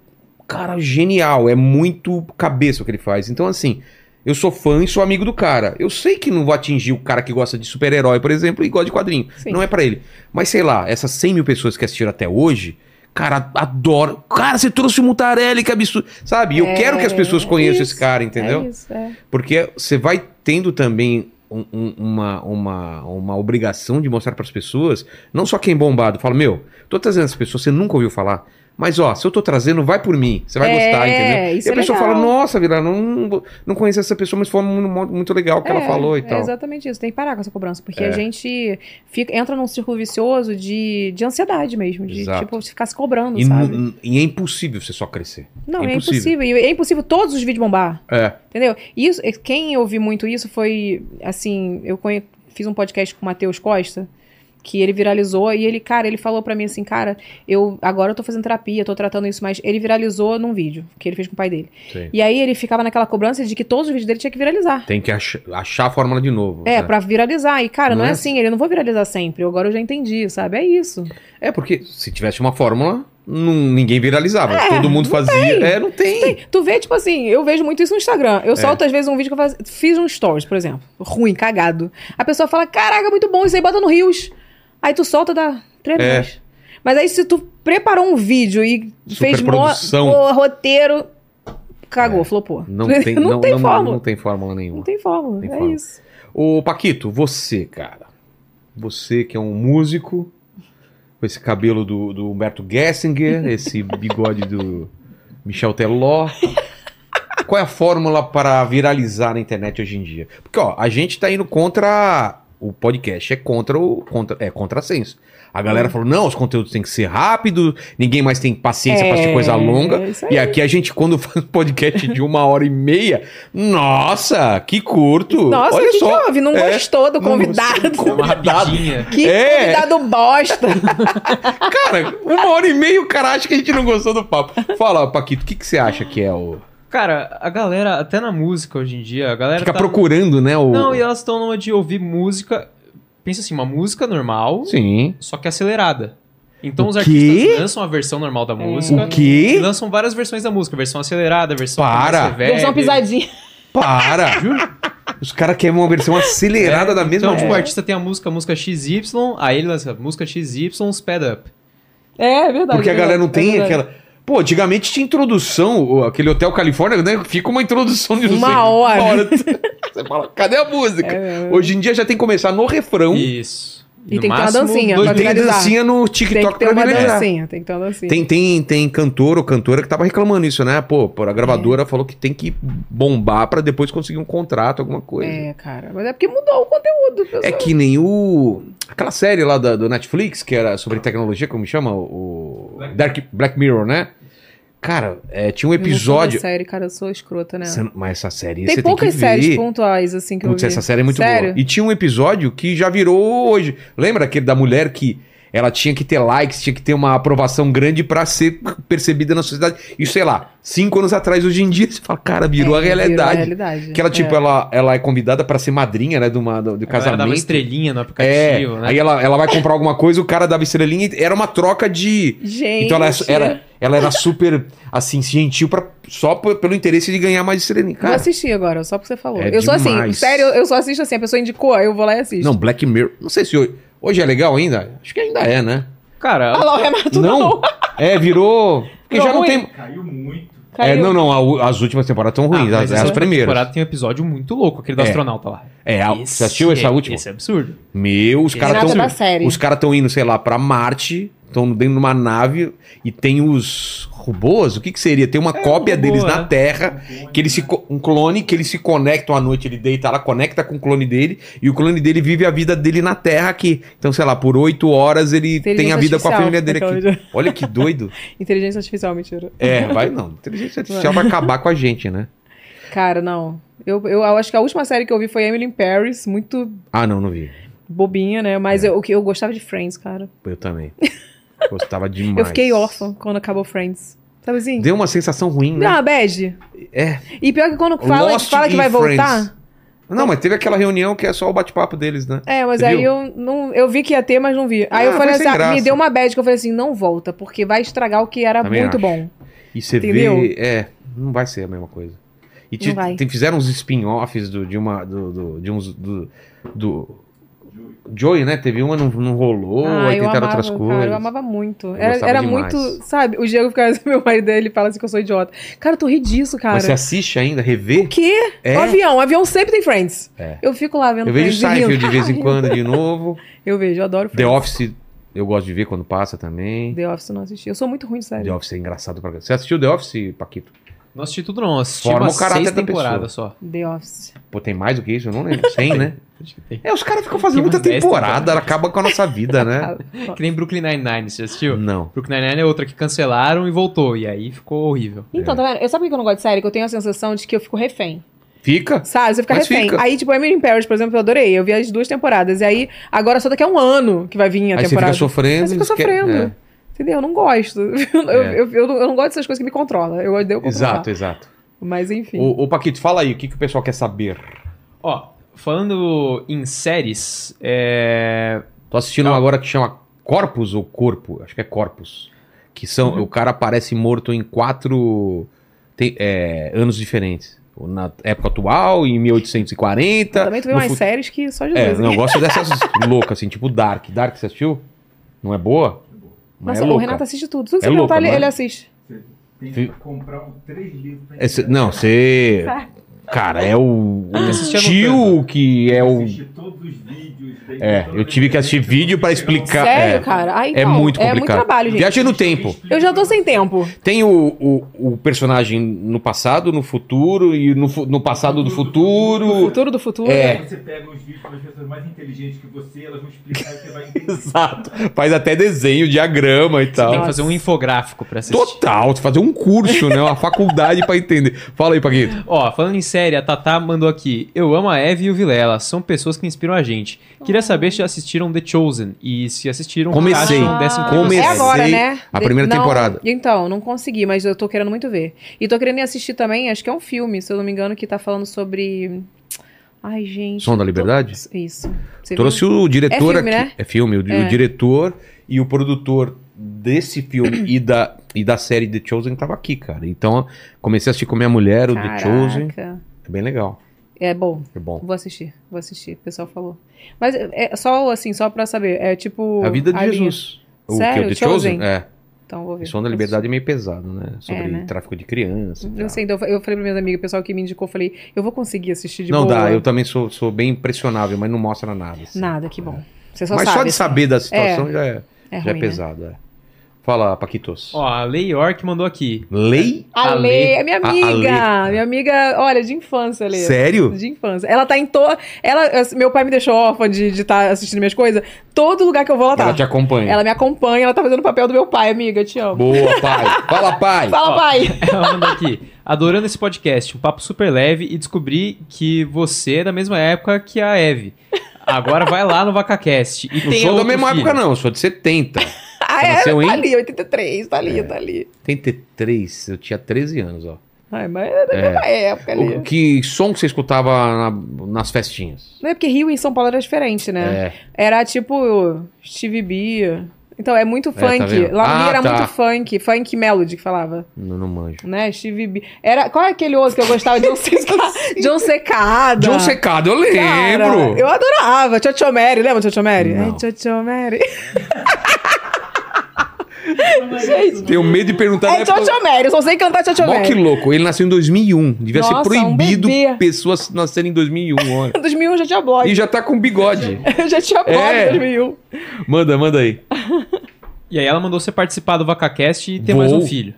cara genial. É muito cabeça o que ele faz. Então, assim, eu sou fã e sou amigo do cara. Eu sei que não vou atingir o cara que gosta de super-herói, por exemplo, e gosta de quadrinho. Sim. Não é pra ele. Mas sei lá, essas 100 mil pessoas que assistiram até hoje. Cara, adoro. Cara, você trouxe o Mutarelli, que absurdo. Sabe? E eu É, quero que as pessoas conheçam isso, esse cara, entendeu? É isso, é. Porque você vai tendo também um- um- uma, uma, uma obrigação de mostrar para as pessoas, não só quem é bombado, fala, meu, tô trazendo essas pessoas, você nunca ouviu falar. Mas ó, se eu tô trazendo, vai por mim. Você vai É, gostar, entendeu? isso e a é pessoa legal. fala, nossa, Vila, não, não conheço essa pessoa, mas foi muito, muito legal o que ela É, falou e É tal. exatamente isso. Tem que parar com essa cobrança. Porque É. a gente fica, entra num círculo vicioso de, de ansiedade mesmo. De, Exato. tipo, ficar se cobrando, E, sabe? e é impossível você só crescer. Não, é é impossível. E é impossível todos os vídeos bombar. É. Entendeu? Isso, quem eu vi muito isso foi, assim, eu conhe- fiz um podcast com o Matheus Costa, que ele viralizou, e ele, cara, ele falou pra mim assim, cara, eu agora eu tô fazendo terapia, tô tratando isso, mas ele viralizou num vídeo que ele fez com o pai dele. Sim. E aí ele ficava naquela cobrança de que todos os vídeos dele tinha que viralizar. Tem que ach- achar a fórmula de novo. É, né? pra viralizar. E, cara, não, Não é é assim, ele não vou viralizar sempre. Agora eu já entendi, sabe? É isso. É, porque se tivesse uma fórmula, não- ninguém viralizava. É, Todo mundo fazia. É, não tem. Tu vê, tipo assim, eu vejo muito isso no Instagram. É. Eu solto, às vezes, um vídeo que eu faz... fiz um stories, por exemplo. Ruim, cagado. A pessoa fala, caraca, muito bom, isso aí bota no Rios. Aí tu solta, dá três É. Mas aí se tu preparou um vídeo e fez Superprodução. pô, roteiro, cagou, É. flopou. Não [LAUGHS] tem, não, tem fórmula. Não tem fórmula nenhuma. Não tem fórmula, Tem é fórmula. isso. Ô, Paquito, você, cara. Você que é um músico, com esse cabelo do, do Humberto Gessinger, [LAUGHS] esse bigode do Michel Teló. Qual é a fórmula para viralizar na internet hoje em dia? Porque, ó, a gente tá indo contra. O podcast é contra o. Contra, é contrassenso. A galera Hum. falou: não, os conteúdos têm que ser rápidos, ninguém mais tem paciência pra assistir É, coisa longa. aí. E aqui a gente, quando faz podcast de uma hora e meia, nossa, que curto! Nossa, Olha que, só. que houve? Não É, gostou do não convidado. gostou do Uma rapidinha. [LAUGHS] Que É. convidado bosta. [LAUGHS] Cara, uma hora e meia o cara acha que a gente não gostou do papo. Fala, Paquito, o que, que você acha que é o. Cara, a galera, até na música hoje em dia, a galera Fica tá... procurando, né? O... Não, e elas estão numa de ouvir música. Pensa assim, uma música normal, Sim. só que acelerada. Então O os quê? artistas lançam a versão normal da música. O quê? E lançam várias versões da música. Versão acelerada, versão Para! mais reverb. Versão pisadinha. Para! [LAUGHS] Os caras querem uma versão acelerada da mesma Então, tipo, o música. artista tem a música, a música XY, aí ele lança a música XY, sped up. É, é verdade. Porque a é galera não tem é verdade. aquela. Pô, antigamente tinha introdução, aquele Hotel Califórnia, né? Fica uma introdução de Uma sei- hora. [LAUGHS] Você fala, cadê a música? É, é, é. Hoje em dia já tem que começar no refrão. Isso. E no tem que ter uma máximo, dancinha dois tem viralizar. dancinha no Tem que TikTok ter pra uma viralizar. dancinha, tem que ter uma dancinha. Tem, tem, tem cantor ou cantora que tava reclamando isso, né? Pô, a É. gravadora falou que tem que bombar pra depois conseguir um contrato, alguma coisa. É, cara. Mas é porque mudou o conteúdo, pessoal. É que nem o. Aquela série lá da- do Netflix, que era sobre tecnologia, como chama? O. Dark, Black Mirror, né? Cara, é, tinha um episódio. série, cara, eu sou escrota, né? Não- mas essa série Tem poucas tem séries pontuais, assim, que Putz, eu vi. essa série é muito Sério? boa. E tinha um episódio que já virou hoje. Lembra aquele da mulher que ela tinha que ter likes, tinha que ter uma aprovação grande pra ser percebida na sociedade? Isso, sei lá, cinco anos atrás, hoje em dia, você fala, cara, virou É, a realidade. realidade. Que ela, tipo, É. ela, ela é convidada pra ser madrinha, né, de uma, do, do A galera dava casamento. estrelinha no É, aplicativo, né? aí ela, ela vai comprar alguma coisa, o cara dava estrelinha e era uma troca de. Gente. Então ela era, ela era super, assim, gentil pra, só pelo interesse de ganhar mais estrelinha. Vou Cara, assistir agora, só porque você falou. É eu sou assim, demais. sério, eu só assisto assim. A pessoa indicou, aí eu vou lá e assisto. não, Black Mirror. Não sei se hoje, hoje é legal ainda. Acho que ainda é, né? Cara, Ah lá, o Renato Não. É, virou. Porque Virou já não ruim. tem. Caiu muito. É, Caiu. não, não. a- as últimas temporadas estão ah, ruins. as, as última primeiras. temporada tem um episódio muito louco, aquele do É. astronauta lá. É, a- você assistiu essa é- última? Esse é absurdo. Meu, os caras estão. é da série. Os caras estão indo, sei lá, pra Marte, estão dentro de uma nave e tem os robôs. O que que seria? Tem uma É, cópia um robô, deles é. na Terra, que eles se um clone que eles se conectam à noite, ele deita lá, conecta com o clone dele e o clone dele vive a vida dele na Terra aqui. Então, sei lá, por oito horas ele Inteligência tem a vida com a família dele aqui. de- [LAUGHS] Olha que doido. Inteligência artificial, mentira. É, vai não. Inteligência artificial vai acabar com a gente, né? Cara, não. Eu, eu, eu acho que a última série que eu vi foi Emily in Paris, muito Ah, não, não vi. bobinha, né? É. Mas eu, o que eu gostava de Friends, cara. Eu também. [LAUGHS] Gostava demais. [LAUGHS] Eu fiquei órfã quando acabou Friends. Sabe assim? Deu uma sensação ruim, né? Não, uma bad. É. E pior que quando fala, Lost fala que vai voltar. Friends. Não, mas teve aquela reunião que é só o bate-papo deles, né? É, mas Você aí viu? eu não. Eu vi que ia ter, mas não vi. Aí Ah, eu falei assim, ah, me deu uma bad que eu falei assim, não volta, porque vai estragar o que era Também muito acho. bom. E você Entendeu? vê. É, não vai ser a mesma coisa. E te- tem- fizeram uns spin-offs de uma. Do, do- de uns. Do, do Joey, né? Teve uma, não, não rolou, ah, aí tentaram amava, outras cara, coisas. eu amava muito. Eu Era, era muito, sabe? O Diego fica, [LAUGHS] meu marido dele fala assim que eu sou idiota. Cara, eu tô ri disso, cara. Mas você assiste ainda, revê? O quê? É? O avião, o avião sempre tem Friends. É. Eu fico lá vendo Eu vejo. Seinfeld de vez em [LAUGHS] quando de novo. [LAUGHS] Eu vejo, eu adoro The Friends. Office, eu gosto de ver quando passa também. The Office eu não assisti. Eu sou muito ruim de série. The Office é engraçado pra Você assistiu The Office, Paquito? Não assisti tudo não, assisti Forma umas o caráter seis da temporadas só. The Office. Pô, tem mais do que isso? Eu não lembro. 100, né? Acho que tem. É, os caras ficam fazendo Tem muita umas 10 temporada, acaba com a nossa vida, né? [LAUGHS] Que nem Brooklyn Nine-Nine, você já assistiu? Não. Brooklyn Nine-Nine é outra que cancelaram e voltou, e aí ficou horrível. Então, tá vendo? Eu sabe por que eu não gosto de série? Que eu tenho a sensação de que eu fico refém. Fica? Sabe? Você fica Mas refém. fica. Aí, tipo, Emily in Paris, por exemplo, eu adorei. Eu vi as duas temporadas. E aí, agora só daqui a um ano que vai vir a Aí você temporada. fica sofrendo. Aí você fica sofrendo. É. Entendeu? Eu não gosto. [LAUGHS] Eu, É. eu, eu, não- eu não gosto dessas coisas que me controlam. Eu odeio controlar. Exato, exato. Mas enfim. Ô, ô, Paquito, fala aí, o que, que o pessoal quer saber? Ó, falando em séries, é... Tô assistindo Não. uma agora que chama Corpus ou Corpo? Acho que é Corpus. Que são. Uhum. O cara aparece morto em quatro te- é, anos diferentes. Na época atual, em 1840. Eu também tu vê umas fut- séries que só Jesus. É, não, eu gosto dessas [LAUGHS] loucas, assim, tipo Dark. Dark, você assistiu? Não é boa? Mas Nossa, é o louca. Renato assiste tudo. Tudo que É você louca, ele, não é? ele assiste. Tem que comprar um, três livros pra É, cê- não, você. [LAUGHS] Cara, é o, o assistia tio que é o. todos os vídeos. daí É, eu tive que assistir vídeo pra explicar. Sério, é, cara? Ah, É então, muito É muito complicado. trabalho, gente. Viagem no tempo. Eu já tô sem tempo. Tem o, o, o personagem no passado, no futuro, e no, no passado do futuro. Futuro do futuro. É. Você pega os vídeos das pessoas mais inteligentes que você, elas vão explicar e você vai entender. [LAUGHS] Exato. Faz até desenho, diagrama e tal. tem que fazer um infográfico pra assistir. Total, fazer um curso, né? Uma faculdade pra entender. Fala aí, Paquito. Ó, falando em série, a Tatá mandou aqui. Eu amo a Eve e o Vilela, são pessoas que inspiram a gente. Queria saber se já assistiram The Chosen e se assistiram, Comecei. acham dessa Comecei. É agora, né? a primeira não, temporada. Então, não consegui, mas eu tô querendo muito ver. E tô querendo ir assistir também, acho que é um filme, se eu não me engano, que tá falando sobre. Ai, gente. Som da tô- Liberdade? Isso. Você Trouxe viu? o diretor É filme, aqui. né? É filme, o, o É. diretor e o produtor desse filme e da, e da série The Chosen tava aqui, cara. Então, comecei a assistir com minha mulher, o The Chosen. Caraca. É bem legal. É bom. É bom. Vou assistir, vou assistir. O pessoal falou. Mas é só assim, só pra saber. É tipo. A vida de linha. Jesus. O Sério? que? O The Chosen? Chosen? É. Então vou ver. O Som da Liberdade é meio pesado, né? Sobre É, né? tráfico de criança. Eu sei, então eu falei para meus amigos, o pessoal que me indicou, eu falei, eu vou conseguir assistir de não boa. dá, eu também sou, sou bem impressionável, mas não mostra nada. assim. Nada, que bom. Você só Mas sabe. só de assim. saber da situação já é, É já é ruim, né? pesado. é. Fala, Paquitos. Ó, a Lei York mandou aqui. Lei? A A Lê. é minha A- a amiga. Minha amiga, olha, de infância, Lê. Sério? De infância. Ela tá em todo. Ela, meu pai me deixou órfã de estar assistindo minhas coisas. Todo lugar que eu vou, ela tá. Ela te acompanha. Ela me acompanha, ela tá fazendo o papel do meu pai, amiga. Te amo. Boa, pai. [LAUGHS] Fala, pai. Fala, Ó, pai. [LAUGHS] Ela mandou aqui. Adorando esse podcast, um papo super leve e descobri que você é da mesma época que a Eve. Agora vai lá no VacaCast. E Não tem sou da mesma filho. época, não. Sou de 70. [LAUGHS] Ah, é? nasceu Tá ali, 83, tá ali, tá ali. 83. Eu tinha 13 anos, ó. Ai, mas é da mesma época ali. O, que som que você escutava na- nas festinhas? Não é porque Rio e São Paulo era diferente, né? É. Era tipo Stevie B. Então, é muito tá funk. vendo? Lá no Rio Ah, era tá. muito funk. Funk melody que falava. Não, não manjo. Né? Stevie B. Era... Qual é aquele outro que eu gostava? John, [LAUGHS] Seca... John Secada. John Secado, eu Cara, lembro. eu adorava. Tchotcho Mary. Lembra Tchotcho Mary? Não. [LAUGHS] Mary. Tenho medo de perguntar. É né, Tchotcho Mary. Eu só sei cantar Tchotcho Mó que louco. Ele nasceu em 2001. Devia Nossa, ser um proibido bebê. pessoas nascerem em 2001. Olha. [LAUGHS] Em 2001 já tinha blog. E já tá com bigode. Eu [LAUGHS] já tinha blog É. em 2001. Manda, manda aí. E aí ela mandou você participar do VacaCast e ter Vou. mais um filho.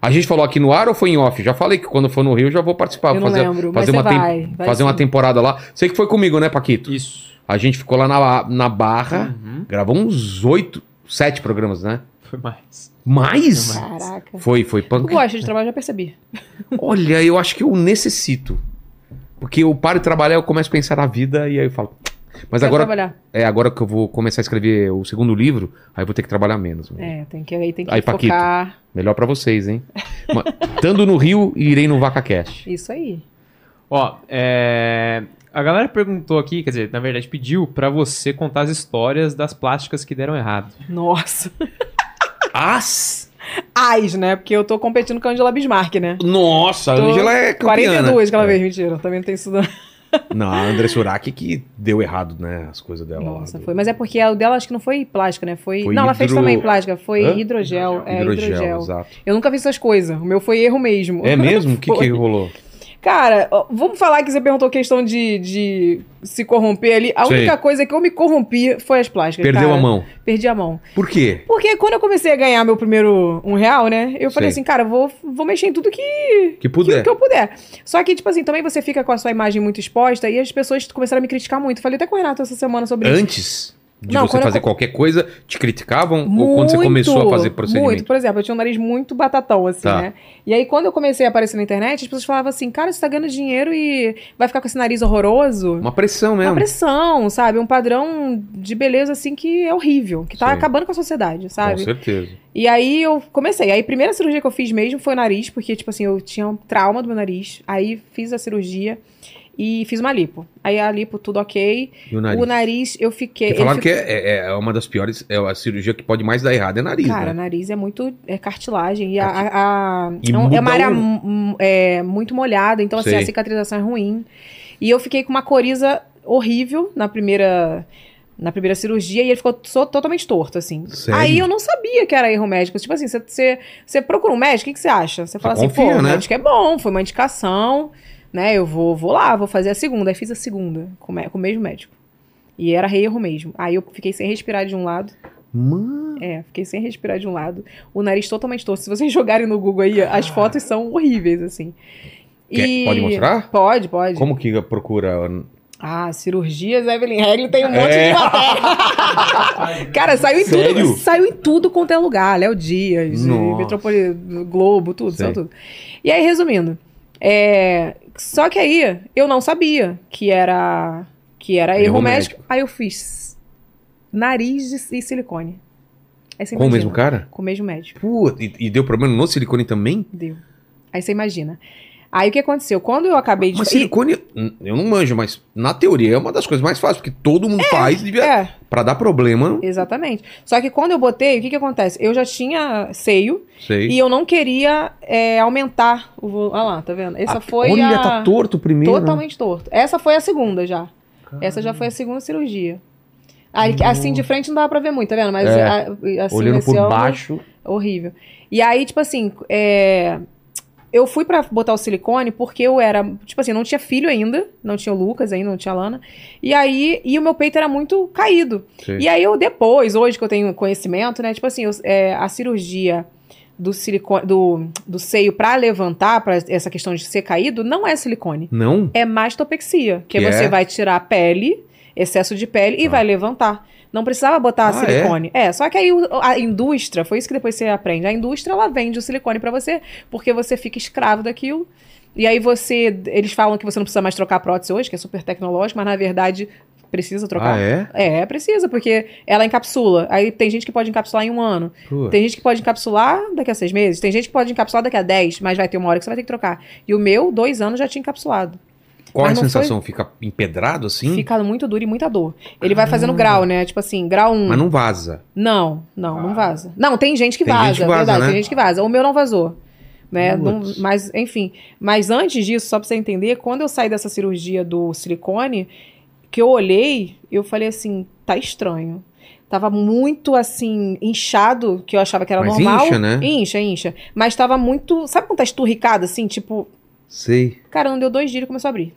A gente falou aqui no ar ou foi em off? Já falei que quando for no Rio já vou participar. Eu não fazer lembro, fazer uma, tem- vai, vai fazer uma sim. temporada lá. Sei que foi comigo, né, Paquito? Isso. A gente ficou lá na, na Barra, Uhum. gravou uns oito, sete programas, né? Foi mais. Mais? Caraca. Foi, foi Eu punk. gosto de trabalho, já percebi. Olha, eu acho que eu necessito. Porque eu paro de trabalhar, eu começo a pensar na vida e aí eu falo. Mas Quero agora, trabalhar. é agora que eu vou começar a escrever o segundo livro, aí eu vou ter que trabalhar menos. É, tem que, aí tem que Aí, Paquito. focar. Melhor pra vocês, hein? Mas, Estando no Rio, irei no VacaCast. Isso aí. Ó, é... A galera perguntou aqui, quer dizer, na verdade pediu pra você contar as histórias das plásticas que deram errado. Nossa. As? Ais, né? Porque eu tô competindo com a Angela Bismarck, né? Nossa, a Tô Angela é campeã. 42 que ela né? fez, mentira. Também não tem isso. não. Não, a André Surak que deu errado, né? As coisas dela Nossa, lá. foi. Mas é porque o dela acho que não foi plástica, né? Foi. Foi não, ela fez também plástica. Foi Hã? hidrogel. É, Hidrogel, hidrogel. exato. Eu nunca fiz essas coisas. O meu foi erro mesmo. É mesmo? O que, [LAUGHS] que rolou? Cara, vamos falar que você perguntou questão de, de se corromper ali. A única coisa que eu me corrompi foi as plásticas. Perdeu cara. a mão. Perdi a mão. Por quê? Porque quando eu comecei a ganhar meu primeiro um real, né? Eu falei assim, cara, vou, vou mexer em tudo que, Que puder. que, que eu puder. Só que, tipo assim, também você fica com a sua imagem muito exposta e as pessoas começaram a me criticar muito. Falei até com o Renato essa semana sobre isso. Antes de Não, você eu fazer co- qualquer coisa, te criticavam? ou quando você Muito, começou a fazer procedimento? Muito. Por exemplo, eu tinha um nariz muito batatão, assim, Tá. né? E aí, quando eu comecei a aparecer na internet, as pessoas falavam assim, cara, você tá ganhando dinheiro e vai ficar com esse nariz horroroso. Uma pressão Uma mesmo. pressão, sabe? Um padrão de beleza, assim, que é horrível. Que tá Sim. acabando com a sociedade, Com sabe? certeza. E aí eu comecei. Aí a primeira cirurgia que eu fiz mesmo foi o nariz, porque, tipo assim, eu tinha um trauma do meu nariz. Aí fiz a cirurgia e fiz uma lipo. Aí a lipo, tudo ok. E o nariz? O nariz, eu fiquei. Porque falaram ele que ficou- é, é- é uma das piores, é a cirurgia que pode mais dar errado, é nariz, Cara, né? nariz é muito. É cartilagem. E, a, a- a- E é, um- é uma área o- é, muito molhada, então assim, Sei. a cicatrização é ruim. E eu fiquei com uma coriza horrível na primeira. Na primeira cirurgia, e ele ficou so- totalmente torto, assim. Sério? Aí eu não sabia que era erro médico. Tipo assim, você- procura um médico, o que, que você acha? Você fala assim, confia, pô, o né? médico é bom, foi uma indicação, né? Eu vou, vou lá, vou fazer a segunda. Aí fiz a segunda com, com o mesmo médico. E era erro mesmo. Aí eu fiquei sem respirar de um lado. Mano, É, fiquei sem respirar de um lado. O nariz totalmente torto. Se vocês [LAUGHS] jogarem no Google aí, as fotos são horríveis, assim. Quer- pode mostrar? Pode, pode. como que procura? Ah, cirurgias, Evelyn Regli tem um monte É. de matéria. [LAUGHS] Cara, saiu em Sério? tudo. Saiu em tudo quanto é lugar. Léo Dias. Metrópole Globo, tudo, saiu tudo. E aí, resumindo. é, Só que aí, eu não sabia que era, que era Erro erro médico. médico. Aí eu fiz nariz e silicone. Aí você Com o imagina. mesmo cara? Com o mesmo médico. Pô, e, e deu problema no silicone também? Deu. Aí você imagina. Aí o que aconteceu? Quando eu acabei de Mas silicone, eu não manjo, mas na teoria é uma das coisas mais fáceis, porque todo mundo faz, devia, É, pra dar problema, exatamente. Só que quando eu botei, o que que acontece? Eu já tinha seio sei. e eu não queria é, aumentar o. Olha lá, tá vendo? Essa Ah, foi Olha, a... tá torto primeiro. Totalmente torto. Essa foi a segunda já. Essa já foi a segunda cirurgia. Aí, assim, de frente não dava pra ver muito, tá vendo? Mas É. a- assim, Olhando por baixo. Horrível. E aí, tipo assim, é, eu fui pra botar o silicone porque eu era, tipo assim, não tinha filho ainda, não tinha o Lucas ainda, não tinha a Lana. E aí, e o meu peito era muito caído. Sei. E aí eu depois, hoje que eu tenho conhecimento, né, tipo assim, eu- é, a cirurgia do silicone, do, do seio pra levantar, pra essa questão de ser caído, não é silicone. Não? É mastopexia, que, Que você é? vai tirar a pele, excesso de pele, e Ah. vai levantar. Não precisava botar Ah, silicone. É? só que aí a indústria, foi isso que depois você aprende. A indústria, ela vende o silicone pra você, porque você fica escravo daquilo. E aí você, eles falam que você não precisa mais trocar prótese hoje, que é super tecnológico, mas na verdade precisa trocar. Ah, é? É, precisa, porque ela encapsula. Aí tem gente que pode encapsular em um ano. Tem gente que pode encapsular daqui a seis meses. Tem gente que pode encapsular daqui a dez, mas vai ter uma hora que você vai ter que trocar. E o meu, dois anos, já tinha encapsulado. Qual a sensação? Fica empedrado assim? Fica muito duro e muita dor. Ele vai fazendo Ah. grau, né? Tipo assim, grau 1. Um. Mas não vaza. Não, não, não vaza. Não, tem gente que Tem vaza, gente que vaza, verdade, né? tem gente que vaza. O meu não vazou. Né? Não- mas, enfim. Mas antes disso, só pra você entender, quando eu saí dessa cirurgia do silicone, que eu olhei, eu falei assim, tá estranho. Tava muito assim, inchado, que eu achava que era Mas normal. incha, né? Incha, incha. Mas tava muito. Sabe quando tá esturricado, assim? Tipo, Sei. cara, não deu dois dias e começou a abrir.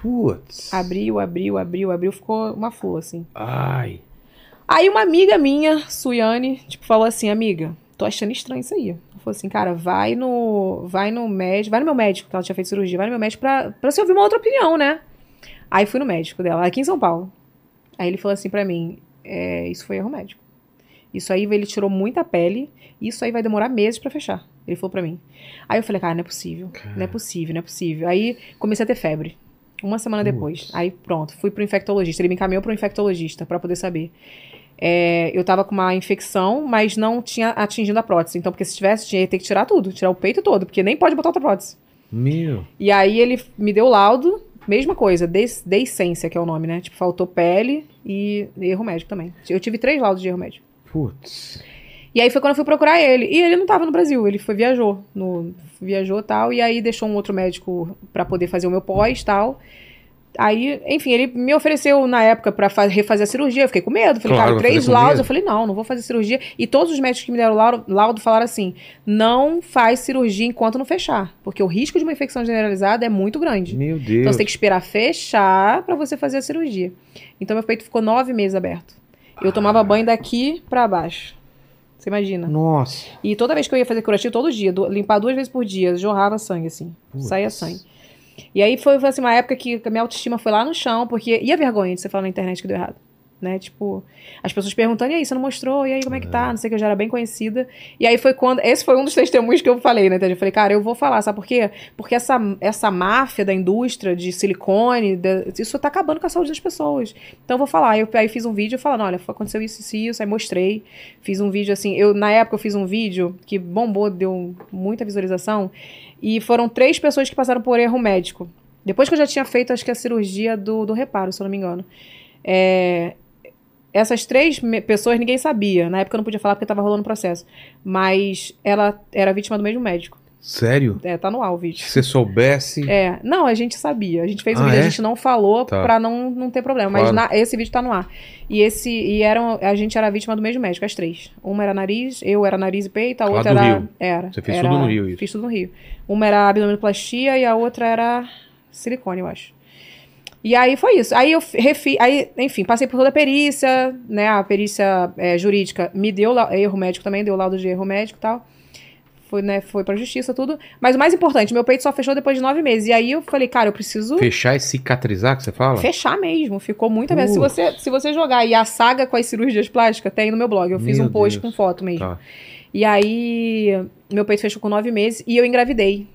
Putz. Abriu, abriu, abriu, abriu, ficou uma flor, assim. Ai. Aí uma amiga minha, Suiane, tipo, falou assim, amiga, tô achando estranho isso aí. Ela falou assim, cara, vai no, vai no médico, vai no meu médico, que ela tinha feito cirurgia, vai no meu médico pra, pra você ouvir uma outra opinião, né? Aí fui no médico dela, aqui em São Paulo. Aí ele falou assim pra mim, é, isso foi erro médico. Isso aí, ele tirou muita pele, isso aí vai demorar meses pra fechar. Ele falou pra mim. Aí eu falei, cara, não é possível, não é possível, não é possível. Aí comecei a ter febre. Uma semana depois. Aí pronto, fui pro infectologista. Ele me encaminhou pro infectologista pra poder saber. É, eu tava com uma infecção, mas não tinha atingido a prótese. Então, porque se tivesse, tinha que ter que tirar tudo, tirar o peito todo, porque nem pode botar outra prótese. Meu. E aí ele me deu o laudo, mesma coisa, des, deiscência, que é o nome, né? Tipo, faltou pele e erro médico também. Eu tive três laudos de erro médico. Putz. E aí foi quando eu fui procurar ele. E ele não tava no Brasil, ele foi viajou, no viajou tal e aí deixou um outro médico pra poder fazer o meu pós, tal. Aí, enfim, ele me ofereceu na época pra fa- refazer a cirurgia. Eu fiquei com medo. Falei, Claro, cara, três laudos. Eu falei, não, não vou fazer cirurgia. E todos os médicos que me deram laudo, laudo falaram assim: não faz cirurgia enquanto não fechar. Porque o risco de uma infecção generalizada é muito grande. Meu Deus. Então você tem que esperar fechar pra você fazer a cirurgia. Então meu peito ficou nove meses aberto. Eu tomava banho daqui pra baixo. Você imagina? Nossa. E toda vez que eu ia fazer curativo, todo dia, du- limpar duas vezes por dia, jorrava sangue, assim. Putz. Saía sangue. E aí foi, foi, assim, uma época que a minha autoestima foi lá no chão, porque. E a vergonha de você falar na internet que deu errado? Né? Tipo, as pessoas perguntando, e aí, você não mostrou? E aí, como é que tá? Não sei o que, eu já era bem conhecida. E aí foi quando. Esse foi um dos [LAUGHS] testemunhos que eu falei, né? Eu falei, cara, eu vou falar, sabe por quê? Porque essa, essa máfia da indústria de silicone, da- isso tá acabando com a saúde das pessoas. Então eu vou falar. Eu aí fiz um vídeo falando, olha, aconteceu isso, isso, isso, aí mostrei. Fiz um vídeo assim. Eu, na época eu fiz um vídeo que bombou, deu muita visualização. E foram três pessoas que passaram por erro médico. Depois que eu já tinha feito, acho que a cirurgia do, do reparo, se eu não me engano. É, essas três pessoas ninguém sabia. Na época eu não podia falar porque tava rolando o processo. Mas ela era vítima do mesmo médico. Sério? É, tá no ar o vídeo. Se você soubesse. É, não, a gente sabia. A gente fez o Ah, vídeo, é? a gente não falou Tá. pra não, não ter problema. Mas Claro. na- esse vídeo tá no ar. E esse e eram, a gente era vítima do mesmo médico, as três. Uma era nariz, eu era nariz e peito, a Lá outra do era. Rio. Era. Você fez era- tudo no Rio, isso. Fiz tudo no Rio. Uma era abdominoplastia e a outra era silicone, eu acho. E aí foi isso. Aí eu refi, aí, enfim, passei por toda a perícia, né? A perícia é, jurídica me deu erro médico também, deu laudo de erro médico e tal. Foi, né, foi pra justiça, tudo. Mas o mais importante, meu peito só fechou depois de nove meses. E aí eu falei, cara, eu preciso Fechar e cicatrizar, que você fala? fechar mesmo. Ficou muito bem. Se você, se você jogar aí a saga com as cirurgias plásticas, tem no meu blog. Eu fiz Meu um post Deus. com foto mesmo. Tá. E aí, meu peito fechou com nove meses e eu engravidei.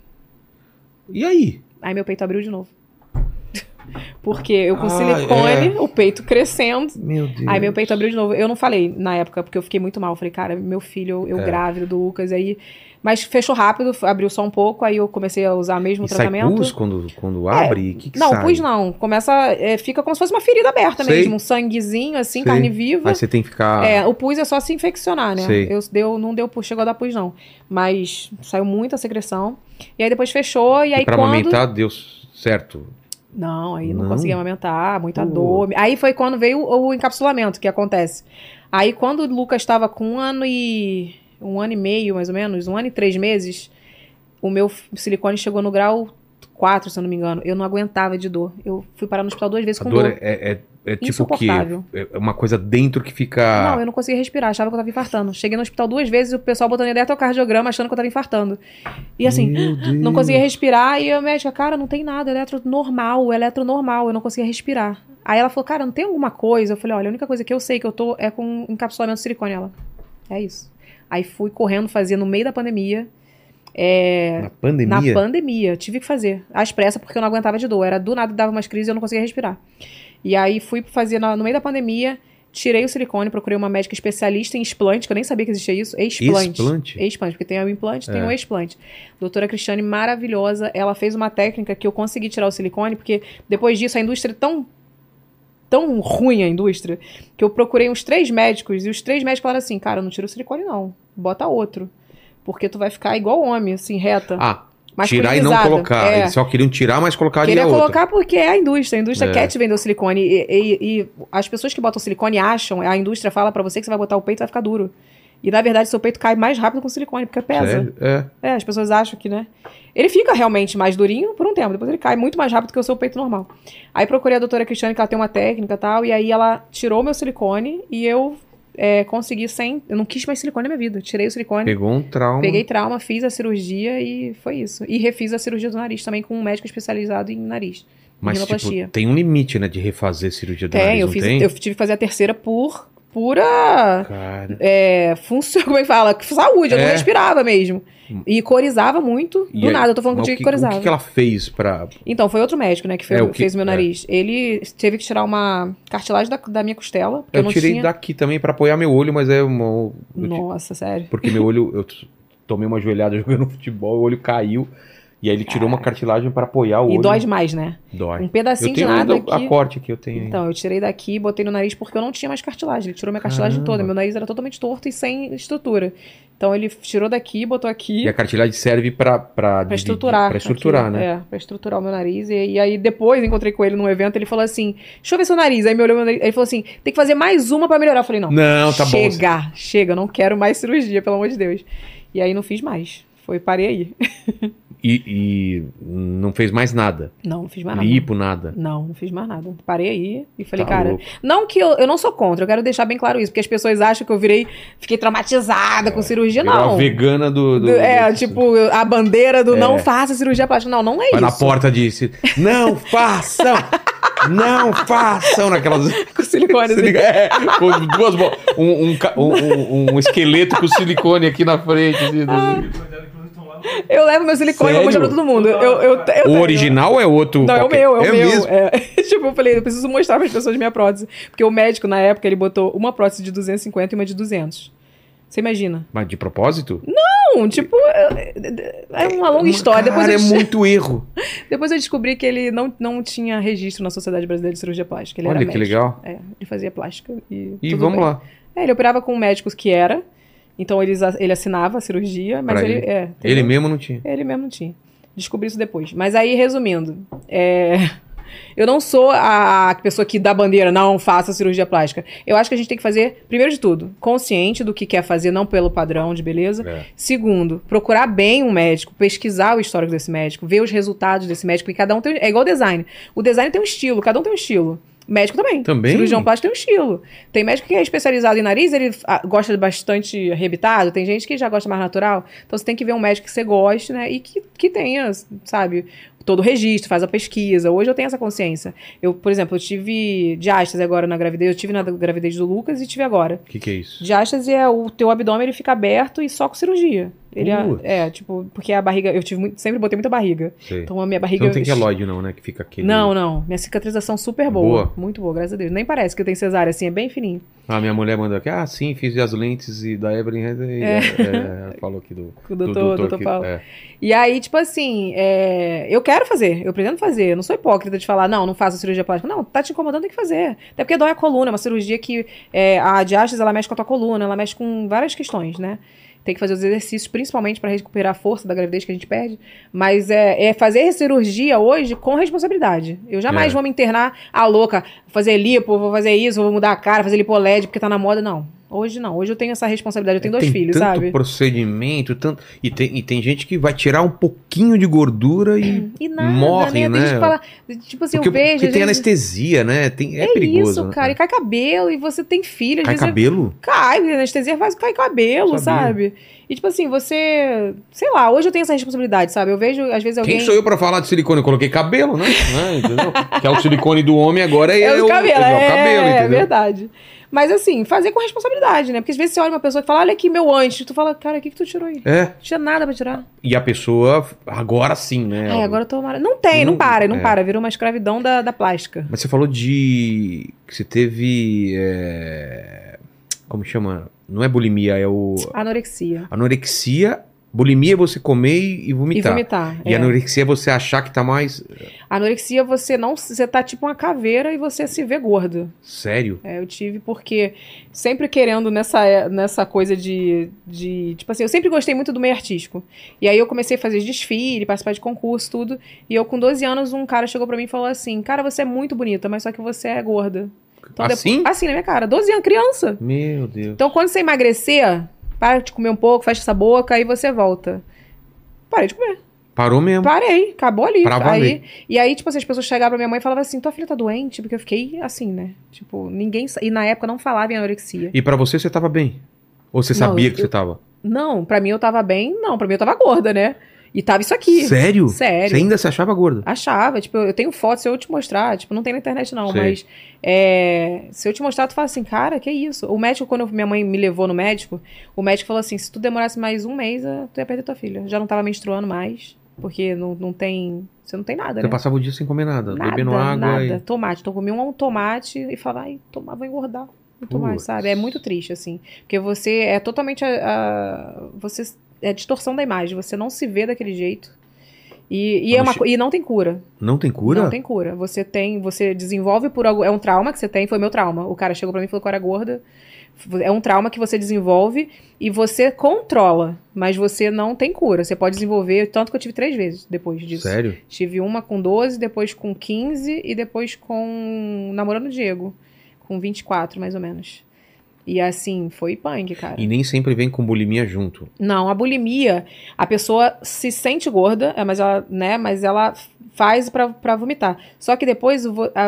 E aí? Aí meu peito abriu de novo. Porque eu com Ah, silicone, o peito crescendo. Meu Deus. Aí meu peito abriu de novo. Eu não falei na época, porque eu fiquei muito mal. Eu falei, cara, meu filho, eu É. grávido do Lucas, aí. Mas fechou rápido, abriu só um pouco, aí eu comecei a usar mesmo o E sai tratamento. pus quando, quando abre? O que que não, sai? pus não. Começa. é, fica como se fosse uma ferida aberta Sei. mesmo. Um sanguezinho, assim, Sei. carne viva. Aí você tem que ficar... É, o pus é só se infeccionar, né? Sei. Eu deu, não deu chegou a dar pus, não. Mas saiu muita secreção. E aí depois fechou, e aí e pra quando. amamentar deu certo. Não, aí não, Não? conseguia amamentar, muita Pô. dor. Aí foi quando veio o, o encapsulamento que acontece. Aí quando o Lucas estava com um ano e. um ano e meio, mais ou menos, um ano e três meses, o meu silicone chegou no grau 4, se eu não me engano. Eu não aguentava de dor. Eu fui parar no hospital duas vezes A com dor dor. é, é, é tipo o quê? Insuportável. É uma coisa dentro que fica. Não, eu não conseguia respirar, achava que eu tava infartando. Cheguei no hospital duas vezes e o pessoal botando eletrocardiograma achando que eu tava infartando. E assim, não conseguia respirar e a médica, cara, não tem nada, eletro normal, eletro normal, eu não conseguia respirar. Aí ela falou, cara, não tem alguma coisa? Eu falei, olha, a única coisa que eu sei que eu tô é com encapsulamento de silicone. Ela, é isso. Aí fui correndo fazer no meio da pandemia. É, Na pandemia. na pandemia, tive que fazer. Às pressas, porque eu não aguentava de dor. Era do nada, dava umas crises e eu não conseguia respirar. E aí fui fazer no meio da pandemia, tirei o silicone, procurei uma médica especialista em explante, que eu nem sabia que existia isso. Explante. Explante? Explante, porque tem o implante, tem É. o explante. Doutora Cristiane, maravilhosa. Ela fez uma técnica que eu consegui tirar o silicone, porque depois disso a indústria é tão. Tão ruim a indústria, que eu procurei uns três médicos, e os três médicos falaram assim: cara, não tira o silicone, não. Bota outro. Porque tu vai ficar igual homem, assim, reta. Ah, tirar e não colocar. É. Eles só queriam tirar, mas colocaria Queria outra. colocar porque é a indústria. A indústria É. quer te vender o silicone. E, e- e as pessoas que botam silicone acham, a indústria fala pra você que você vai botar o peito e vai ficar duro. E na verdade, seu peito cai mais rápido com silicone, porque pesa. Sério? É. É, as pessoas acham que, né? Ele fica realmente mais durinho por um tempo, depois ele cai muito mais rápido que o seu peito normal. Aí procurei a doutora Cristiane, que ela tem uma técnica e tal, e aí ela tirou meu silicone e eu é, consegui sem. Eu não quis mais silicone na minha vida. Tirei o silicone. Pegou um trauma. Peguei trauma, fiz a cirurgia e foi isso. E refiz a cirurgia do nariz também com um médico especializado em nariz. Mas, tipo, tem um limite, né, de refazer cirurgia do Tem, nariz, eu fiz, tem? eu tive que fazer a terceira por pura Cara... é, função, [LAUGHS] como é que fala? Saúde, eu não É. respirava mesmo. E corizava muito, do E nada, eu tô falando contigo que que, corizava. o que ela fez pra... Então, foi outro médico, né, que fez, É, o que- fez meu é. nariz. Ele teve que tirar uma cartilagem da, da minha costela, eu, Eu não tirei tinha... daqui também pra apoiar meu olho, mas é uma... Nossa, sério. Porque meu olho... Eu tomei uma joelhada [LAUGHS] jogando futebol, o olho caiu. E aí ele tirou uma cartilagem pra apoiar o E olho. dói demais, né? Dói. Um pedacinho eu de tenho nada ainda aqui. a corte aqui, eu tenho. Então, eu tirei daqui e botei no nariz porque eu não tinha mais cartilagem. Ele tirou minha cartilagem Caramba. toda. Meu nariz era totalmente torto e sem estrutura. Então, ele tirou daqui, botou aqui. E a cartilagem serve pra... Pra, Pra dividir- estruturar. Pra estruturar, aqui, né? É, pra estruturar o meu nariz. E, e aí depois encontrei com ele num evento, ele falou assim: Deixa eu ver seu nariz. Aí me olhou meu nariz. Ele falou assim: tem que fazer mais uma pra melhorar. Eu falei, não. Não, tá bom. chega, chega, eu não quero mais cirurgia, pelo amor de Deus. E aí não fiz mais. Foi, parei aí. [LAUGHS] E, e não fez mais nada. Não, não fiz mais nada. Lipo, nada. Não, não fiz mais nada. Parei aí e falei, Tá cara, louco. não que eu, eu não sou contra, eu quero deixar bem claro isso, porque as pessoas acham que eu virei, fiquei traumatizada com cirurgia, não. a vegana do... do- Do- é, do- tipo, a bandeira do É. não faça cirurgia plástica. Não, não é Vai isso. na porta disse, não façam! não façam! Naquelas... [LAUGHS] Com silicone. [LAUGHS] assim. É, com duas bolas. Um, um, um- um- um esqueleto com silicone aqui na frente. assim, Ah, Eu levo meu silicone Sério? e vou mostrar pra todo mundo. Eu, eu, eu o original é outro. Não, é o qualquer- meu, é o meu. mesmo? É. [LAUGHS] tipo, eu falei, eu preciso mostrar para as pessoas minha prótese. Porque o médico, na época, ele botou uma prótese de 250 e uma de 200. Você imagina? Mas de propósito? Não, tipo, é, é uma longa história. Depois Cara, eu, é muito erro. [LAUGHS] depois eu descobri que ele não, não tinha registro na Sociedade Brasileira de Cirurgia Plástica. Olha que médico. legal. É, ele fazia plástica e. E vamos bem. lá. É, ele operava com médicos que era. Então eles, ele assinava a cirurgia, mas Pra ele. ele. É, Ele mesmo não tinha. Ele mesmo não tinha. Descobri isso depois. Mas aí, resumindo, é, [LAUGHS] eu não sou a pessoa que dá bandeira, não faça cirurgia plástica. Eu acho que a gente tem que fazer, primeiro de tudo, consciente do que quer fazer, não pelo padrão de beleza. É. Segundo, procurar bem um médico, pesquisar o histórico desse médico, ver os resultados desse médico, porque cada um tem. É igual design. O design tem um estilo, cada um tem um estilo. Médico também. Também? Cirurgião plástico tem um estilo. Tem médico que é especializado em nariz, ele ah, gosta de bastante arrebitado. Tem gente que já gosta mais natural. Então você tem que ver um médico que você goste, né? E que, que tenha, sabe, todo o registro, faz a pesquisa. Hoje eu tenho essa consciência. Eu, por exemplo, eu tive diástase agora na gravidez. Eu tive na gravidez do Lucas e tive agora. O que, que é isso? Diástase é o teu abdômen ele fica aberto e só com cirurgia. Ele é, é, tipo, porque a barriga, eu tive muito- sempre botei muita barriga. Sei. Então a minha Você barriga não tem queloide, não, né? Que fica aquele. Não, não. Minha cicatrização super boa. Boa? Muito boa, graças a Deus. Nem parece que eu tenho cesárea, assim, é bem fininho. A minha mulher mandou aqui, ah, sim, fiz as lentes e da Evelyn. E, É. é, ela falou aqui do. [LAUGHS] O do doutor, doutor que- Paulo. é. E aí, tipo assim, é, eu quero fazer, eu pretendo fazer. Eu não sou hipócrita de falar, não, não faça cirurgia plástica. Não, tá te incomodando, tem que fazer. Até porque dói a coluna, é uma cirurgia que é, a diástase, ela mexe com a tua coluna, ela mexe com várias questões, né? Tem que fazer os exercícios, principalmente para recuperar a força da gravidez que a gente perde. Mas é, é fazer cirurgia hoje com responsabilidade. Eu jamais É. vou me internar a louca, fazer lipo, vou fazer isso, vou mudar a cara, fazer lipoled porque tá na moda. Não. Hoje não. Hoje eu tenho essa responsabilidade. Eu tenho dois tem filhos, tanto sabe? procedimento, tanto... E tem, e tem gente que vai tirar um pouquinho de gordura e E nada, morre, né? né? Que fala, tipo assim, porque, eu vejo. porque tem vezes- anestesia, né? Tem, é, É perigoso. isso, né? cara. E cai cabelo, e você tem filho. às Cai vezes é- cabelo? Cai, anestesia faz cai cabelo, sabe? E tipo assim, você. Sei lá, hoje eu tenho essa responsabilidade, sabe? Eu vejo, às vezes, alguém. Quem sou eu pra falar de silicone? Eu coloquei cabelo, né? [LAUGHS] Né? Entendeu? que é o silicone do homem agora é, É o cabelo, é, é, o cabelo, é entendeu? verdade. Mas assim, fazer com responsabilidade, né? Porque às vezes você olha uma pessoa que fala, olha aqui meu antes, tu fala, cara, o que, que tu tirou aí? Não É, tinha nada pra tirar. e a pessoa, agora sim, né? Ai, agora eu tô mara... Não tem, não, Não- para, não é. para. Virou uma escravidão da, da plástica. Mas você falou de. que você teve. é, Como chama? Não é bulimia, é o. Anorexia. Anorexia. Bulimia é você comer e vomitar. E vomitar. E é. anorexia é você achar que tá mais. Anorexia, você não. Você tá tipo uma caveira e você se vê gordo. Sério? É, eu tive porque sempre querendo nessa, nessa coisa de, de. Tipo assim, eu sempre gostei muito do meio artístico. E aí eu comecei a fazer desfile, participar de concurso, tudo. E eu, com 12 anos, um cara chegou pra mim e falou assim: Cara, você é muito bonita, mas só que você é gorda. Então, assim? depois- assim, na minha cara. 12 anos, criança. Meu Deus. Então, quando você emagrecer, para de comer um pouco, fecha essa boca, aí você volta. Parei de comer. Parou mesmo. Parei, acabou ali. Pra valer. aí, e aí, tipo assim, as pessoas chegavam pra minha mãe e falavam assim: tua filha tá doente? Porque eu fiquei assim, né? Tipo, ninguém. E na época não falava em anorexia. E pra você, você tava bem? Ou você Não, sabia eu- que você tava? Não, pra mim eu tava bem, não, pra mim eu tava gorda, né? E tava isso aqui. Sério? Sério. Você ainda se achava gorda? Achava, tipo, eu tenho foto, se eu te mostrar, tipo, não tem na internet não, Sei. mas é, se eu te mostrar, tu fala assim, cara, que isso? O médico, quando minha mãe me levou no médico, o médico falou assim, se tu demorasse mais um mês, eh, tu ia perder tua filha. Já não tava menstruando mais, porque não, não tem, você não tem nada, Você né? passava o dia sem comer nada, Nada, bebendo água nada. e. Tomate. Então eu comia um tomate e falava, ai, tomar, vou engordar. Tomar, Putz. sabe? É muito triste, assim. Porque você é totalmente a, a- você é distorção da imagem. Você não se vê daquele jeito. E, e, é Quando uma, e não tem cura. Não tem cura? Não tem cura. Você tem, você desenvolve por algo. É um trauma que você tem, foi meu trauma. O cara chegou pra mim e falou que eu era gorda. É um trauma que você desenvolve e você controla, mas você não tem cura. Você pode desenvolver, tanto que eu tive três vezes depois disso. Sério? Tive uma com 12, depois com 15 e depois com namorando o Diego, com 24 mais ou menos. E assim, foi punk, cara. E nem sempre vem com bulimia junto. Não, a bulimia, a pessoa se sente gorda, é, mas ela, né, mas ela faz pra, pra vomitar. Só que depois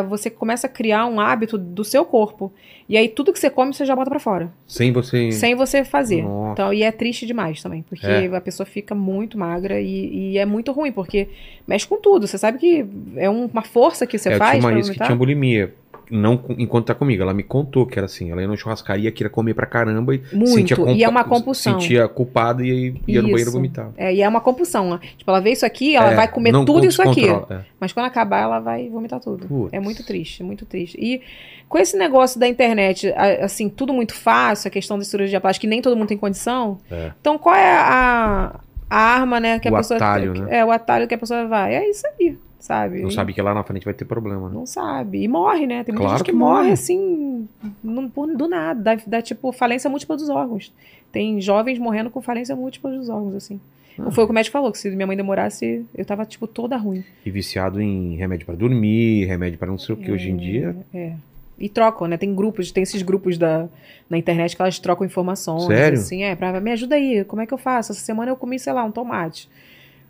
você começa a criar um hábito do seu corpo. E aí tudo que você come você já bota pra fora, Sem você. sem você fazer. Nossa. Então, e é triste demais também, porque É. a pessoa fica muito magra e, e é muito ruim, porque mexe com tudo. Você sabe que é um- uma força que você É, eu faz tinha uma pra ex que vomitar. tinha bulimia. Não enquanto tá comigo. Ela me contou que era assim. Ela ia na churrascaria, queria comer pra caramba e Muito, sentia e é uma compulsão. Sentia culpada e ia no banheiro vomitar. É, e é uma compulsão. né? Tipo, ela vê isso aqui, ela É, vai comer tudo isso aqui. é. Mas quando acabar, ela vai vomitar tudo. Putz. É muito triste, muito triste. E com esse negócio da internet, a- assim, tudo muito fácil, a questão da cirurgia plástica, que nem todo mundo tem condição. É. Então, qual é a, a arma, né, que a O pessoa... atalho, né? É, o atalho que a pessoa vai. É isso aí, sabe? Não sabe que lá na frente vai ter problema, né? Não sabe. E morre, né? Tem muita Claro gente que, que morre, morre. assim, não- por- do nada. Dá, dá, tipo, falência múltipla dos órgãos. Tem jovens morrendo com falência múltipla dos órgãos, assim. Ah. Foi o que o médico falou, que se minha mãe demorasse, eu tava, tipo, toda ruim. E viciado em remédio pra dormir, remédio pra não sei o que. Hoje em dia. É. E trocam, né? Tem grupos, tem esses grupos da, na internet que elas trocam informações. Sério? Assim, é, pra me ajuda aí, como é que eu faço? Essa semana eu comi, sei lá, um tomate.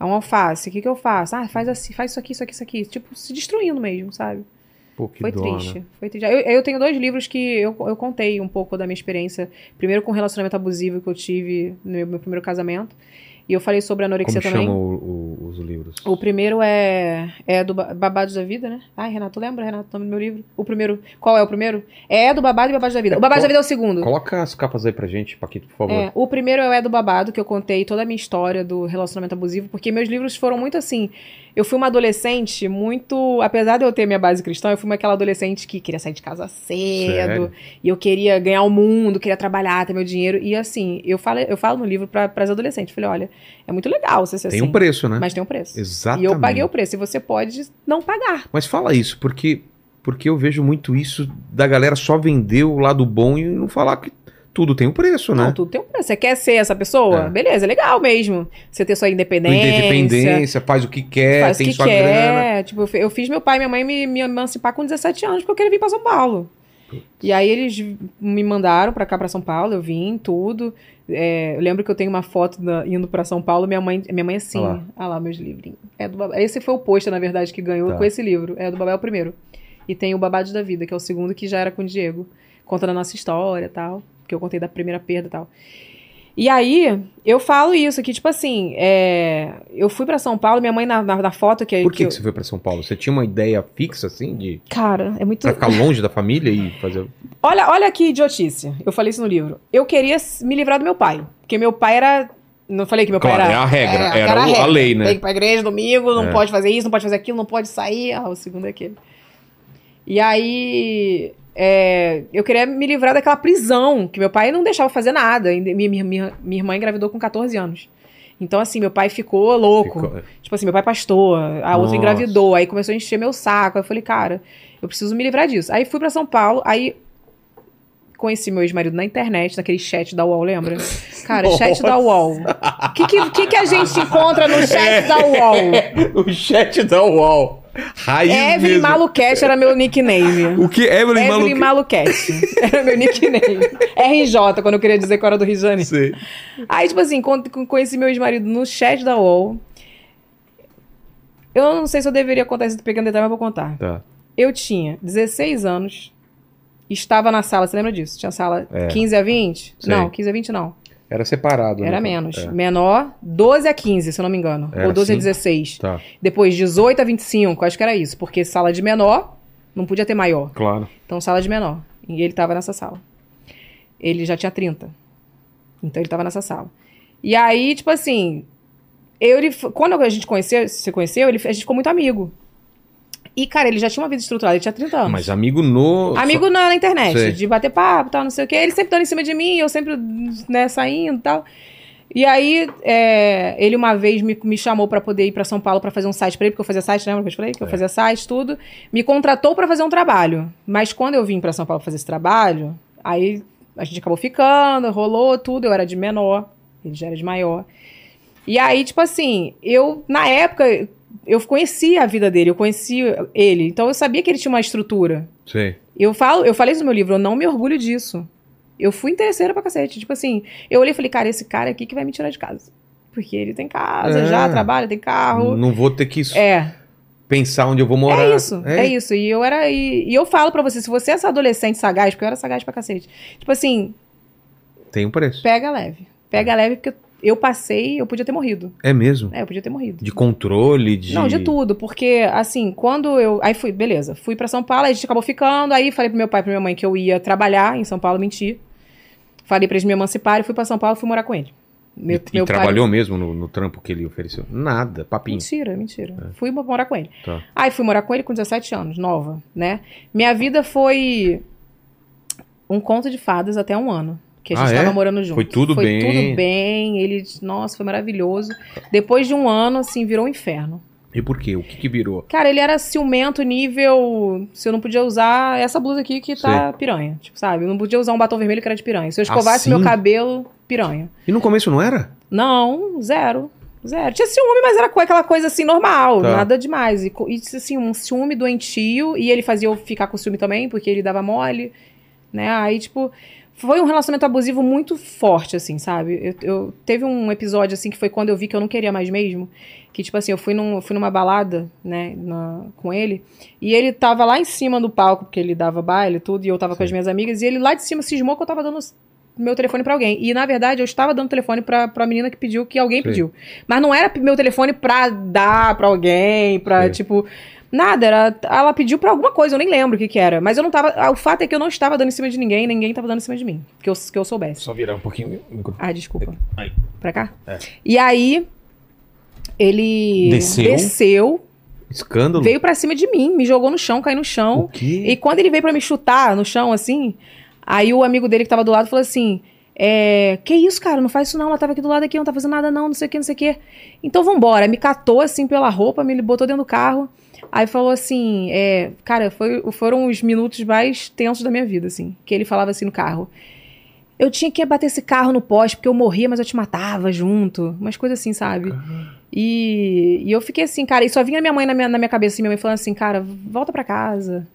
Um alface, o que que eu faço? Ah, faz assim, faz isso aqui, isso aqui, isso aqui. Tipo, se destruindo mesmo, sabe? Pô, que Foi dó, triste. né? Foi triste. Eu, eu tenho dois livros que eu, eu contei um pouco da minha experiência. Primeiro com o relacionamento abusivo que eu tive no meu, meu primeiro casamento. E eu falei sobre anorexia Como também. chamam o- o- os livros? O primeiro é, é do Ba- Babados da Vida, né? Ai, Renato, lembra, Renato, o nome do meu livro? O primeiro. Qual é o primeiro? É do Babado e Babados da Vida. O Babados da Vida é o segundo. Coloca as capas aí pra gente, Paquito, por favor. É, o primeiro é o É do Babado, que eu contei toda a minha história do relacionamento abusivo, porque meus livros foram muito assim. Eu fui uma adolescente muito. Apesar de eu ter minha base cristã, eu fui uma aquela adolescente que queria sair de casa cedo. Sério? E eu queria ganhar o mundo, queria trabalhar, ter meu dinheiro. E assim, eu falo, eu falo no livro para as adolescentes. Falei, olha, é muito legal você ser Tem assim. um preço, né? Mas tem um preço. Exatamente. E eu paguei o preço. E você pode não pagar. Mas fala isso, porque, porque eu vejo muito isso da galera só vender o lado bom e não falar que tudo tem um preço, né? Não, tudo tem um preço. Você quer ser essa pessoa? É. Beleza, é legal mesmo. Você ter sua independência. independência, faz o que quer, faz o tem que sua grana. quer. Tipo, eu fi- eu fiz meu pai e minha mãe me, me emancipar com 17 anos porque eu queria vir pra São Paulo. E aí eles me mandaram pra cá, pra São Paulo, eu vim, tudo. É, eu lembro que eu tenho uma foto da- indo pra São Paulo, minha mãe, minha mãe assim, Olha lá. ah lá, meus livrinhos. É do. Esse foi o pôster, na verdade, que ganhou Tá. com esse livro. É do Babel primeiro. E tem o Babados da Vida, que é o segundo, que já era com o Diego. Contando a nossa história e tal. Que eu contei da primeira perda e tal. E aí, eu falo isso aqui, tipo assim, é, eu fui pra São Paulo, minha mãe na, na, na foto que, Por que, que eu- que você foi pra São Paulo? Você tinha uma ideia fixa, assim, de Cara, é muito. pra ficar longe da família e fazer. Olha, olha que idiotice. Eu falei isso no livro. Eu queria me livrar do meu pai. Porque meu pai era. Não falei que meu Claro, pai é era. a regra, É, era a o- a regra. lei, né? Tem que ir pra igreja domingo, não É. pode fazer isso, não pode fazer aquilo, não pode sair. Ah, o segundo é aquele. E aí. É, eu queria me livrar daquela prisão, que meu pai não deixava fazer nada. Minha, minha, minha, minha irmã engravidou com 14 anos. Então, assim, meu pai ficou louco. Ficou- Tipo assim, meu pai é pastor, a Nossa. outra engravidou, aí começou a encher meu saco. Aí eu falei, cara, eu preciso me livrar disso. Aí fui pra São Paulo, aí conheci meu ex-marido na internet, naquele chat da UOL, lembra? Cara, chat da UOL. O que, que, que, que a gente encontra no chat da UOL? [LAUGHS] o chat da UOL. Raiz Evelyn mesmo. Maluquete era meu nickname. O que? Evelyn, Evelyn? Maluquete. Era meu nickname. RJ, quando eu queria dizer que eu era do Rio de Janeiro. Sei. Aí, tipo assim, conheci meu ex-marido no chat da UOL. Eu não sei se eu deveria contar isso pegando detalhe, mas vou contar. Tá. Eu tinha 16 anos, estava na sala, você lembra disso? Tinha sala É. 15 a 20? Sei. Não, 15 a 20 não. Era separado. Era né? menos. É. Menor, 12 a 15, se eu não me engano. Era Ou 12 a assim? 16. Tá, Depois, 18 a 25, acho que era isso. Porque sala de menor, não podia ter maior. claro. Então, sala de menor. E ele tava nessa sala. Ele já tinha 30. Então, ele tava nessa sala. E aí, tipo assim, eu, ele, quando a gente conheceu, se conheceu, ele, a gente ficou muito amigo. E, cara, ele já tinha uma vida estruturada, ele tinha 30 anos. Mas amigo no. Amigo na, na internet, Sei. de bater papo, tal, não sei o quê. Ele sempre dando em cima de mim, eu sempre, né, saindo e tal. E aí, é, ele uma vez me, me chamou pra poder ir pra São Paulo pra fazer um site pra ele, porque eu fazia site, lembra que eu te falei? Que eu É. fazia site, tudo. Me contratou pra fazer um trabalho. Mas quando eu vim pra São Paulo fazer esse trabalho, aí a gente acabou ficando, rolou tudo. Eu era de menor, ele já era de maior. E aí, tipo assim, eu, na época, eu conhecia a vida dele, eu conhecia ele. Então eu sabia que ele tinha uma estrutura. Sei. Eu falo, eu falei isso no meu livro, eu não me orgulho disso. Eu fui interesseira pra cacete. Tipo assim, eu olhei e falei, cara, esse cara aqui que vai me tirar de casa. Porque ele tem casa, É. já trabalha, tem carro. Não vou ter que É, pensar onde eu vou morar. é isso, é. isso. E eu era. E, e eu falo pra você, se você é essa adolescente sagaz, porque eu era sagaz pra cacete. Tipo assim, Tem um preço. pega leve. Pega leve, porque eu passei, eu podia ter morrido. É mesmo. É, eu podia ter morrido. De controle, de. Não, de tudo, porque assim, quando eu. Aí fui, beleza, fui pra São Paulo, aí a gente acabou ficando, aí falei pro meu pai e pra minha mãe que eu ia trabalhar em São Paulo, menti. Falei pra eles me emanciparem, fui pra São Paulo e fui morar com ele. Meu, E, e meu pai- trabalhou mesmo no, no trampo que ele ofereceu? Nada, papinho. Mentira, mentira. Fui morar com ele. Tá. Aí fui morar com ele com 17 anos, nova, né? Minha vida foi um conto de fadas até um ano. Que a Ah, gente é? tava morando junto. Foi tudo foi bem. tudo bem. Ele, nossa, foi maravilhoso. Depois de um ano, assim, virou um inferno. E por quê? O que que virou? Cara, ele era ciumento nível. Se eu não podia usar essa blusa aqui que tá piranha. Tipo, sabe? Eu não podia usar um batom vermelho que era de piranha. Se eu escovasse Assim? meu cabelo, piranha. E no começo não era? Não, zero. Zero. Tinha ciúme, mas era aquela coisa assim, normal, Tá. nada demais. E, e assim, um ciúme doentio, e ele fazia eu ficar com ciúme também, porque ele dava mole, né? Aí, tipo, foi um relacionamento abusivo muito forte, assim, sabe? Eu, eu- teve um episódio, assim, que foi quando eu vi que eu não queria mais mesmo, que, tipo assim, eu fui, num, fui numa balada, né, na- com ele, e ele tava lá em cima do palco, porque ele dava baile e tudo, e eu tava com as minhas amigas, e ele lá de cima cismou que eu tava dando meu telefone pra alguém. E, na verdade, eu estava dando telefone pra, pra menina que pediu, que alguém Sei. pediu. Mas não era meu telefone pra dar pra alguém, pra, Sei. tipo... Nada, era, ela pediu pra alguma coisa, eu nem lembro o que que era. Mas eu não tava... O fato é que eu não estava dando em cima de ninguém, ninguém tava dando em cima de mim. Que eu, que eu soubesse. Só virar um pouquinho o microfone. Ah, desculpa. Aí. Pra cá? É. E aí, ele Desceu? desceu, Escândalo? veio pra cima de mim, me jogou no chão, caí no chão. O quê? E quando ele veio pra me chutar no chão, assim, aí o amigo dele que tava do lado falou assim: é, que isso, cara, não faz isso não, ela tava aqui do lado aqui, não tá fazendo nada não, não sei o que, não sei o que. Então vambora. Me catou assim pela roupa, me botou dentro do carro. Aí falou assim, é, cara, foi- foram os minutos mais tensos da minha vida, assim. Que ele falava assim no carro. Eu tinha que bater esse carro no poste, porque eu morria, mas eu te matava junto. Umas coisas assim, sabe? E, e eu fiquei assim, cara, e só vinha minha mãe na minha, na minha cabeça, assim, minha mãe falando assim, cara, volta pra casa.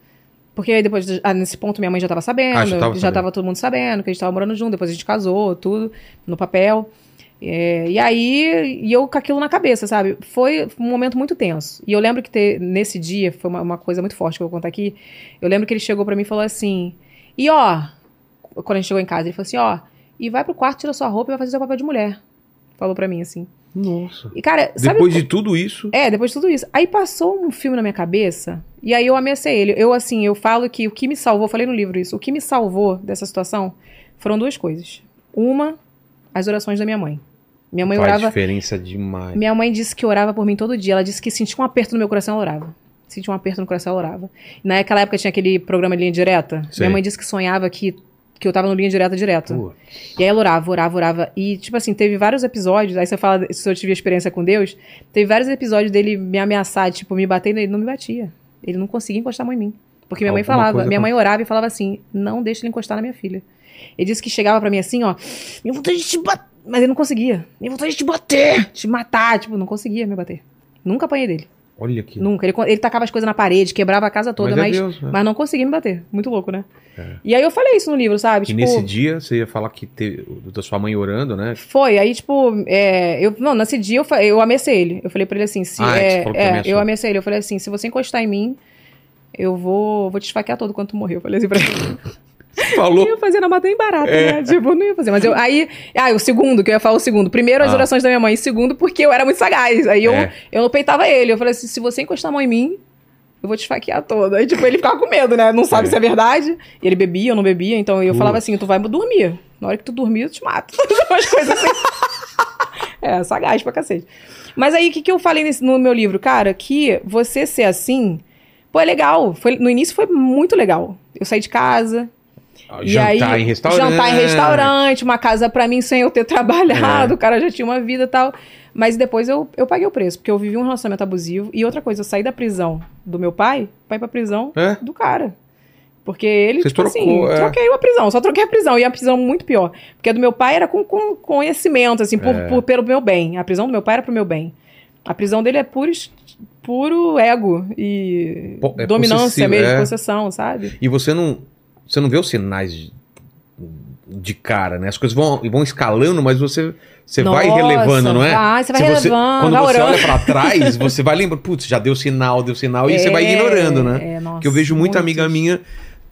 Porque aí depois, ah, nesse ponto, minha mãe já tava sabendo, Ah, já já, tava sabendo. tava todo mundo sabendo que a gente tava morando junto, depois a gente casou, tudo, no papel. É, e aí, e eu com aquilo na cabeça, sabe? Foi um momento muito tenso. E eu lembro que ter, nesse dia, foi uma, uma coisa muito forte que eu vou contar aqui. Eu lembro que ele chegou pra mim e falou assim: e ó, quando a gente chegou em casa, ele falou assim: ó, e vai pro quarto, tira sua roupa e vai fazer seu papel de mulher. Falou pra mim assim. Nossa. E cara, sabe Depois de tudo isso. é, depois de tudo isso. Aí passou um filme na minha cabeça, e aí eu ameacei ele. Eu, assim, eu falo que o que me salvou, falei no livro isso, o que me salvou dessa situação foram duas coisas. Uma, as orações da minha mãe. Minha mãe Faz orava. diferença demais. Minha mãe disse que orava por mim todo dia. Ela disse que sentia um aperto no meu coração, ela orava. Sentia um aperto no coração, ela orava. E naquela época tinha aquele programa Linha Direta. Sei. Minha mãe disse que sonhava que, que eu tava no Linha Direta direto. E aí ela orava, orava, orava. E, tipo assim, teve vários episódios. Aí você fala se eu tive experiência com Deus. Teve vários episódios dele me ameaçar, tipo, me batendo. Ele não me batia. Ele não conseguia encostar a mão em mim. Porque minha mãe Alguma falava, minha mãe orava e falava assim: não deixa ele encostar na minha filha. Ele disse que chegava pra mim assim, ó, minha vontade de te bater. Mas ele não conseguia. Minha vontade de te bater, te matar. Tipo, não conseguia me bater. Nunca apanhei dele. olha aqui. Nunca. Ele, ele tacava as coisas na parede, quebrava a casa toda, Mas é mas, Deus, né? mas não conseguia me bater. Muito louco, né? E aí eu falei isso no livro, sabe? E tipo, nesse dia você ia falar que teve da sua mãe orando, né? Foi, aí, tipo, é, eu, não, nesse dia eu, eu amecei ele. Eu falei pra ele assim, se, Ah, é é, você falou que é, eu amecei ele. Eu falei assim, se você encostar em mim, eu vou, vou te esfaquear todo quando tu morrer. Eu falei assim pra ele. [LAUGHS] Falou. Eu ia fazer na mata em barato, É. né? Tipo, não ia fazer. Mas eu, aí, ah, o segundo, que eu ia falar o segundo. Primeiro, as Ah. orações da minha mãe. Segundo, porque eu era muito sagaz. Aí eu, É. eu não peitava ele. Eu falei assim, se você encostar a mão em mim, eu vou te esfaquear toda. Aí, tipo, ele ficava com medo, né? Não sabe É. se é verdade. E ele bebia ou não bebia. Então eu falava assim, tu vai dormir. Na hora que tu dormir, eu te mato. [LAUGHS] Umas coisas assim. [LAUGHS] é, sagaz pra cacete. Mas aí, o que, que eu falei nesse- no meu livro? Cara, que você ser assim... Pô, é legal. Foi, no início foi muito legal. Eu saí de casa, jantar aí, em restaurante. Jantar em restaurante, uma casa pra mim sem eu ter [LAUGHS] trabalhado, É. o cara já tinha uma vida e tal. Mas depois eu, eu paguei o preço, porque eu vivi um relacionamento abusivo. E outra coisa, eu saí da prisão do meu pai pra ir pra prisão É? do cara. Porque ele, Você tipo trocou, assim, é. troquei uma prisão, só troquei a prisão. E a prisão muito pior. Porque a do meu pai era com, com conhecimento, assim, por, É. por- pelo meu bem. A prisão do meu pai era pro meu bem. A prisão dele é puro, puro ego e Po- é dominância mesmo, é. possessão, sabe? E você não, você não vê os sinais de, de cara, né? As coisas vão, vão escalando, mas você, você vai Nossa, relevando, não é? vai, você vai Se relevando, Quando vai você orando. olha [LAUGHS] pra trás, você vai lembrando, putz, já deu sinal, deu sinal, e você vai É, ignorando, né? É, nossa, Porque eu vejo muita amiga minha,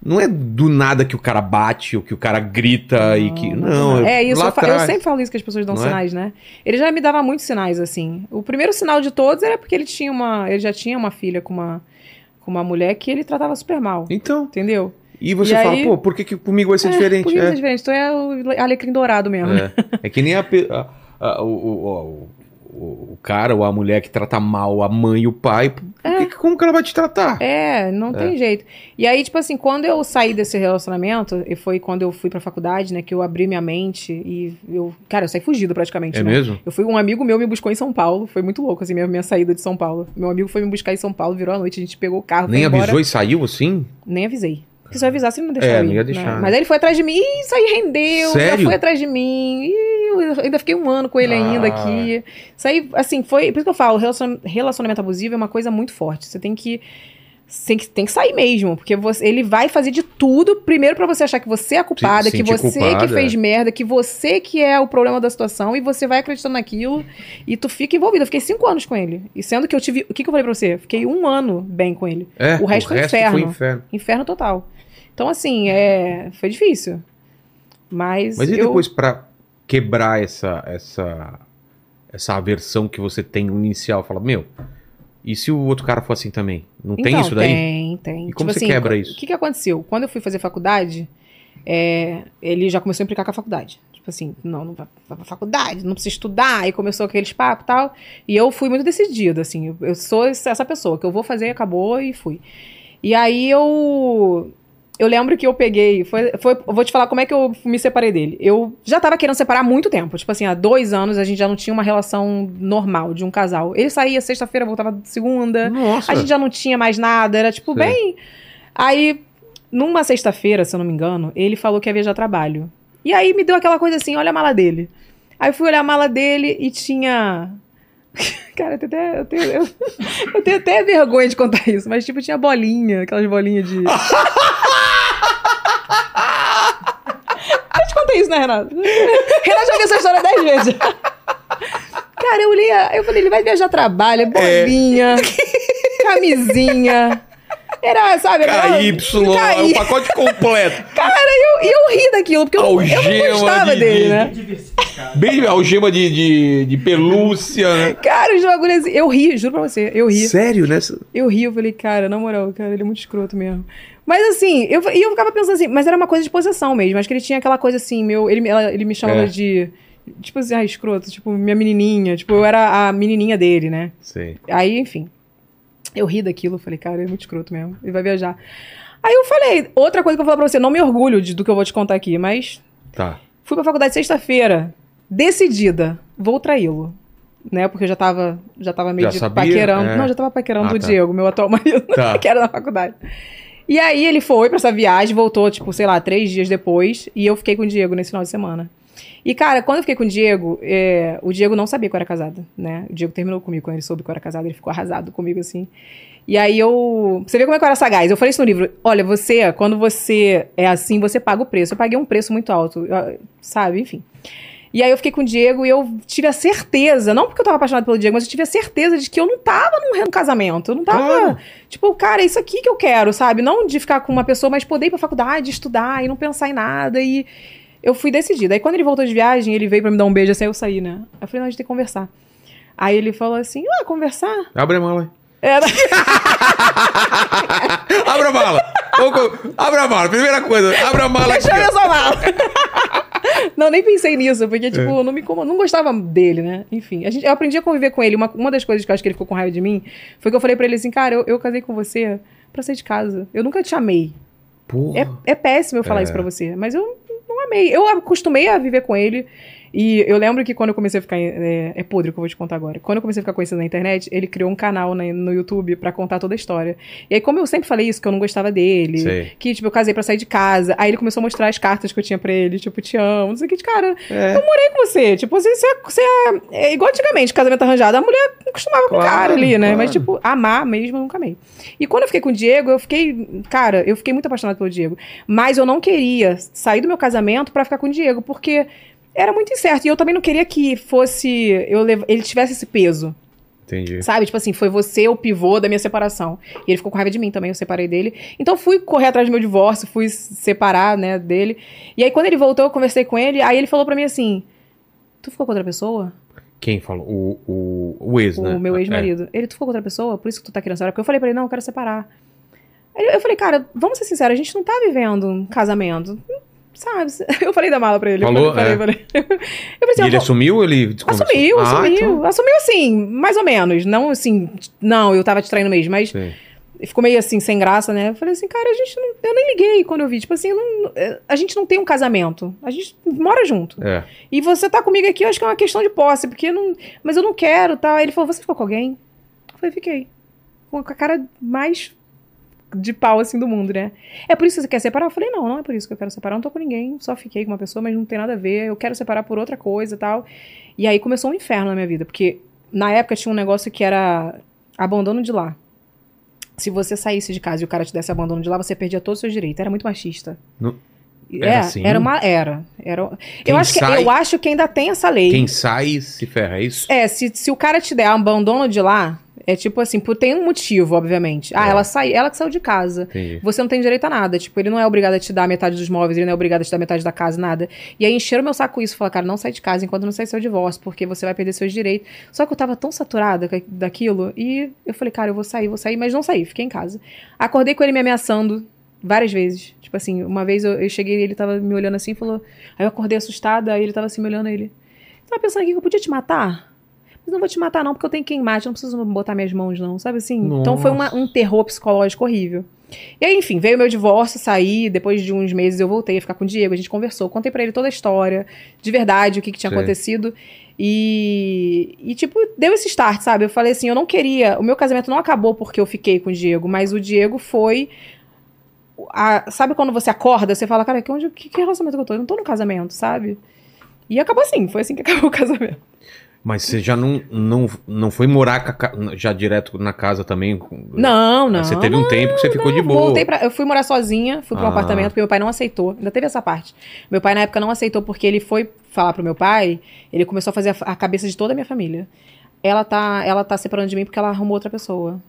não é do nada que o cara bate, ou que o cara grita, e que. Não, é isso. lá Eu, fa- eu sempre falo isso que as pessoas dão Não é? sinais, né? Ele já me dava muitos sinais, assim. O primeiro sinal de todos era porque ele tinha uma. Ele já tinha uma filha com uma, com uma mulher que ele tratava super mal. Então, Entendeu? E você E fala, aí- pô, por que, que comigo vai ser Por diferente? que isso é É, diferente? Tu é o alecrim dourado mesmo. é. É que nem a, a- a- o, o, o, o cara ou a mulher que trata mal a mãe e o pai. Por que que- como que ela vai te tratar? É, não tem jeito. E aí, tipo assim, quando eu saí desse relacionamento, e foi quando eu fui pra faculdade, né, que eu abri minha mente e eu, cara, eu saí fugido praticamente, É né? mesmo? Eu fui, um amigo meu me buscou em São Paulo, foi muito louco, assim, minha, minha saída de São Paulo. Meu amigo foi me buscar em São Paulo, virou a noite, a gente pegou o carro, Nem avisou e saiu assim? Nem avisei. Porque se eu avisasse, ele não deixava É, ir, ia né? deixar. Mas aí ele foi atrás de mim, e isso aí rendeu, Sério? já foi atrás de mim, e eu ainda fiquei um ano com ele ainda Ah. aqui. Isso aí, assim, foi. Por isso que eu falo, relacion- relacionamento abusivo é uma coisa muito forte. Você tem que. Tem que, tem que sair mesmo, porque você- ele vai fazer de tudo, primeiro pra você achar que você é a culpada, Se- que você culpada, que fez merda, que você que é o problema da situação, e você vai acreditando naquilo, e tu fica envolvido. Eu fiquei cinco anos com ele. E sendo que eu tive. O que, que eu falei pra você? Fiquei um ano bem com ele. É, O resto foi inferno. foi inferno. Inferno total. Então, assim, é... foi difícil. Mas. Mas e eu... depois pra quebrar essa, essa, essa aversão que você tem inicial? Fala, meu, e se o outro cara for assim também? Não tem Então, isso daí? Tem, tem. E como você quebra isso? O que, que aconteceu? Quando eu fui fazer faculdade, é, ele já começou a implicar com a faculdade. Tipo assim, não, não vai, vai pra faculdade, não precisa estudar. E começou aqueles papos e tal. E eu fui muito decidida, assim. Eu, eu sou essa pessoa, que eu vou fazer, acabou e fui. E aí eu. Eu lembro que eu peguei. Foi, foi, vou te falar como é que eu me separei dele. Eu já tava querendo separar há muito tempo. Tipo assim, há dois anos a gente já não tinha uma relação normal de um casal. Ele saía sexta-feira, voltava segunda. Nossa. A gente já não tinha mais nada, era tipo, Sei. bem. Aí, numa sexta-feira, se eu não me engano, ele falou que ia viajar trabalho. E aí me deu aquela coisa assim: olha a mala dele. Aí eu fui olhar a mala dele e tinha [LAUGHS] Cara, eu tenho, até, eu, tenho, eu, [LAUGHS] eu tenho até vergonha de contar isso, mas tipo, tinha bolinha, aquelas bolinhas de. [LAUGHS] [LAUGHS] eu te contei isso, né, Renato? Renato já viu essa história dez vezes. Cara, eu olhei, eu falei, ele vai viajar trabalho, é bolinha, camisinha. Era, sabe? era- KY, é KY. o pacote completo. Cara, eu, eu ri daquilo, porque eu, não- eu não gostava de- dele, de- né? Bem diversificado. Bem algema de, de, de pelúcia, né? Cara, os bagulhos assim, eu ri, juro pra você, eu ri. Sério, né? Eu ri, eu falei, cara, na moral, cara, ele é muito escroto mesmo. Mas assim, eu, e eu ficava pensando assim, mas era uma coisa de possessão mesmo. Acho que ele tinha aquela coisa assim, meu. Ele, me- ela- ele me chamava É. de. Tipo assim, ah, escroto, tipo, minha menininha. Tipo, eu era a menininha dele, né? Sei. Aí, enfim. Eu ri daquilo, falei, cara, é muito escroto mesmo. Ele vai viajar. Aí eu falei, outra coisa que eu vou falar pra você, não me orgulho de- do que eu vou te contar aqui, mas Tá. Fui pra faculdade sexta-feira, decidida, vou traí-lo. Né? Porque eu já tava, já tava meio Já sabia? paquerando. É. Não, já tava paquerando Ah, o tá. Diego, meu atual [LAUGHS] marido, Tá. que era na faculdade. E aí ele foi pra essa viagem, voltou, tipo, sei lá, três dias depois, e eu fiquei com o Diego nesse final de semana. E, cara, quando eu fiquei com o Diego, é, o Diego não sabia que eu era casada, né? O Diego terminou comigo, quando ele soube que eu era casada, ele ficou arrasado comigo, assim. E aí eu. Você vê como é que eu era sagaz. Eu falei isso no livro. Olha, você, quando você é assim, você paga o preço. Eu paguei um preço muito alto, eu- sabe? Enfim. E aí eu fiquei com o Diego e eu tive a certeza, não porque eu tava apaixonada pelo Diego, mas eu tive a certeza de que eu não tava num casamento. Eu não tava. Claro. Tipo, cara, é isso aqui que eu quero, sabe? Não de ficar com uma pessoa, mas poder ir pra faculdade, estudar e não pensar em nada. E eu fui decidida. Aí quando ele voltou de viagem, ele veio pra me dar um beijo assim, aí eu saí, né? Eu falei, não, a gente tem que conversar. Aí ele falou assim: ah, conversar? Abre a mala. Era. [LAUGHS] [LAUGHS] Abre a mala. Abre a mala. Primeira coisa, abre a mala. Deixa eu mala. [LAUGHS] Não, nem pensei nisso, porque, É. tipo, eu não me incomodo, não gostava dele, né? Enfim, a gente, eu aprendi a conviver com ele. Uma, uma das coisas que eu acho que ele ficou com raiva de mim foi que eu falei pra ele assim, cara, eu, eu casei com você pra sair de casa. Eu nunca te amei. Porra. É, é péssimo eu falar É. isso pra você, mas eu não amei. Eu acostumei a viver com ele. E eu lembro que quando eu comecei a ficar. É, é podre o que eu vou te contar agora. Quando eu comecei a ficar conhecido na internet, ele criou um canal na- no YouTube pra contar toda a história. E aí, como eu sempre falei isso, que eu não gostava dele, Sei. que, tipo, eu casei pra sair de casa. Aí ele começou a mostrar as cartas que eu tinha pra ele, tipo, te amo, não sei o que, cara, É. eu morei com você. Tipo, você, você, é- você é, é igual antigamente, casamento arranjado. A mulher costumava com o Claro, cara ali, né? claro. Mas, tipo, amar mesmo, eu nunca amei. E quando eu fiquei com o Diego, eu fiquei, cara, eu fiquei muito apaixonada pelo Diego. Mas eu não queria sair do meu casamento pra ficar com o Diego, porque era muito incerto. E eu também não queria que fosse, eu lev- ele tivesse esse peso. Entendi. Sabe? Tipo assim, foi você o pivô da minha separação. E ele ficou com raiva de mim também, eu separei dele. Então fui correr atrás do meu divórcio, fui separar, né, dele. E aí quando ele voltou, eu conversei com ele, aí ele falou pra mim assim: Tu ficou com outra pessoa? Quem falou? O, o, o ex, o né? meu ex-marido. Ele, tu ficou com outra pessoa? Por isso que tu tá querendo separar? Porque eu falei pra ele, não, eu quero separar. Aí eu falei, cara, vamos ser sinceros, a gente não tá vivendo um casamento. Sabe? [LAUGHS] Eu falei da mala pra ele. Falou? Falei, É. falei, falei. [LAUGHS] Assim, E ele assumiu ou ele? Assumiu, Ah, assumiu. então- Assumiu assim, mais ou menos. Não assim, não, eu tava te traindo mesmo, mas Sim. ficou meio assim, sem graça, né? Eu falei assim, cara, a gente não, eu nem liguei quando eu vi. Tipo assim, não- a gente não tem um casamento. A gente mora junto. É. E você tá comigo aqui, eu acho que é uma questão de posse, porque não. Mas eu não quero, tá? Aí ele falou, você ficou com alguém? Eu falei, fiquei. Com a cara mais de pau, assim, do mundo, né? É por isso que você quer separar? Eu falei, não, não é por isso que eu quero separar. Não tô com ninguém, só fiquei com uma pessoa, mas não tem nada a ver. Eu quero separar por outra coisa e tal. E aí começou um inferno na minha vida, porque na época tinha um negócio que era abandono de lá. Se você saísse de casa e o cara te desse abandono de lá, você perdia todos os seus direitos. Era muito machista. No- É, Era assim? era uma. Era. era Quem eu, acho que, sai- eu acho que ainda tem essa lei. Quem sai se ferra, é isso? É, se, se o cara te der abandono de lá, é tipo assim, por, tem um motivo, obviamente. Ah, É. ela saiu, ela que saiu de casa. Entendi. Você não tem direito a nada. Tipo, ele não é obrigado a te dar metade dos móveis, ele não é obrigado a te dar metade da casa, nada. E aí encheram meu saco com isso. Falaram, cara, não sai de casa enquanto não sair seu divórcio, porque você vai perder seus direitos. Só que eu tava tão saturada daquilo. E eu falei, cara, eu vou sair, vou sair, mas não saí, fiquei em casa. Acordei com ele me ameaçando várias vezes. Tipo assim, uma vez eu, eu cheguei e ele tava me olhando assim e falou. Aí eu acordei assustada, aí ele tava assim me olhando ele. Tava pensando aqui que eu podia te matar? Mas não vou te matar, não, porque eu tenho quem mate, eu não preciso botar minhas mãos, não, sabe assim? Então foi uma- um terror psicológico horrível. E aí, enfim, veio meu divórcio, saí, depois de uns meses eu voltei a ficar com o Diego, a gente conversou, contei pra ele toda a história, de verdade, o que, que tinha Sei. acontecido. E, e, tipo, deu esse start, sabe? Eu falei assim, eu não queria. O meu casamento não acabou porque eu fiquei com o Diego, mas o Diego foi. a- sabe quando você acorda, você fala, cara, que, onde, que, que relacionamento que eu tô? Eu não tô no casamento, sabe? E acabou assim, foi assim que [LAUGHS] acabou o casamento. Mas você já não, não, não foi morar já direto na casa também? Não, não. Você teve um tempo que você ficou de boa. Voltei pra, eu fui morar sozinha, fui um Ah. apartamento, porque meu pai não aceitou. Ainda teve essa parte. Meu pai, na época, não aceitou porque ele foi falar pro meu pai, ele começou a fazer a, a cabeça de toda a minha família. Ela tá, ela tá separando de mim porque ela arrumou outra pessoa.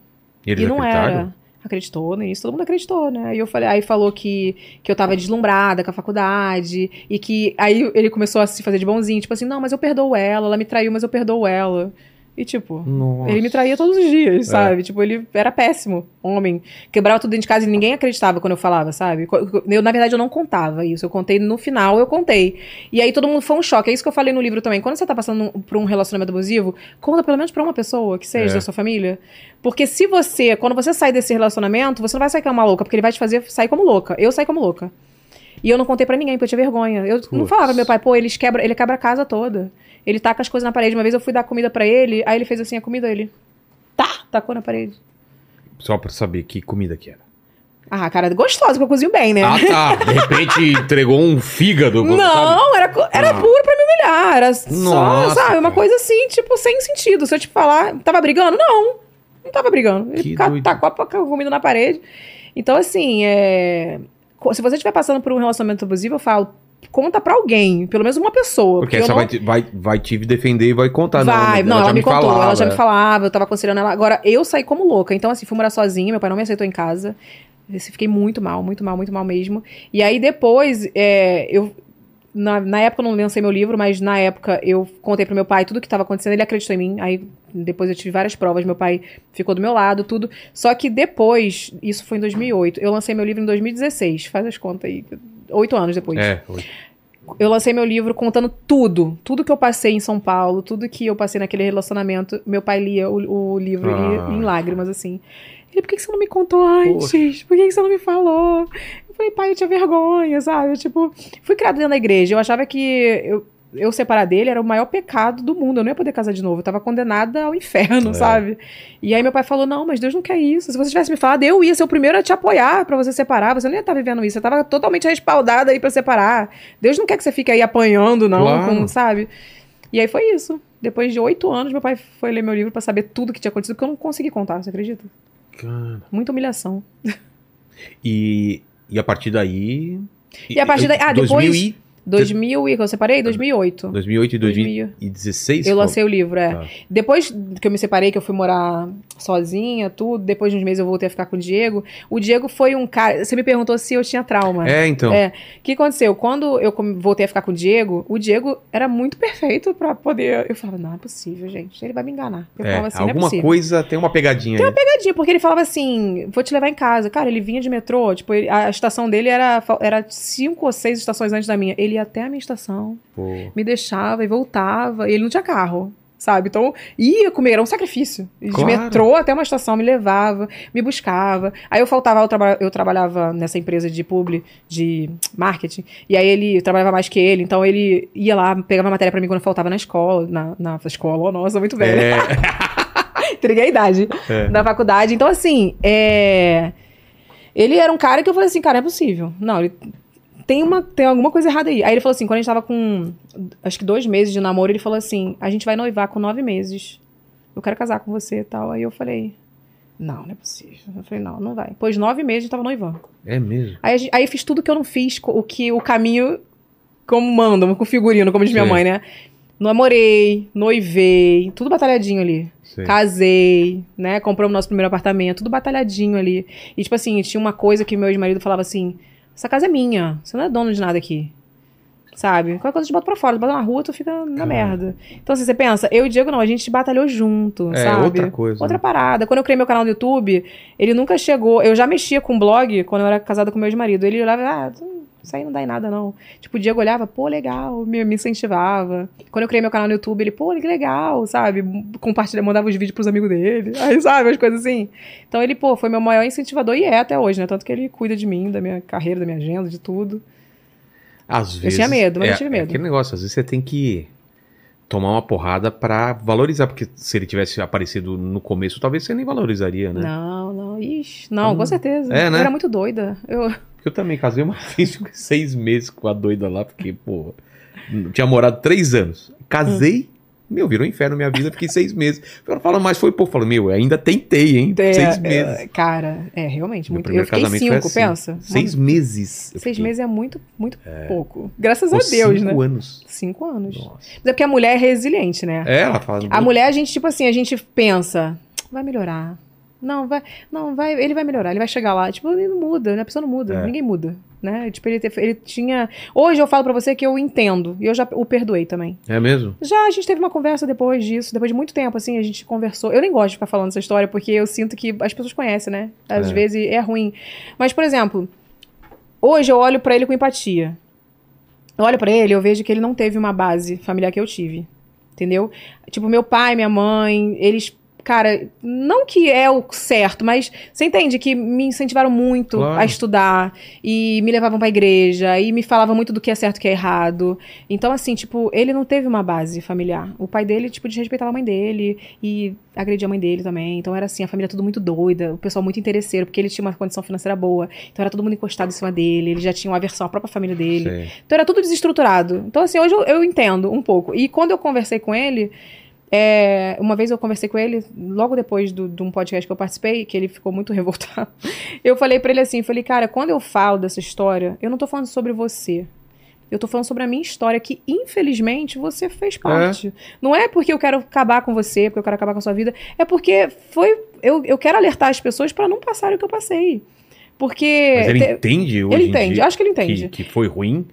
Eles e não acreditaram? era. Acreditou início, todo mundo acreditou, né? Aí eu falei, aí falou que, que eu tava deslumbrada com a faculdade, e que aí ele começou a se fazer de bonzinho, tipo assim, não, mas eu perdoo ela, ela me traiu, mas eu perdoo ela. E tipo, Nossa. ele me traía todos os dias, sabe? Tipo, ele era péssimo, homem. Quebrava tudo dentro de casa e ninguém acreditava quando eu falava, sabe? Eu, na verdade, eu não contava isso. Eu contei no final, eu contei. E aí todo mundo foi um choque. É isso que eu falei no livro também. Quando você tá passando por um relacionamento abusivo, conta pelo menos pra uma pessoa que seja É. da sua família. Porque se você, quando você sai desse relacionamento, você não vai sair como uma louca, porque ele vai te fazer sair como louca. Eu saí como louca. E eu não contei pra ninguém, porque eu tinha vergonha. Eu não falava pro meu pai, pô, eles quebra, ele quebra a casa toda. Ele taca as coisas na parede. Uma vez eu fui dar comida pra ele, aí ele fez assim a comida, ele. Tá! Tacou na parede. Só pra saber que comida que era. Ah, cara, gostosa, porque eu cozinho bem, né? Ah, tá. De repente [LAUGHS] entregou um fígado. sabe? não, era, co- era Ah. puro pra me humilhar. Era só, Nossa, sabe, uma cara. coisa assim, tipo, sem sentido. Se eu te falar, tava brigando? Não. Não tava brigando. Ele tacou a comida na parede. Então, assim, é... se você estiver passando por um relacionamento abusivo, eu falo, conta pra alguém, pelo menos uma pessoa. Porque eu essa não- vai, te, vai, vai te defender e vai contar. Vai, não, ela, já me contou, falava, ela já me falava, eu tava aconselhando ela. Agora, eu saí como louca. Então, assim, fui morar sozinha, meu pai não me aceitou em casa. Fiquei muito mal, muito mal, muito mal mesmo. E aí, depois, é, eu. Na, na época eu não lancei meu livro, mas na época eu contei pro meu pai tudo o que tava acontecendo, ele acreditou em mim. Aí depois eu tive várias provas, meu pai ficou do meu lado, tudo. Só que depois, isso foi em 2008, eu lancei meu livro em 2016, faz as contas aí, oito anos depois. É, Eu lancei meu livro contando tudo. Tudo que eu passei em São Paulo, tudo que eu passei naquele relacionamento. Meu pai lia o, o livro Ah. em lágrimas, assim. Ele, por que, que você não me contou antes? Por que, que você não me falou? Eu falei, pai, eu tinha vergonha, sabe? Eu, tipo, fui criado dentro da igreja. Eu achava que eu, eu separar dele era o maior pecado do mundo. Eu não ia poder casar de novo. Eu tava condenada ao inferno, É. sabe? E aí meu pai falou: não, mas Deus não quer isso. Se você tivesse me falado, eu ia ser o primeiro a te apoiar pra você separar. Você não ia estar vivendo isso. Você tava totalmente respaldada aí pra separar. Deus não quer que você fique aí apanhando, não, Claro. com- sabe? E aí foi isso. Depois de oito anos, meu pai foi ler meu livro pra saber tudo que tinha acontecido, porque eu não consegui contar, você acredita? Cara. Muita humilhação. E, e a partir daí. E a partir daí- ah, 2000 depois- e- 2000 e eu separei? 2008. 2008 e 2000. 2016? Eu lancei o livro, é. Tá. Depois que eu me separei, que eu fui morar sozinha, tudo, depois de uns meses eu voltei a ficar com o Diego. O Diego foi um cara. Você me perguntou se eu tinha trauma. É, então. É. O que aconteceu? Quando eu voltei a ficar com o Diego, o Diego era muito [LAUGHS] perfeito pra poder. Eu falava, não é possível, gente. Ele vai me enganar. Eu É, falava assim, não é alguma possível. coisa tem uma pegadinha aí. Pegadinha, porque ele falava assim, vou te levar em casa. Cara, ele vinha de metrô, tipo, ele- a estação dele era, era cinco ou seis estações antes da minha. Ele ia até a minha estação, Pô. me deixava e voltava, e ele não tinha carro. Sabe? Então, ia comer, era um sacrifício. De Claro. metrô até uma estação, me levava, me buscava. Aí eu faltava, eu, traba- eu trabalhava nessa empresa de publi, de marketing, e aí ele trabalhava mais que ele, então ele ia lá, pegava matéria pra mim quando eu faltava na escola, na, na escola, oh, nossa, muito velha. É, [LAUGHS] Entreguei a idade É. da faculdade. Então, assim, é... ele era um cara que eu falei assim, cara, é possível. Não, ele tem, uma, tem alguma coisa errada aí. Aí ele falou assim, quando a gente tava com, acho que dois meses de namoro, ele falou assim, a gente vai noivar com nove meses. Eu quero casar com você e tal. Aí eu falei, não, não é possível. Eu falei, não, não vai. Depois de nove meses, a gente tava noivando. é mesmo. Aí, gente- aí eu fiz tudo que eu não fiz, o que o caminho como mandam, com figurino, como diz minha Sim. mãe, né? Namorei, noivei, tudo batalhadinho ali. Sei. Casei, né? Compramos nosso primeiro apartamento, tudo batalhadinho ali. E, tipo assim, tinha uma coisa que meu ex-marido falava assim: essa casa é minha, você não é dono de nada aqui. Sabe? Qualquer coisa te boto pra fora, bota na rua, tu fica na merda. Então, assim, você pensa, eu e o Diego não, a gente batalhou junto, É, sabe? outra coisa, Outra né? parada. Quando eu criei meu canal no YouTube, ele nunca chegou. Eu já mexia com blog quando eu era casada com meu ex-marido. Ele olhava, ah, isso aí não dá em nada, não. Tipo, o Diego olhava, pô, legal, me, me incentivava. Quando eu criei meu canal no YouTube, ele, pô, que legal, sabe? Compartilha, mandava os vídeos pros amigos dele. [LAUGHS] Aí, sabe, as coisas assim. Então ele, pô, foi meu maior incentivador e é até hoje, né? Tanto que ele cuida de mim, da minha carreira, da minha agenda, de tudo. Às vezes. tinha medo, mas é, eu tive É medo. aquele negócio, às vezes você tem que tomar uma porrada pra valorizar, porque se ele tivesse aparecido no começo, talvez você nem valorizaria, né? Não, não, ixi, não, com certeza. É, né? Eu era muito doida. Eu, eu também casei uma [LAUGHS] vez, fiquei seis meses com a doida lá, porque, pô, tinha morado três anos. Casei, Meu, virou um inferno minha vida, fiquei seis meses. Ela fala, mas foi pouco. Fala, meu, ainda tentei, hein? É, seis é, meses. cara, é realmente Meu muito. primeiro Eu fiquei casamento cinco, assim. pensa. Seis meses. Seis fiquei. meses é muito, muito pouco. Graças a Deus, cinco né? anos. Cinco anos. Nossa. Mas é porque a mulher é resiliente, né? É, ela fala. A mulher, a gente, tipo assim, a gente pensa, vai melhorar. Não, vai, não, vai, ele vai melhorar, ele vai chegar lá. Tipo, ele não muda, né? A pessoa não muda, É. ninguém muda, né? Tipo, ele, te- ele tinha... Hoje eu falo pra você que eu entendo, e eu já o perdoei também. É mesmo? Já a gente teve uma conversa depois disso, depois de muito tempo, assim, a gente conversou. Eu nem gosto de ficar falando essa história, porque eu sinto que as pessoas conhecem, né? Às É. vezes é ruim. Mas, por exemplo, hoje eu olho pra ele com empatia. Eu olho pra ele, eu vejo que ele não teve uma base familiar que eu tive. Entendeu? Tipo, meu pai, minha mãe, eles. Cara, não que é o certo, mas você entende que me incentivaram muito Claro. a estudar e me levavam pra igreja e me falavam muito do que é certo e o que é errado. Então, assim, tipo, ele não teve uma base familiar. O pai dele, tipo, desrespeitava a mãe dele e agredia a mãe dele também. Então era assim, a família tudo muito doida, o pessoal muito interesseiro, porque ele tinha uma condição financeira boa. Então era todo mundo encostado em cima dele, ele já tinha uma aversão à própria família dele. Sei. Então era tudo desestruturado. Então, assim, hoje eu, eu entendo um pouco. E quando eu conversei com ele, é, uma vez eu conversei com ele, logo depois do- de um podcast que eu participei, que ele ficou muito [LAUGHS] revoltado. Eu falei pra ele assim, falei, cara, quando eu falo dessa história, eu não tô falando sobre você. Eu tô falando sobre a minha história, que infelizmente você fez parte. Não é porque eu quero acabar com você, porque eu quero acabar com a sua vida, é porque foi. Eu, eu quero alertar as pessoas pra não passarem o que eu passei. Porque. Mas ele te- entende hoje ele entende, acho que ele entende. Que, que foi ruim.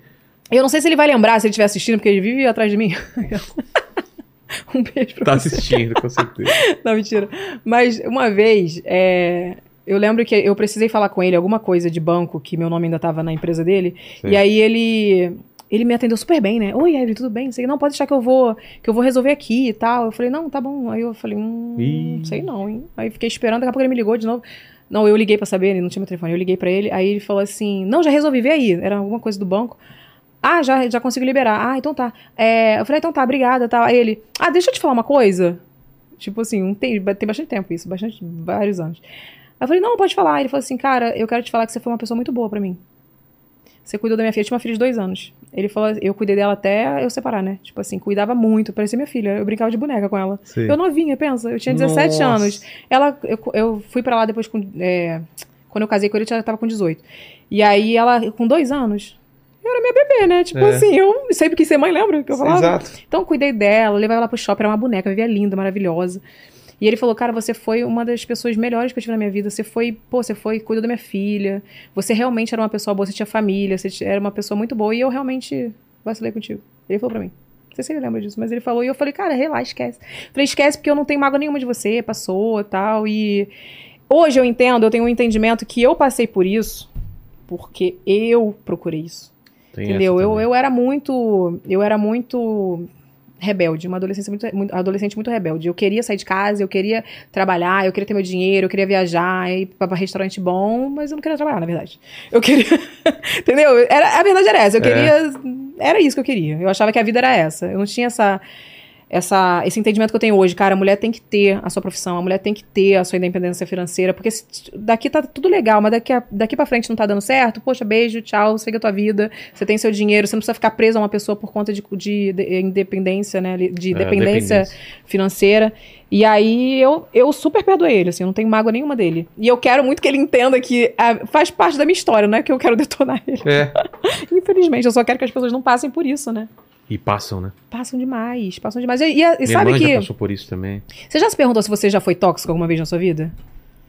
Eu não sei se ele vai lembrar, se ele estiver assistindo, porque ele vive atrás de mim. [LAUGHS] [LAUGHS] um beijo pra Tá você. assistindo, com certeza. [LAUGHS] Não, mentira. Mas uma vez, é, eu lembro que eu precisei falar com ele alguma coisa de banco, que meu nome ainda tava na empresa dele. Sim. E aí ele. Ele me atendeu super bem, né? Oi, Evelyn, tudo bem? Não sei, não, pode deixar que eu vou, que eu vou resolver aqui e tal. Eu falei, não, tá bom. Aí eu falei, hum, Ih. sei não, hein? Aí fiquei esperando, daqui a pouco ele me ligou de novo. Não, eu liguei pra saber, ele não tinha meu telefone. Eu liguei pra ele, aí ele falou assim: Não, já resolvi, vê aí. Era alguma coisa do banco. Ah, já, já consegui liberar. Ah, então tá. É, eu falei, então tá, obrigada, tal. Aí ele, ah, deixa eu te falar uma coisa. Tipo assim, um, tem, tem bastante tempo isso, bastante, vários anos. Aí eu falei, não, pode falar. Ele falou assim, cara, eu quero te falar que você foi uma pessoa muito boa pra mim. Você cuidou da minha filha, eu tinha uma filha de dois anos. Ele falou, eu cuidei dela até eu separar, né? Tipo assim, cuidava muito, parecia minha filha. Eu brincava de boneca com ela. Sim. Eu novinha, pensa, eu tinha 17 Nossa. anos. Ela, eu, eu fui pra lá depois com. é, quando eu casei com ele, eu já tava com 18. E aí ela, com dois anos, eu era minha bebê, né? Tipo É. assim, eu sempre quis ser mãe, lembra que eu falava? Exato. Então, cuidei dela, levei ela pro shopping, era uma boneca, vivia linda, maravilhosa. E ele falou, cara, você foi uma das pessoas melhores que eu tive na minha vida. Você foi, pô, você foi, cuidou da minha filha. Você realmente era uma pessoa boa, você tinha família, você era uma pessoa muito boa. E eu realmente vacilei contigo. Ele falou pra mim. Não sei se ele lembra disso, mas ele falou. E eu falei, cara, relaxa, esquece. Falei, esquece porque eu não tenho mágoa nenhuma de você, passou e tal. E hoje eu entendo, eu tenho um entendimento que eu passei por isso porque eu procurei isso. Tem Entendeu? Eu, eu era muito. Eu era muito rebelde, uma adolescência muito, muito- adolescente muito rebelde. Eu queria sair de casa, eu queria trabalhar, eu queria ter meu dinheiro, eu queria viajar, ir pra restaurante bom, mas eu não queria trabalhar, na verdade. Eu queria. [LAUGHS] Entendeu? Era, a verdade era essa. Eu É. queria. Era isso que eu queria. Eu achava que a vida era essa. Eu não tinha essa. Essa, esse entendimento que eu tenho hoje, cara, a mulher tem que ter a sua profissão, a mulher tem que ter a sua independência financeira, porque se- daqui tá tudo legal, mas daqui, a- daqui pra frente não tá dando certo, poxa, beijo, tchau, segue a tua vida, você tem seu dinheiro, você não precisa ficar preso a uma pessoa por conta de, de- de independência, né, de É, dependência financeira. E aí eu, eu super perdoei ele, assim, eu não tenho mágoa nenhuma dele. E eu quero muito que ele entenda que ah, faz parte da minha história, não é que eu quero [LAUGHS] detonar ele. É. [LAUGHS] Infelizmente, eu só quero que as pessoas não passem por isso, né? E passam, né? Passam demais, passam demais. E, e- e Minha sabe que. passou por isso também. Você já se perguntou se você já foi tóxico alguma vez na sua vida?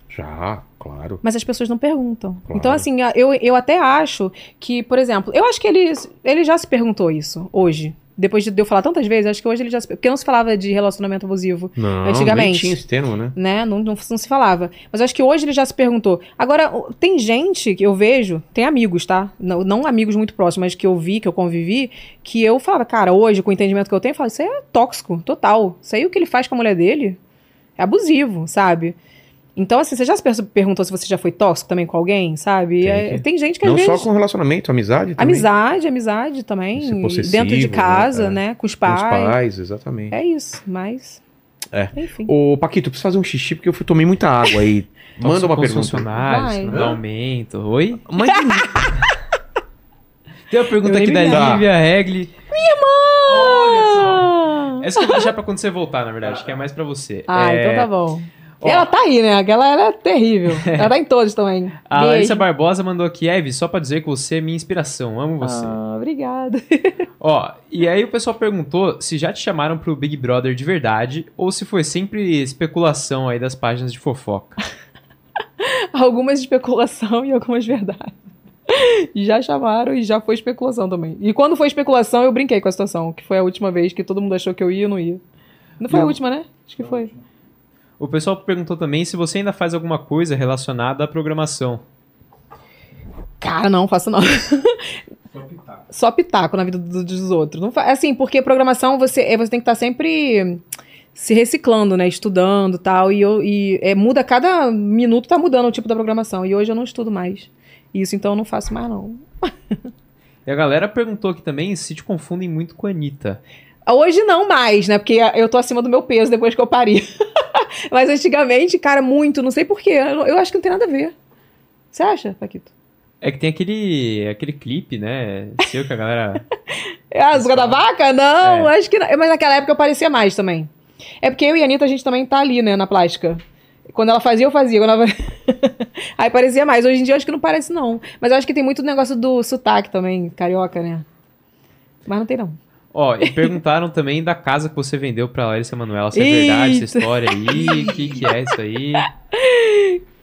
Já, claro. Mas as pessoas não perguntam. Claro. Então, assim, eu, eu até acho que, por exemplo, eu acho que ele, ele já se perguntou isso hoje. Depois de eu falar tantas vezes, acho que hoje ele já se. Porque não se falava de relacionamento abusivo, Não, Antigamente. nem tinha esse termo, né? né? Não, não, não se falava. Mas acho que hoje ele já se perguntou. Agora, tem gente que eu vejo, tem amigos, tá? Não, não amigos muito próximos, mas que eu vi, que eu convivi, que eu falava, cara, hoje, com o entendimento que eu tenho, eu falo, isso aí é tóxico, total. Isso aí o que ele faz com a mulher dele é abusivo, sabe? Então, assim, você já se per- perguntou se você já foi tóxico também com alguém, sabe? Tem É, tem gente que Não às só vezes. com relacionamento, amizade também. Amizade, amizade também. Dentro de casa, né? né? Com os Com os pais. pais, exatamente. É isso, mas. É. Enfim. Ô, Paquito, eu preciso fazer um xixi porque eu fui- tomei muita água aí. [LAUGHS] Manda uma com os pergunta. funcionários, Vai. não dá aumento. Oi? Mas [LAUGHS] Tem uma pergunta Eu aqui da. Lívia Regli. Ah! Essa que eu vou deixar pra quando você voltar, na verdade, que é mais pra você. Ah, É, então tá bom. Ó. Ela tá aí, né? Aquela ela [LAUGHS] é terrível. Ela tá em todos também. A Beijo. Larissa Barbosa mandou aqui, Eve, só pra dizer que você é minha inspiração, amo você. Ah, obrigada. [LAUGHS] Ó, e aí o pessoal perguntou se já te chamaram pro Big Brother de verdade ou se foi sempre especulação aí das páginas de fofoca. [LAUGHS] Algumas especulação e algumas verdade. Já chamaram e já foi especulação também. E quando foi especulação, eu brinquei com a situação, que foi a última vez que todo mundo achou que eu ia eu não ia. Não foi a Não. última, né? Acho que foi. O pessoal perguntou também se você ainda faz alguma coisa relacionada à programação. Cara, não, faço não. Só pitar. Só pitaco na vida do- dos outros. Não fa... Assim, porque programação você, é, você tem que estar sempre se reciclando, né? Estudando e tal. E, eu, e é, muda cada minuto, tá mudando o tipo da programação. E hoje eu não estudo mais. Isso, então eu não faço mais, não. [LAUGHS] E a galera perguntou aqui também se te confundem muito com a Anitta. Hoje não mais, né? Porque eu tô acima do meu peso depois que eu pari. [LAUGHS] Mas antigamente, cara, muito. Não sei porquê. Eu, eu acho que não tem nada a ver. Você acha, Paquito? É que tem aquele, aquele clipe, né? Seu que a galera. É a Zuga da Vaca? Não, É. acho que não. Mas naquela época eu parecia mais também. É porque eu e a Anitta, a gente também tá ali, né, na plástica. Quando ela fazia, eu fazia. Ela... [LAUGHS] Aí parecia mais. Hoje em dia eu acho que não parece, não. Mas eu acho que tem muito negócio do sotaque também, carioca, né? Mas não tem, não. Ó, e perguntaram também da casa que você vendeu pra Larissa Manoela. Se é Eita. verdade essa história aí, o que, que é isso aí?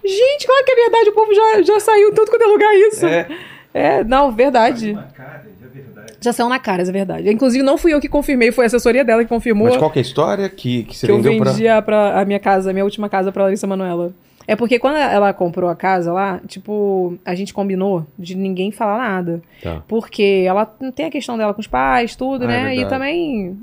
Gente, claro que é verdade. O povo já, já saiu tudo quando é lugar isso. É. É, não, verdade. Uma cara, já é verdade. Já saiu na cara, isso é verdade. Inclusive, não fui eu que confirmei, foi a assessoria dela que confirmou Mas qual que é a história que, que você que eu vendeu pra... vendia pra... a minha casa, a minha última casa pra Larissa Manoela. É porque quando ela comprou a casa lá, tipo, a gente combinou de ninguém falar nada. Tá. Porque ela não tem a questão dela com os pais, tudo, Ah, é né? e verdade. também.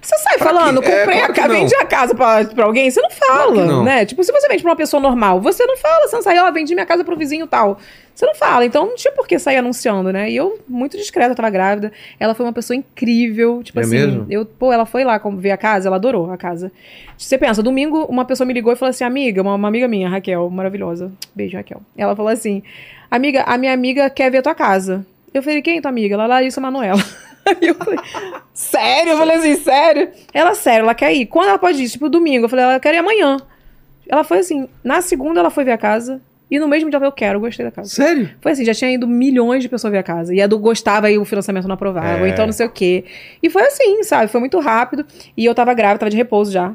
Você sai Pra falando? É, comprei claro a que casa, vendi a casa pra, pra alguém, você não fala, que não. né? Tipo, se você vende pra uma pessoa normal, você não fala, você não sai, ó, vendi minha casa pro vizinho tal. Você não fala, então não tinha por que sair anunciando, né? E eu, muito discreta, tava grávida. Ela foi uma pessoa incrível. Tipo É assim, mesmo? eu, pô, ela foi lá ver a casa, ela adorou a casa. Você pensa, domingo uma pessoa me ligou e falou assim: amiga, uma, uma amiga minha, Raquel, maravilhosa. Beijo, Raquel. Ela falou assim: amiga, a minha amiga quer ver a tua casa. Eu falei, quem é tua amiga? Ela, Larissa Manoela. [LAUGHS] Aí eu falei, sério? Eu falei assim, sério? Ela, sério, ela quer ir. Quando ela pode ir? Tipo, domingo. Eu falei, ela quer ir amanhã. Ela foi assim, na segunda ela foi ver a casa. E no mesmo dia ela falou, eu quero, eu gostei da casa. Sério? Foi assim, já tinha ido milhões de pessoas ver a casa. E a do gostava e o financiamento não aprovava, É. então não sei o quê. E foi assim, sabe? Foi muito rápido. E eu tava grávida, tava de repouso já.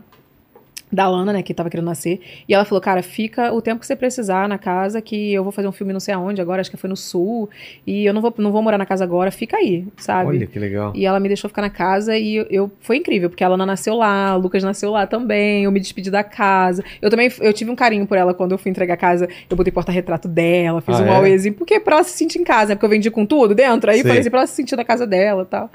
Da Lana, né, que tava querendo nascer. E ela falou, cara, fica o tempo que você precisar na casa, que eu vou fazer um filme não sei aonde agora, acho que foi no sul. E eu não vou, não vou morar na casa agora, fica aí, sabe? Olha que legal. E ela me deixou ficar na casa e eu, eu- foi incrível, porque a Lana nasceu lá, o Lucas nasceu lá também, eu me despedi da casa. Eu também eu tive um carinho por ela quando eu fui entregar a casa, eu botei porta-retrato dela, fiz Ah, um é? auezinho, porque pra ela se sentir em casa, né? Porque eu vendi com tudo dentro, aí falei assim, pra ela se sentir na casa dela e tal.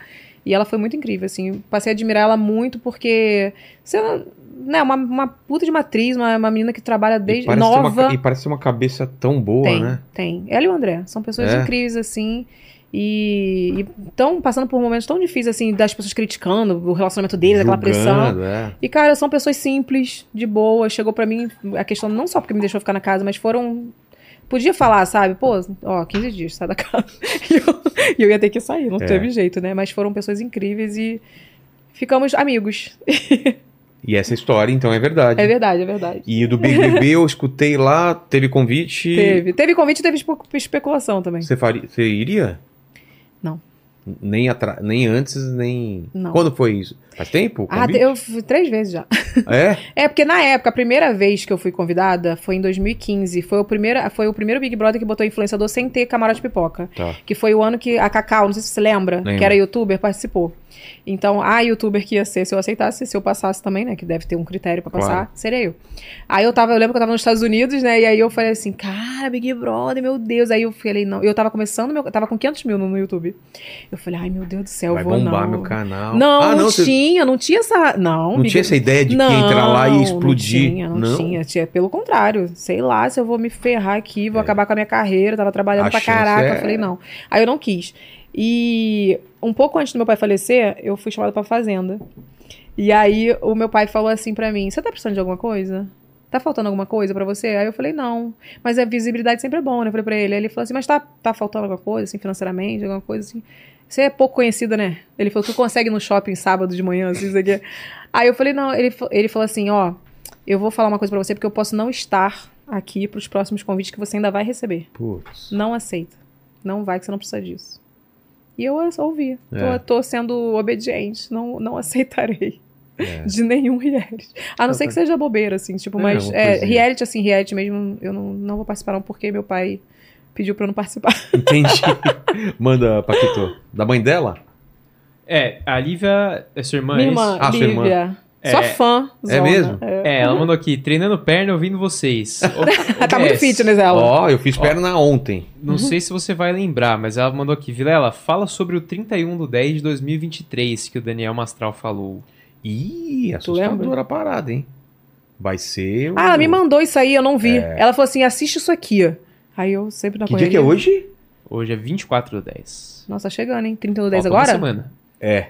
E ela foi muito incrível, assim, passei a admirar ela muito porque, sei lá, né, uma, uma puta de uma atriz, uma, uma menina que trabalha E desde ter nova. uma, e parece uma cabeça tão boa, Tem, né? tem. Ela e o André. São pessoas É. incríveis, assim. E estão passando por momentos tão difíceis, assim, das pessoas criticando o relacionamento deles, aquela pressão. Julgando, é. E, cara, são pessoas simples, de boa. Chegou pra mim a questão, não só porque me deixou ficar na casa, mas foram. Podia falar, sabe? Pô, ó, 15 dias, sai da casa. [LAUGHS] E eu, e eu ia ter que sair, não É. teve jeito, né? Mas foram pessoas incríveis e ficamos amigos. [LAUGHS] E essa história, então, é verdade. É verdade, é verdade. E do Bebê eu escutei lá, teve convite. Teve. Teve convite e teve espe- especulação também. Você, faria, você iria? Não. Nem, atra... nem antes, nem. Não. Quando foi isso? Faz tempo? Ah, eu fui três vezes já. [LAUGHS] É? É, porque na época, a primeira vez que eu fui convidada foi em 2015. Foi o primeiro, foi o primeiro Big Brother que botou influenciador sem ter camarote pipoca. Tá. Que foi o ano que a Cacau, não sei se você lembra, que era youtuber, participou. Então, a youtuber que ia ser, se eu aceitasse, se eu passasse também, né? Que deve ter um critério pra passar, Claro. seria eu. Aí eu tava, eu lembro que eu tava nos Estados Unidos, né? E aí eu falei assim, cara, Big Brother, meu Deus. Aí eu falei, não, eu tava começando, meu, eu tava com 500 mil no, no YouTube. Eu falei, ai meu Deus do céu, Vai vou bombar não. meu canal. Não, ah, não, não, você- tinha, não tinha essa. Não, não Big- tinha essa ideia de que ia entrar lá e explodir. Não tinha, não, tinha. tinha. Pelo contrário, sei lá se eu vou me ferrar aqui, vou acabar com a minha carreira, tava trabalhando É. A pra caraca. é- Eu falei, não. Aí eu não quis. E um pouco antes do meu pai falecer, eu fui chamada pra fazenda. E aí o meu pai falou assim pra mim: Você tá precisando de alguma coisa? Tá faltando alguma coisa pra você? Aí eu falei, não. Mas a visibilidade sempre é bom, né? Eu falei pra ele. Aí ele falou assim, mas tá, tá faltando alguma coisa, assim, financeiramente, alguma coisa assim? Você é pouco conhecida, né? Ele falou, tu consegue no shopping sábado de manhã, assim, isso aqui. Aí eu falei, não, ele, ele falou assim, ó, eu vou falar uma coisa pra você, porque eu posso não estar aqui pros próximos convites que você ainda vai receber. Putz. Não aceita. Não vai, que você não precisa disso. E eu ouvi. Tô, É. tô sendo obediente. Não, não [LAUGHS] aceitarei. É. De nenhum reality. A não ser que seja bobeira, assim, tipo, É, mas é, coisinha. reality, assim, reality mesmo, eu não, não vou participar, não, porque meu pai pediu pra eu não participar. [LAUGHS] Entendi. Manda, Paquito. Da mãe dela? É, a Lívia é sua irmã, Minha é isso? irmã, Ah, sua irmã. Lívia. É. Só fã. É mesmo? É, ela mandou aqui, treinando perna ouvindo vocês. [LAUGHS] Ela tá muito fitness, ela. Ó, eu fiz perna ontem. Não sei se você vai lembrar, mas ela mandou aqui, Vilela, fala sobre o 31 do 10 de 2023 que o Daniel Mastral falou. Ih, assustadora a parada, hein? Vai ser. o- Ah, ela me mandou isso aí, eu não vi. É. Ela falou assim, assiste isso aqui, ó. Aí eu sempre na Que dia que é correria. hoje? Hoje é 24 do 10. Nossa, tá chegando, hein? 31 do 10 Falta uma agora? semana. É.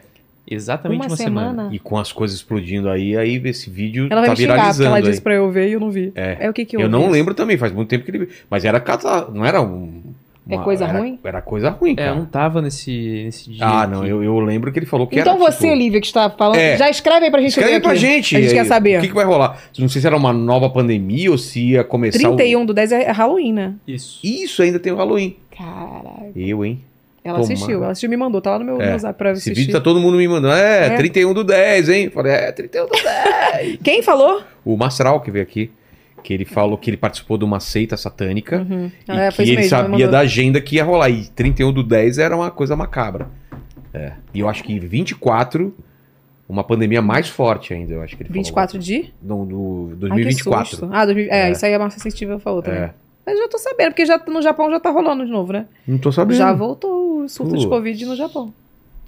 Exatamente Uma uma, semana. semana. E com as coisas explodindo aí, aí esse vídeo Ela vai tá me xingar, porque viralizando. ela aí. disse pra eu ver e eu não vi. É. É o que que Eu houve? não lembro também, faz muito tempo que ele. Mas era cata... não era um. É coisa era- ruim? Era coisa ruim, É, cara. eu não tava nesse, nesse dia. Ah, não, eu, eu lembro que ele falou que Então era. você, tipo, Lívia, que está falando, É. já escreve aí pra gente Escreve pra aqui. gente. A gente aí, quer saber. O que, que vai rolar? Não sei se era uma nova pandemia ou se ia começar. o- 31 do 10 é Halloween, né? Isso. Isso ainda tem o Halloween. Caralho. Eu, hein? Ela Tomara. assistiu, ela assistiu e me mandou, tá lá no meu, É. no zap pra Esse assistir. vídeo tá todo mundo me mandando. É, É. 31 do 10, hein? Falei, é, 31 do 10. [LAUGHS] Quem falou? o Mastral que veio aqui, que ele falou que ele participou de uma seita satânica. Uhum. E É, que ele mesmo, sabia da agenda que ia rolar. E 31 do 10 era uma coisa macabra. É. E eu acho que 24, uma pandemia mais forte ainda, eu acho que ele 24 de? falou. No, do Ai, que 2024. susto. Ah, 2000 é, É. isso aí a Márcia Sensitiva falou também. É. Mas eu já tô sabendo, porque já, no Japão já tá rolando de novo, né? Não tô sabendo. Já voltou o surto de. Covid no Japão.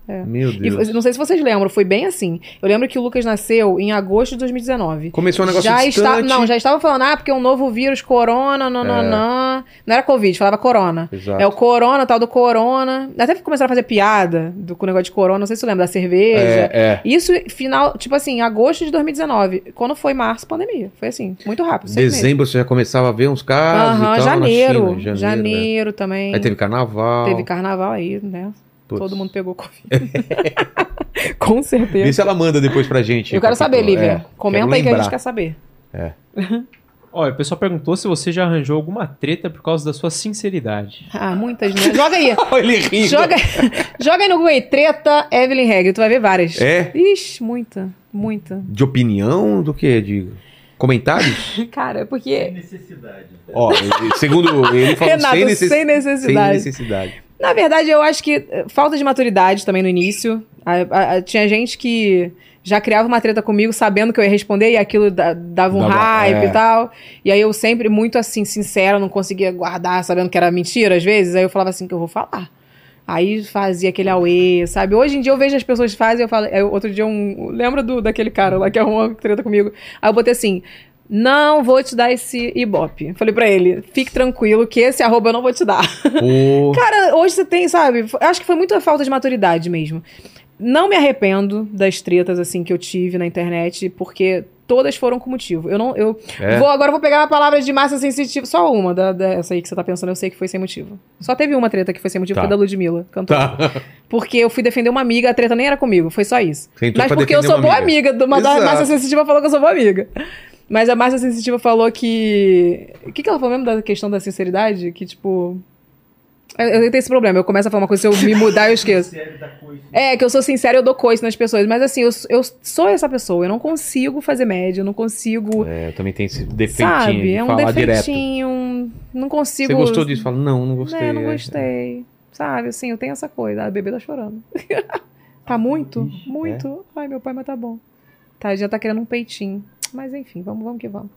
Meu E Deus. não sei se vocês lembram, foi bem assim. Eu lembro que o Lucas nasceu em agosto de 2019. Começou um negócio já está, distante. não, já estavam falando, ah, porque é um novo vírus, corona, não, não, É. não. Era Covid, falava corona. Exato. É o corona, tal do corona. Até começaram a fazer piada do, com o negócio de corona, não sei se você lembra, da cerveja. É, é. Isso, final, tipo assim, agosto de 2019. Quando foi março, pandemia. Foi assim, muito rápido. meses. Dezembro você já começava a ver uns casos Aham, e tal janeiro. na China. janeiro, né? também. Aí teve carnaval. Teve carnaval aí, né? Putz. Todo mundo pegou Covid. [LAUGHS] Com Vê certeza. se ela manda depois pra gente. Eu quero saber. Lívia. É, Comenta aí que a gente quer saber. [LAUGHS] Olha, o pessoal perguntou se você já arranjou alguma treta por causa da sua sinceridade. Ah, muitas, né? Joga aí. [LAUGHS] Ele rindo. joga, joga aí no Google aí, treta Evelyn Regg, tu vai ver várias. É? Ixi, muita, muita. De opinião do que? De comentários? Cara, Sem porque... necessidade. Ó, segundo ele falou Renato, sem, necess- sem necessidade. sem necessidade. Na verdade, eu acho que eh, falta de maturidade também no início. A- a- tinha gente que já criava uma treta comigo sabendo que eu ia responder e aquilo da- dava um Dava- hype é. e tal. E aí eu sempre muito assim, sincera, não conseguia guardar sabendo que era mentira às vezes. Aí eu falava assim que eu vou falar. Aí fazia aquele auê, sabe? Hoje em dia eu vejo as pessoas fazem, eu falo. aí outro dia um. Lembra do, daquele cara lá que arrumou uma treta comigo? Aí eu botei assim. Não vou te dar esse ibope. Falei pra ele, fique tranquilo que esse arroba eu não vou te dar. Pô, [LAUGHS] Cara, hoje você tem, sabe? Acho que foi muita falta de maturidade mesmo. Não me arrependo das tretas assim que eu tive na internet, porque todas foram com motivo. Eu não, eu É? vou agora vou pegar a palavra de massa sensitiva, só uma da, dessa aí que você tá pensando, eu sei que foi sem motivo. Só teve uma treta que foi sem motivo, Tá. foi da Ludmilla, cantora. tá. [LAUGHS] Porque eu fui defender uma amiga, a treta nem era comigo, foi só isso. Mas porque eu sou boa amiga, do- uma da massa sensitiva falou que eu sou boa amiga. Mas a massa sensitiva falou que. O que, que ela falou mesmo da questão da sinceridade? Que, tipo. Eu, eu tenho esse problema. Eu começo a falar uma coisa, se eu me mudar, eu esqueço. Sério da coisa. É, que eu sou sincera, eu dou coice nas pessoas. Mas assim, eu, eu sou essa pessoa. Eu não consigo fazer média, eu não consigo. É, eu também tenho esse defeitinho sabe? de É um falar direto. defeitinho. Não consigo. Você gostou disso? Fala, não, não gostei. É, não É. gostei. Sabe, assim, eu tenho essa coisa. A bebê tá chorando. [LAUGHS] tá muito? é? Muito. Ai, meu pai, mas tá bom. Tá, já tá querendo um peitinho. Mas enfim, vamos, vamos que vamos.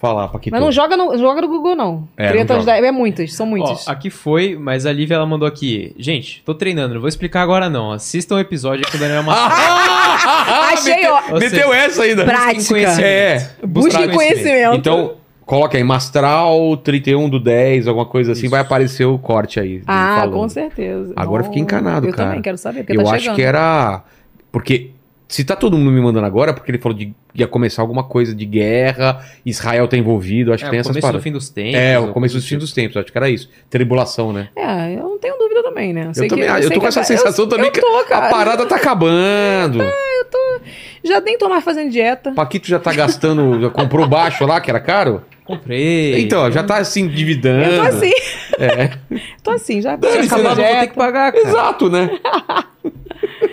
Falar, Paquito. Mas não joga no, joga no Google, não. É, não Tretas joga. da- é muitas, são muitas. Ó, aqui foi, mas a Lívia ela mandou aqui. Gente, tô treinando, não vou explicar agora não. Assistam o episódio com o Daniel Mastral. [LAUGHS] [LAUGHS] Achei, ó. Ou Meteu seja, essa ainda. Prática. É. Busquem conhecimento. Então, coloca aí, Mastral 31 do 10, alguma coisa assim, Isso. vai aparecer o corte aí. Ah, falando. com certeza. Agora eu fiquei encanado, eu cara. também quero saber, porque Eu tá acho chegando. que era. Porque se tá todo mundo me mandando agora, é porque ele falou de ia começar alguma coisa de guerra, Israel tá envolvido, acho É, que tem o essas começo do paradas. fim dos tempos. É, o começo do fim do dos tempos, acho que era isso. Tribulação, né? É, eu não tenho também, né? Eu Sei também, que- eu sei tô com que essa a- sensação eu, também eu que tô, a cara. parada tá acabando. [LAUGHS] Já nem tô mais fazendo dieta. Paquito já tá gastando, já comprou baixo lá, que era caro? Comprei. Então, já tá assim, endividando. Eu tô assim. É. [LAUGHS] Tô assim, já. Já Acabar, eu vou ter que pagar, cara. Exato, né?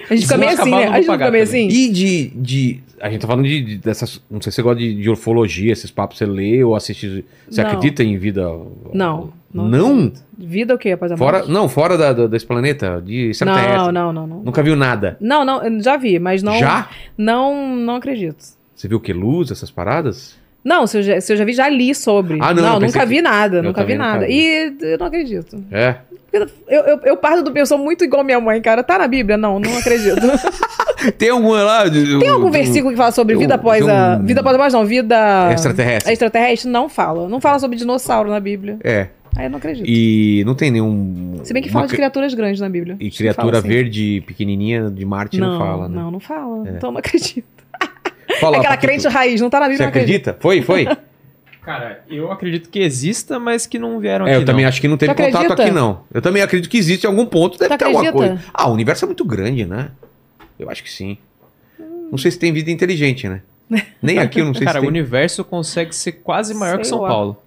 A gente Se fica meio assim, né? eu A gente fica meio também. assim. E de, de. A gente tá falando de, de- dessas. Não sei se você gosta de, de ufologia, esses papos você lê ou assiste. Você Não. acredita em vida? Não. Não? Vida o quê após a Fora, morte? não, fora da, da- desse planeta, de extraterrestre. Não, não, não, não. Nunca viu nada. Não, não, já vi, mas não. Já? Não, não acredito. Você viu o que? Luz, essas paradas? Não, se eu, já, se eu já vi, já li sobre. Ah, não, pensei nunca que- vi nada, Eu nunca vi também nunca nada. vi. E eu não acredito. É. Eu, eu, eu parto do eu sou muito igual minha mãe, cara. Tá na Bíblia? Não, não acredito. [LAUGHS] Tem alguma lá. de- Tem algum versículo que fala sobre vida após a. um- Vida após a morte, não, vida. Extraterrestre. Extraterrestre? Não fala. Não fala sobre dinossauro na Bíblia. É. Aí eu não acredito. E não tem nenhum. Se bem que uma fala de cri- criaturas grandes na Bíblia. E criatura assim. verde pequenininha de Marte não, Não, fala, né? não, não fala. Então eu não acredito. Fala, [LAUGHS] Aquela Paquito. crente raiz, não tá na Você Bíblia, não acredito. acredita? Foi, foi? [LAUGHS] Cara, eu acredito que exista, mas que não vieram É, aqui eu também não. acho que não teve Tu contato acredita? aqui, não. Eu também acredito que existe em algum ponto, deve Tu ter alguma coisa. Ah, o universo é muito grande, né? Eu acho que sim. Não sei se tem vida inteligente, né? [LAUGHS] Nem aqui eu não sei Cara, se o tem. universo consegue ser quase maior Sei que São lá. Paulo.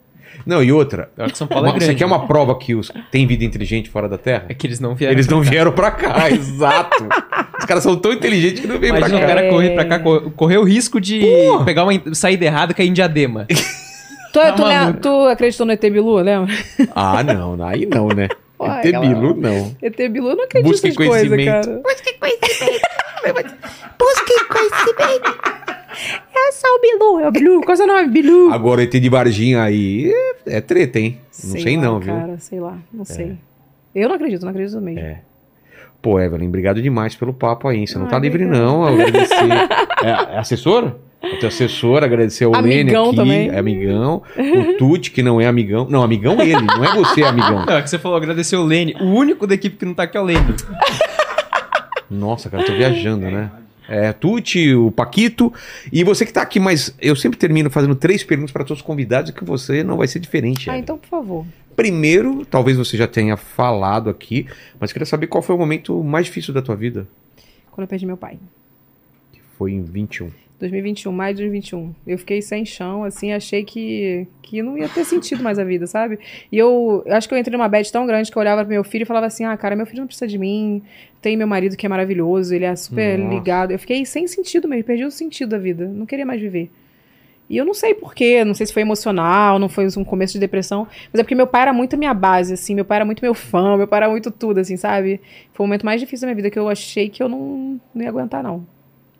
Não, e outra. Eu acho que São Paulo é Uma- grande. Você quer uma prova que os... tem vida inteligente fora da Terra? É que eles não vieram. Eles não vieram pra cá, [LAUGHS] exato. Os caras são tão inteligentes que não vêm pra Imagina o cá. cara É. correr pra cá, co- correr o risco de pegar uma saída errada e cair em diadema. [LAUGHS] Tu, Tá tu, né, tu acreditou no ET Bilu, lembra? Ah, não, aí não, né? Pô, ET aquela- Bilu, não. ET Bilu, eu não acredito nessas coisas, conhecimento. cara. Busque conhecimento. É só o Bilu, é o Bilu. Qual é o seu nome? Bilu. Agora ET de Varginha aí é, é treta, hein? Não sei, lá, não, viu? cara, sei lá, não sei. Eu não acredito, não acredito mesmo. É. Pô, Evelyn, obrigado demais pelo papo aí. Você não Ah, tá livre, não. Eu agradecer. É, é assessor? O teu assessor, agradecer ao Lene Amigão aqui. também. É amigão. O Tuti, que não é amigão. Não, amigão ele, não é você, amigão. Não, é que você falou agradecer o Lene. O único da equipe que não tá aqui é o Lene. Nossa, cara, eu tô viajando, né? É, Tuti, o Paquito. E você que tá aqui, mas eu sempre termino fazendo três perguntas para todos os convidados e que você não vai ser diferente. Ah, Evelyn. então, por favor. Primeiro, talvez você já tenha falado aqui, mas queria saber qual foi o momento mais difícil da tua vida. Quando eu perdi meu pai. Que foi em 21. 2021, maio de 2021. Eu fiquei sem chão, assim, achei que, que não ia ter sentido mais a vida, sabe? E eu, eu acho que eu entrei numa bad tão grande que eu olhava pro meu filho e falava assim: ah, cara, meu filho não precisa de mim, tem meu marido que é maravilhoso, ele é super Nossa. ligado. Eu fiquei sem sentido mesmo, perdi o sentido da vida, não queria mais viver. E eu não sei porquê, não sei se foi emocional, não foi um começo de depressão, mas é porque meu pai era muito minha base, assim, meu pai era muito meu fã, meu pai era muito tudo, assim, sabe? Foi o momento mais difícil da minha vida que eu achei que eu não, não ia aguentar, não.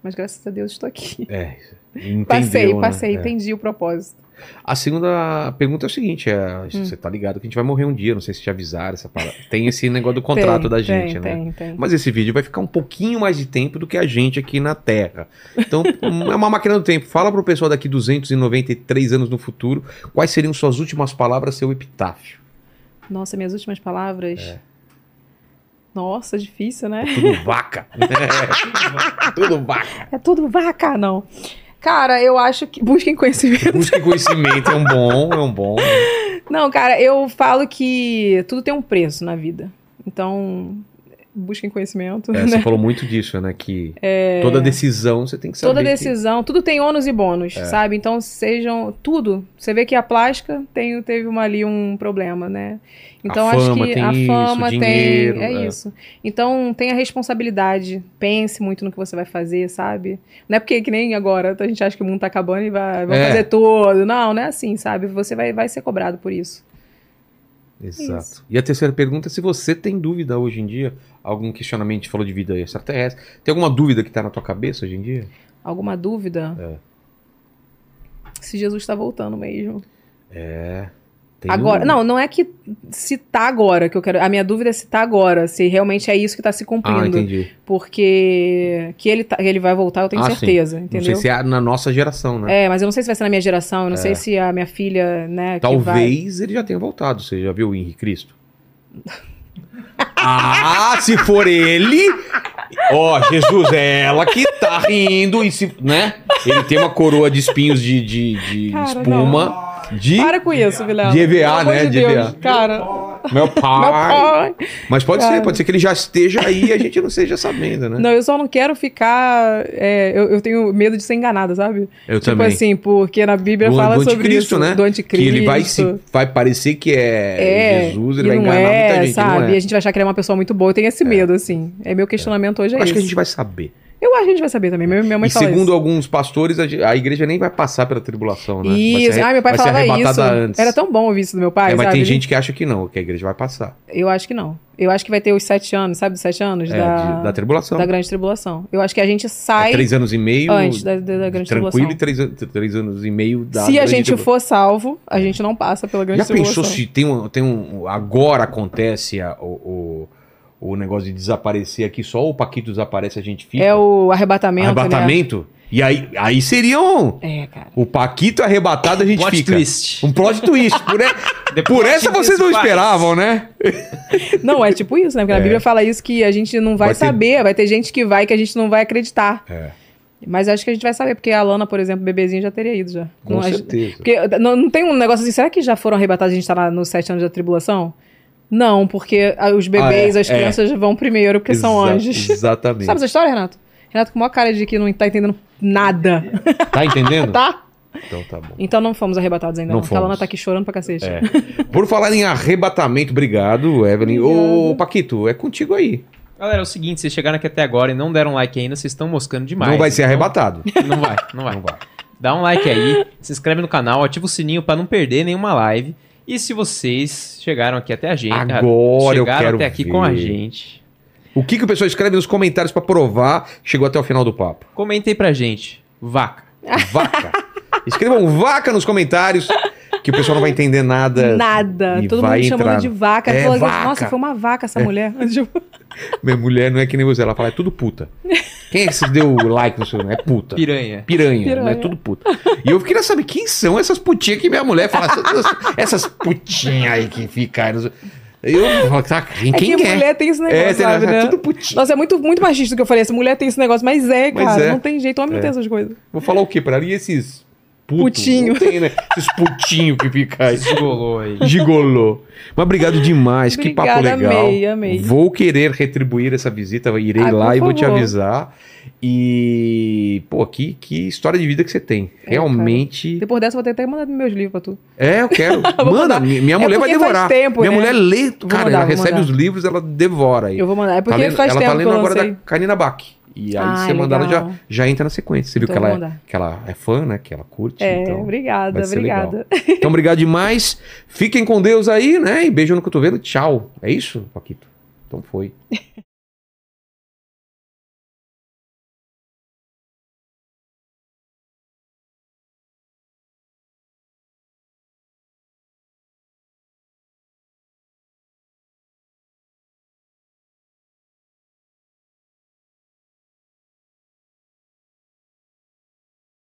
Mas graças a Deus estou aqui. É, [LAUGHS] entendeu, Passei, né? passei, É. entendi o propósito. A segunda pergunta é o seguinte: é, Hum. você tá ligado que a gente vai morrer um dia, não sei se te avisaram essa parada. Tem esse negócio do contrato Tem, da tem, gente, né? Tem, tem. Mas esse vídeo vai ficar um pouquinho mais de tempo do que a gente aqui na Terra. Então, [LAUGHS] é uma máquina do tempo. Fala pro pessoal daqui 293 anos no futuro, quais seriam suas últimas palavras, seu epitáfio? Nossa, minhas últimas palavras. É. Nossa, difícil, né? Tudo vaca. [LAUGHS] É, tudo vaca. É tudo vaca, não. Cara, eu acho que. Busquem conhecimento. Busque conhecimento, é um bom, é um bom. Não, cara, eu falo que tudo tem um preço na vida. Então, busquem conhecimento. É, né? você falou muito disso, né? Que [LAUGHS] toda decisão você tem que saber. Toda que- decisão, tudo tem ônus e bônus, sabe? Então sejam tudo. Você vê que a plástica tem, teve uma, ali um problema, né? Então A acho que a isso, fama dinheiro, tem, é, é. isso. Então tenha responsabilidade, pense muito no que você vai fazer, sabe? Não é porque que nem agora a gente acha que o mundo tá acabando e vai, vai É. fazer tudo. Não, não é assim, sabe? Você vai, vai ser cobrado por isso. Exato. Isso. E a terceira pergunta é se você tem dúvida hoje em dia, algum questionamento, a gente falou de vida extraterrestre, tem alguma dúvida que tá na tua cabeça hoje em dia? Alguma dúvida? É. Se Jesus está voltando mesmo. É. Tem Agora, um- não, não é que se tá agora que eu quero. A minha dúvida é se tá agora, se realmente é isso que tá se Ah, cumprindo. entendi. porque que ele, tá- ele vai voltar, eu tenho Ah, sim. certeza, Não entendeu? sei se é na nossa geração, né? É, mas eu não sei se vai ser na minha geração, eu não É. sei se a minha filha, né, que vai... Talvez ele já tenha voltado. Você já viu o Henrique Cristo? [LAUGHS] ah, se for ele. Ó, Jesus, é ela que tá rindo e se. né? Ele tem uma coroa de espinhos de, de, de Cara, espuma. De Para com isso, Vilela. De EVA, né, de de Deus, EVA. Cara, meu meu pai. pai. Mas pode Cara. ser, pode ser que ele já esteja aí e a gente não esteja sabendo, né? Não, eu só não quero ficar. é, eu, eu tenho medo de ser enganada, sabe? Eu tipo também. assim, porque na Bíblia do, fala do sobre anticristo, isso. né? Do anticristo. Que ele vai, se, vai parecer que é, É, Jesus, ele vai enganar é, muita gente. sabe? Não E é. a gente vai achar que ele é uma pessoa muito boa. Eu tenho esse medo, assim. É meu questionamento hoje, é Eu acho que a gente vai saber. Eu acho que a gente vai saber também. Minha, mãe e fala segundo isso. alguns pastores, a, igreja nem vai passar pela tribulação, né? Isso, ai, meu pai falava isso. antes. Era tão bom ouvir isso do meu pai, É, mas sabe? tem gente que acha que não, que a igreja vai passar. Eu acho que não. Eu acho que vai ter os sete anos, sabe? Dos sete anos É, da, de- da tribulação. da grande tribulação. Eu acho que a gente É sai três anos e meio. antes da, da- da grande tranquilo tribulação. e três, três anos e meio da Se a gente for salvo, a gente não passa pela grande Já tribulação. pensou se tem um, tem um. Agora acontece a- o, o, o negócio de desaparecer aqui, só o Paquito desaparece a gente fica? É o arrebatamento, arrebatamento? E aí, aí seria um. né? É, cara. O Paquito arrebatado a gente Plot fica. twist. Um plot twist. Por, [LAUGHS] Depois por essa que vocês não faz. esperavam, né? [LAUGHS] Não, é tipo isso, né? Porque É. a Bíblia fala isso que a gente não vai, Vai ter- saber, vai ter gente que vai que a gente não vai acreditar. É. Mas acho que a gente vai saber, porque a Lana, por exemplo, bebezinho já teria ido já. Com não, a gente- certeza. Porque não, não tem um negócio assim, será que já foram arrebatados e a gente tá lá nos sete anos da tribulação? Não, porque os bebês, Ah, é, as é. crianças vão primeiro, porque são Exa- anjos. [LAUGHS] Exatamente. Sabe essa história, Renato? Renato com maior cara de que não tá entendendo nada, Tá entendendo? [LAUGHS] tá? Então tá bom. Então não fomos arrebatados ainda Não não. Lana fomos. tá aqui chorando pra cacete. É. Por falar em arrebatamento, obrigado, Evelyn. Ô, Obrigada. Paquito, é contigo aí. Galera, é o seguinte, vocês chegaram aqui até agora e não deram like ainda, vocês estão moscando demais. não vai ser Então, arrebatado. Não vai, não vai. Não vai. Dá um like aí, se inscreve no canal, ativa o sininho pra não perder nenhuma live. E se vocês chegaram aqui até a gente, Agora eu chegaram quero até aqui ver. com a gente, O que, que o pessoal escreve nos comentários pra provar chegou até o final do papo? comentem pra gente. Vaca. Vaca. [LAUGHS] Escrevam vaca nos comentários, que o pessoal não vai entender nada. Nada. E Todo vai mundo chamando entrar. de vaca. É, vaca. Nossa, foi uma vaca essa mulher. [LAUGHS] Tipo, Minha mulher não é que nem você, ela fala, é tudo puta. Quem é que se deu like no seu? É puta. Piranha. Piranha, Piranha. né? Tudo puta. E eu queria saber quem são essas putinhas que minha mulher fala. Essas, essas putinhas aí que nos- Eu falo, tá, quem, é quem que é? mulher tem esse negócio, é, tem- sabe, é né? tudo putinha. Nossa, é muito, muito machista o que eu falei. Essa mulher tem esse negócio, mas é, Mas cara. é. Não tem jeito, homem É. não tem essas coisas. Vou falar o quê pra ela? E esses putos? Putinho. Não tem, né? Esses putinhos que ficam aí. Desgolou aí. Gigolô. Mas obrigado demais, que papo Obrigada, legal. amei, amei. Vou querer retribuir essa visita, irei lá e vou te avisar. E, pô, que, que história de vida que você tem. É, Realmente. Depois dessa, eu vou ter até que mandar meus livros pra tu. É, eu quero. [LAUGHS] Manda, minha É mulher vai porque faz devorar. tempo, minha né? mulher lê, cara, mandar, ela recebe mandar. os livros, ela devora aí. Eu vou mandar. É porque Tá lendo- faz ela tempo tá que lendo eu agora lancei. da Karina Bach. E aí Ah, você mandar ela já, legal. já entra na sequência. Você viu Então que ela, é, que ela é fã, né? Que ela curte. É, então obrigada, vai ser obrigada. [LAUGHS] Então, obrigado demais. Fiquem com Deus aí, né? E beijo no cotovelo. Tchau. É isso, Paquito? Então foi. [LAUGHS]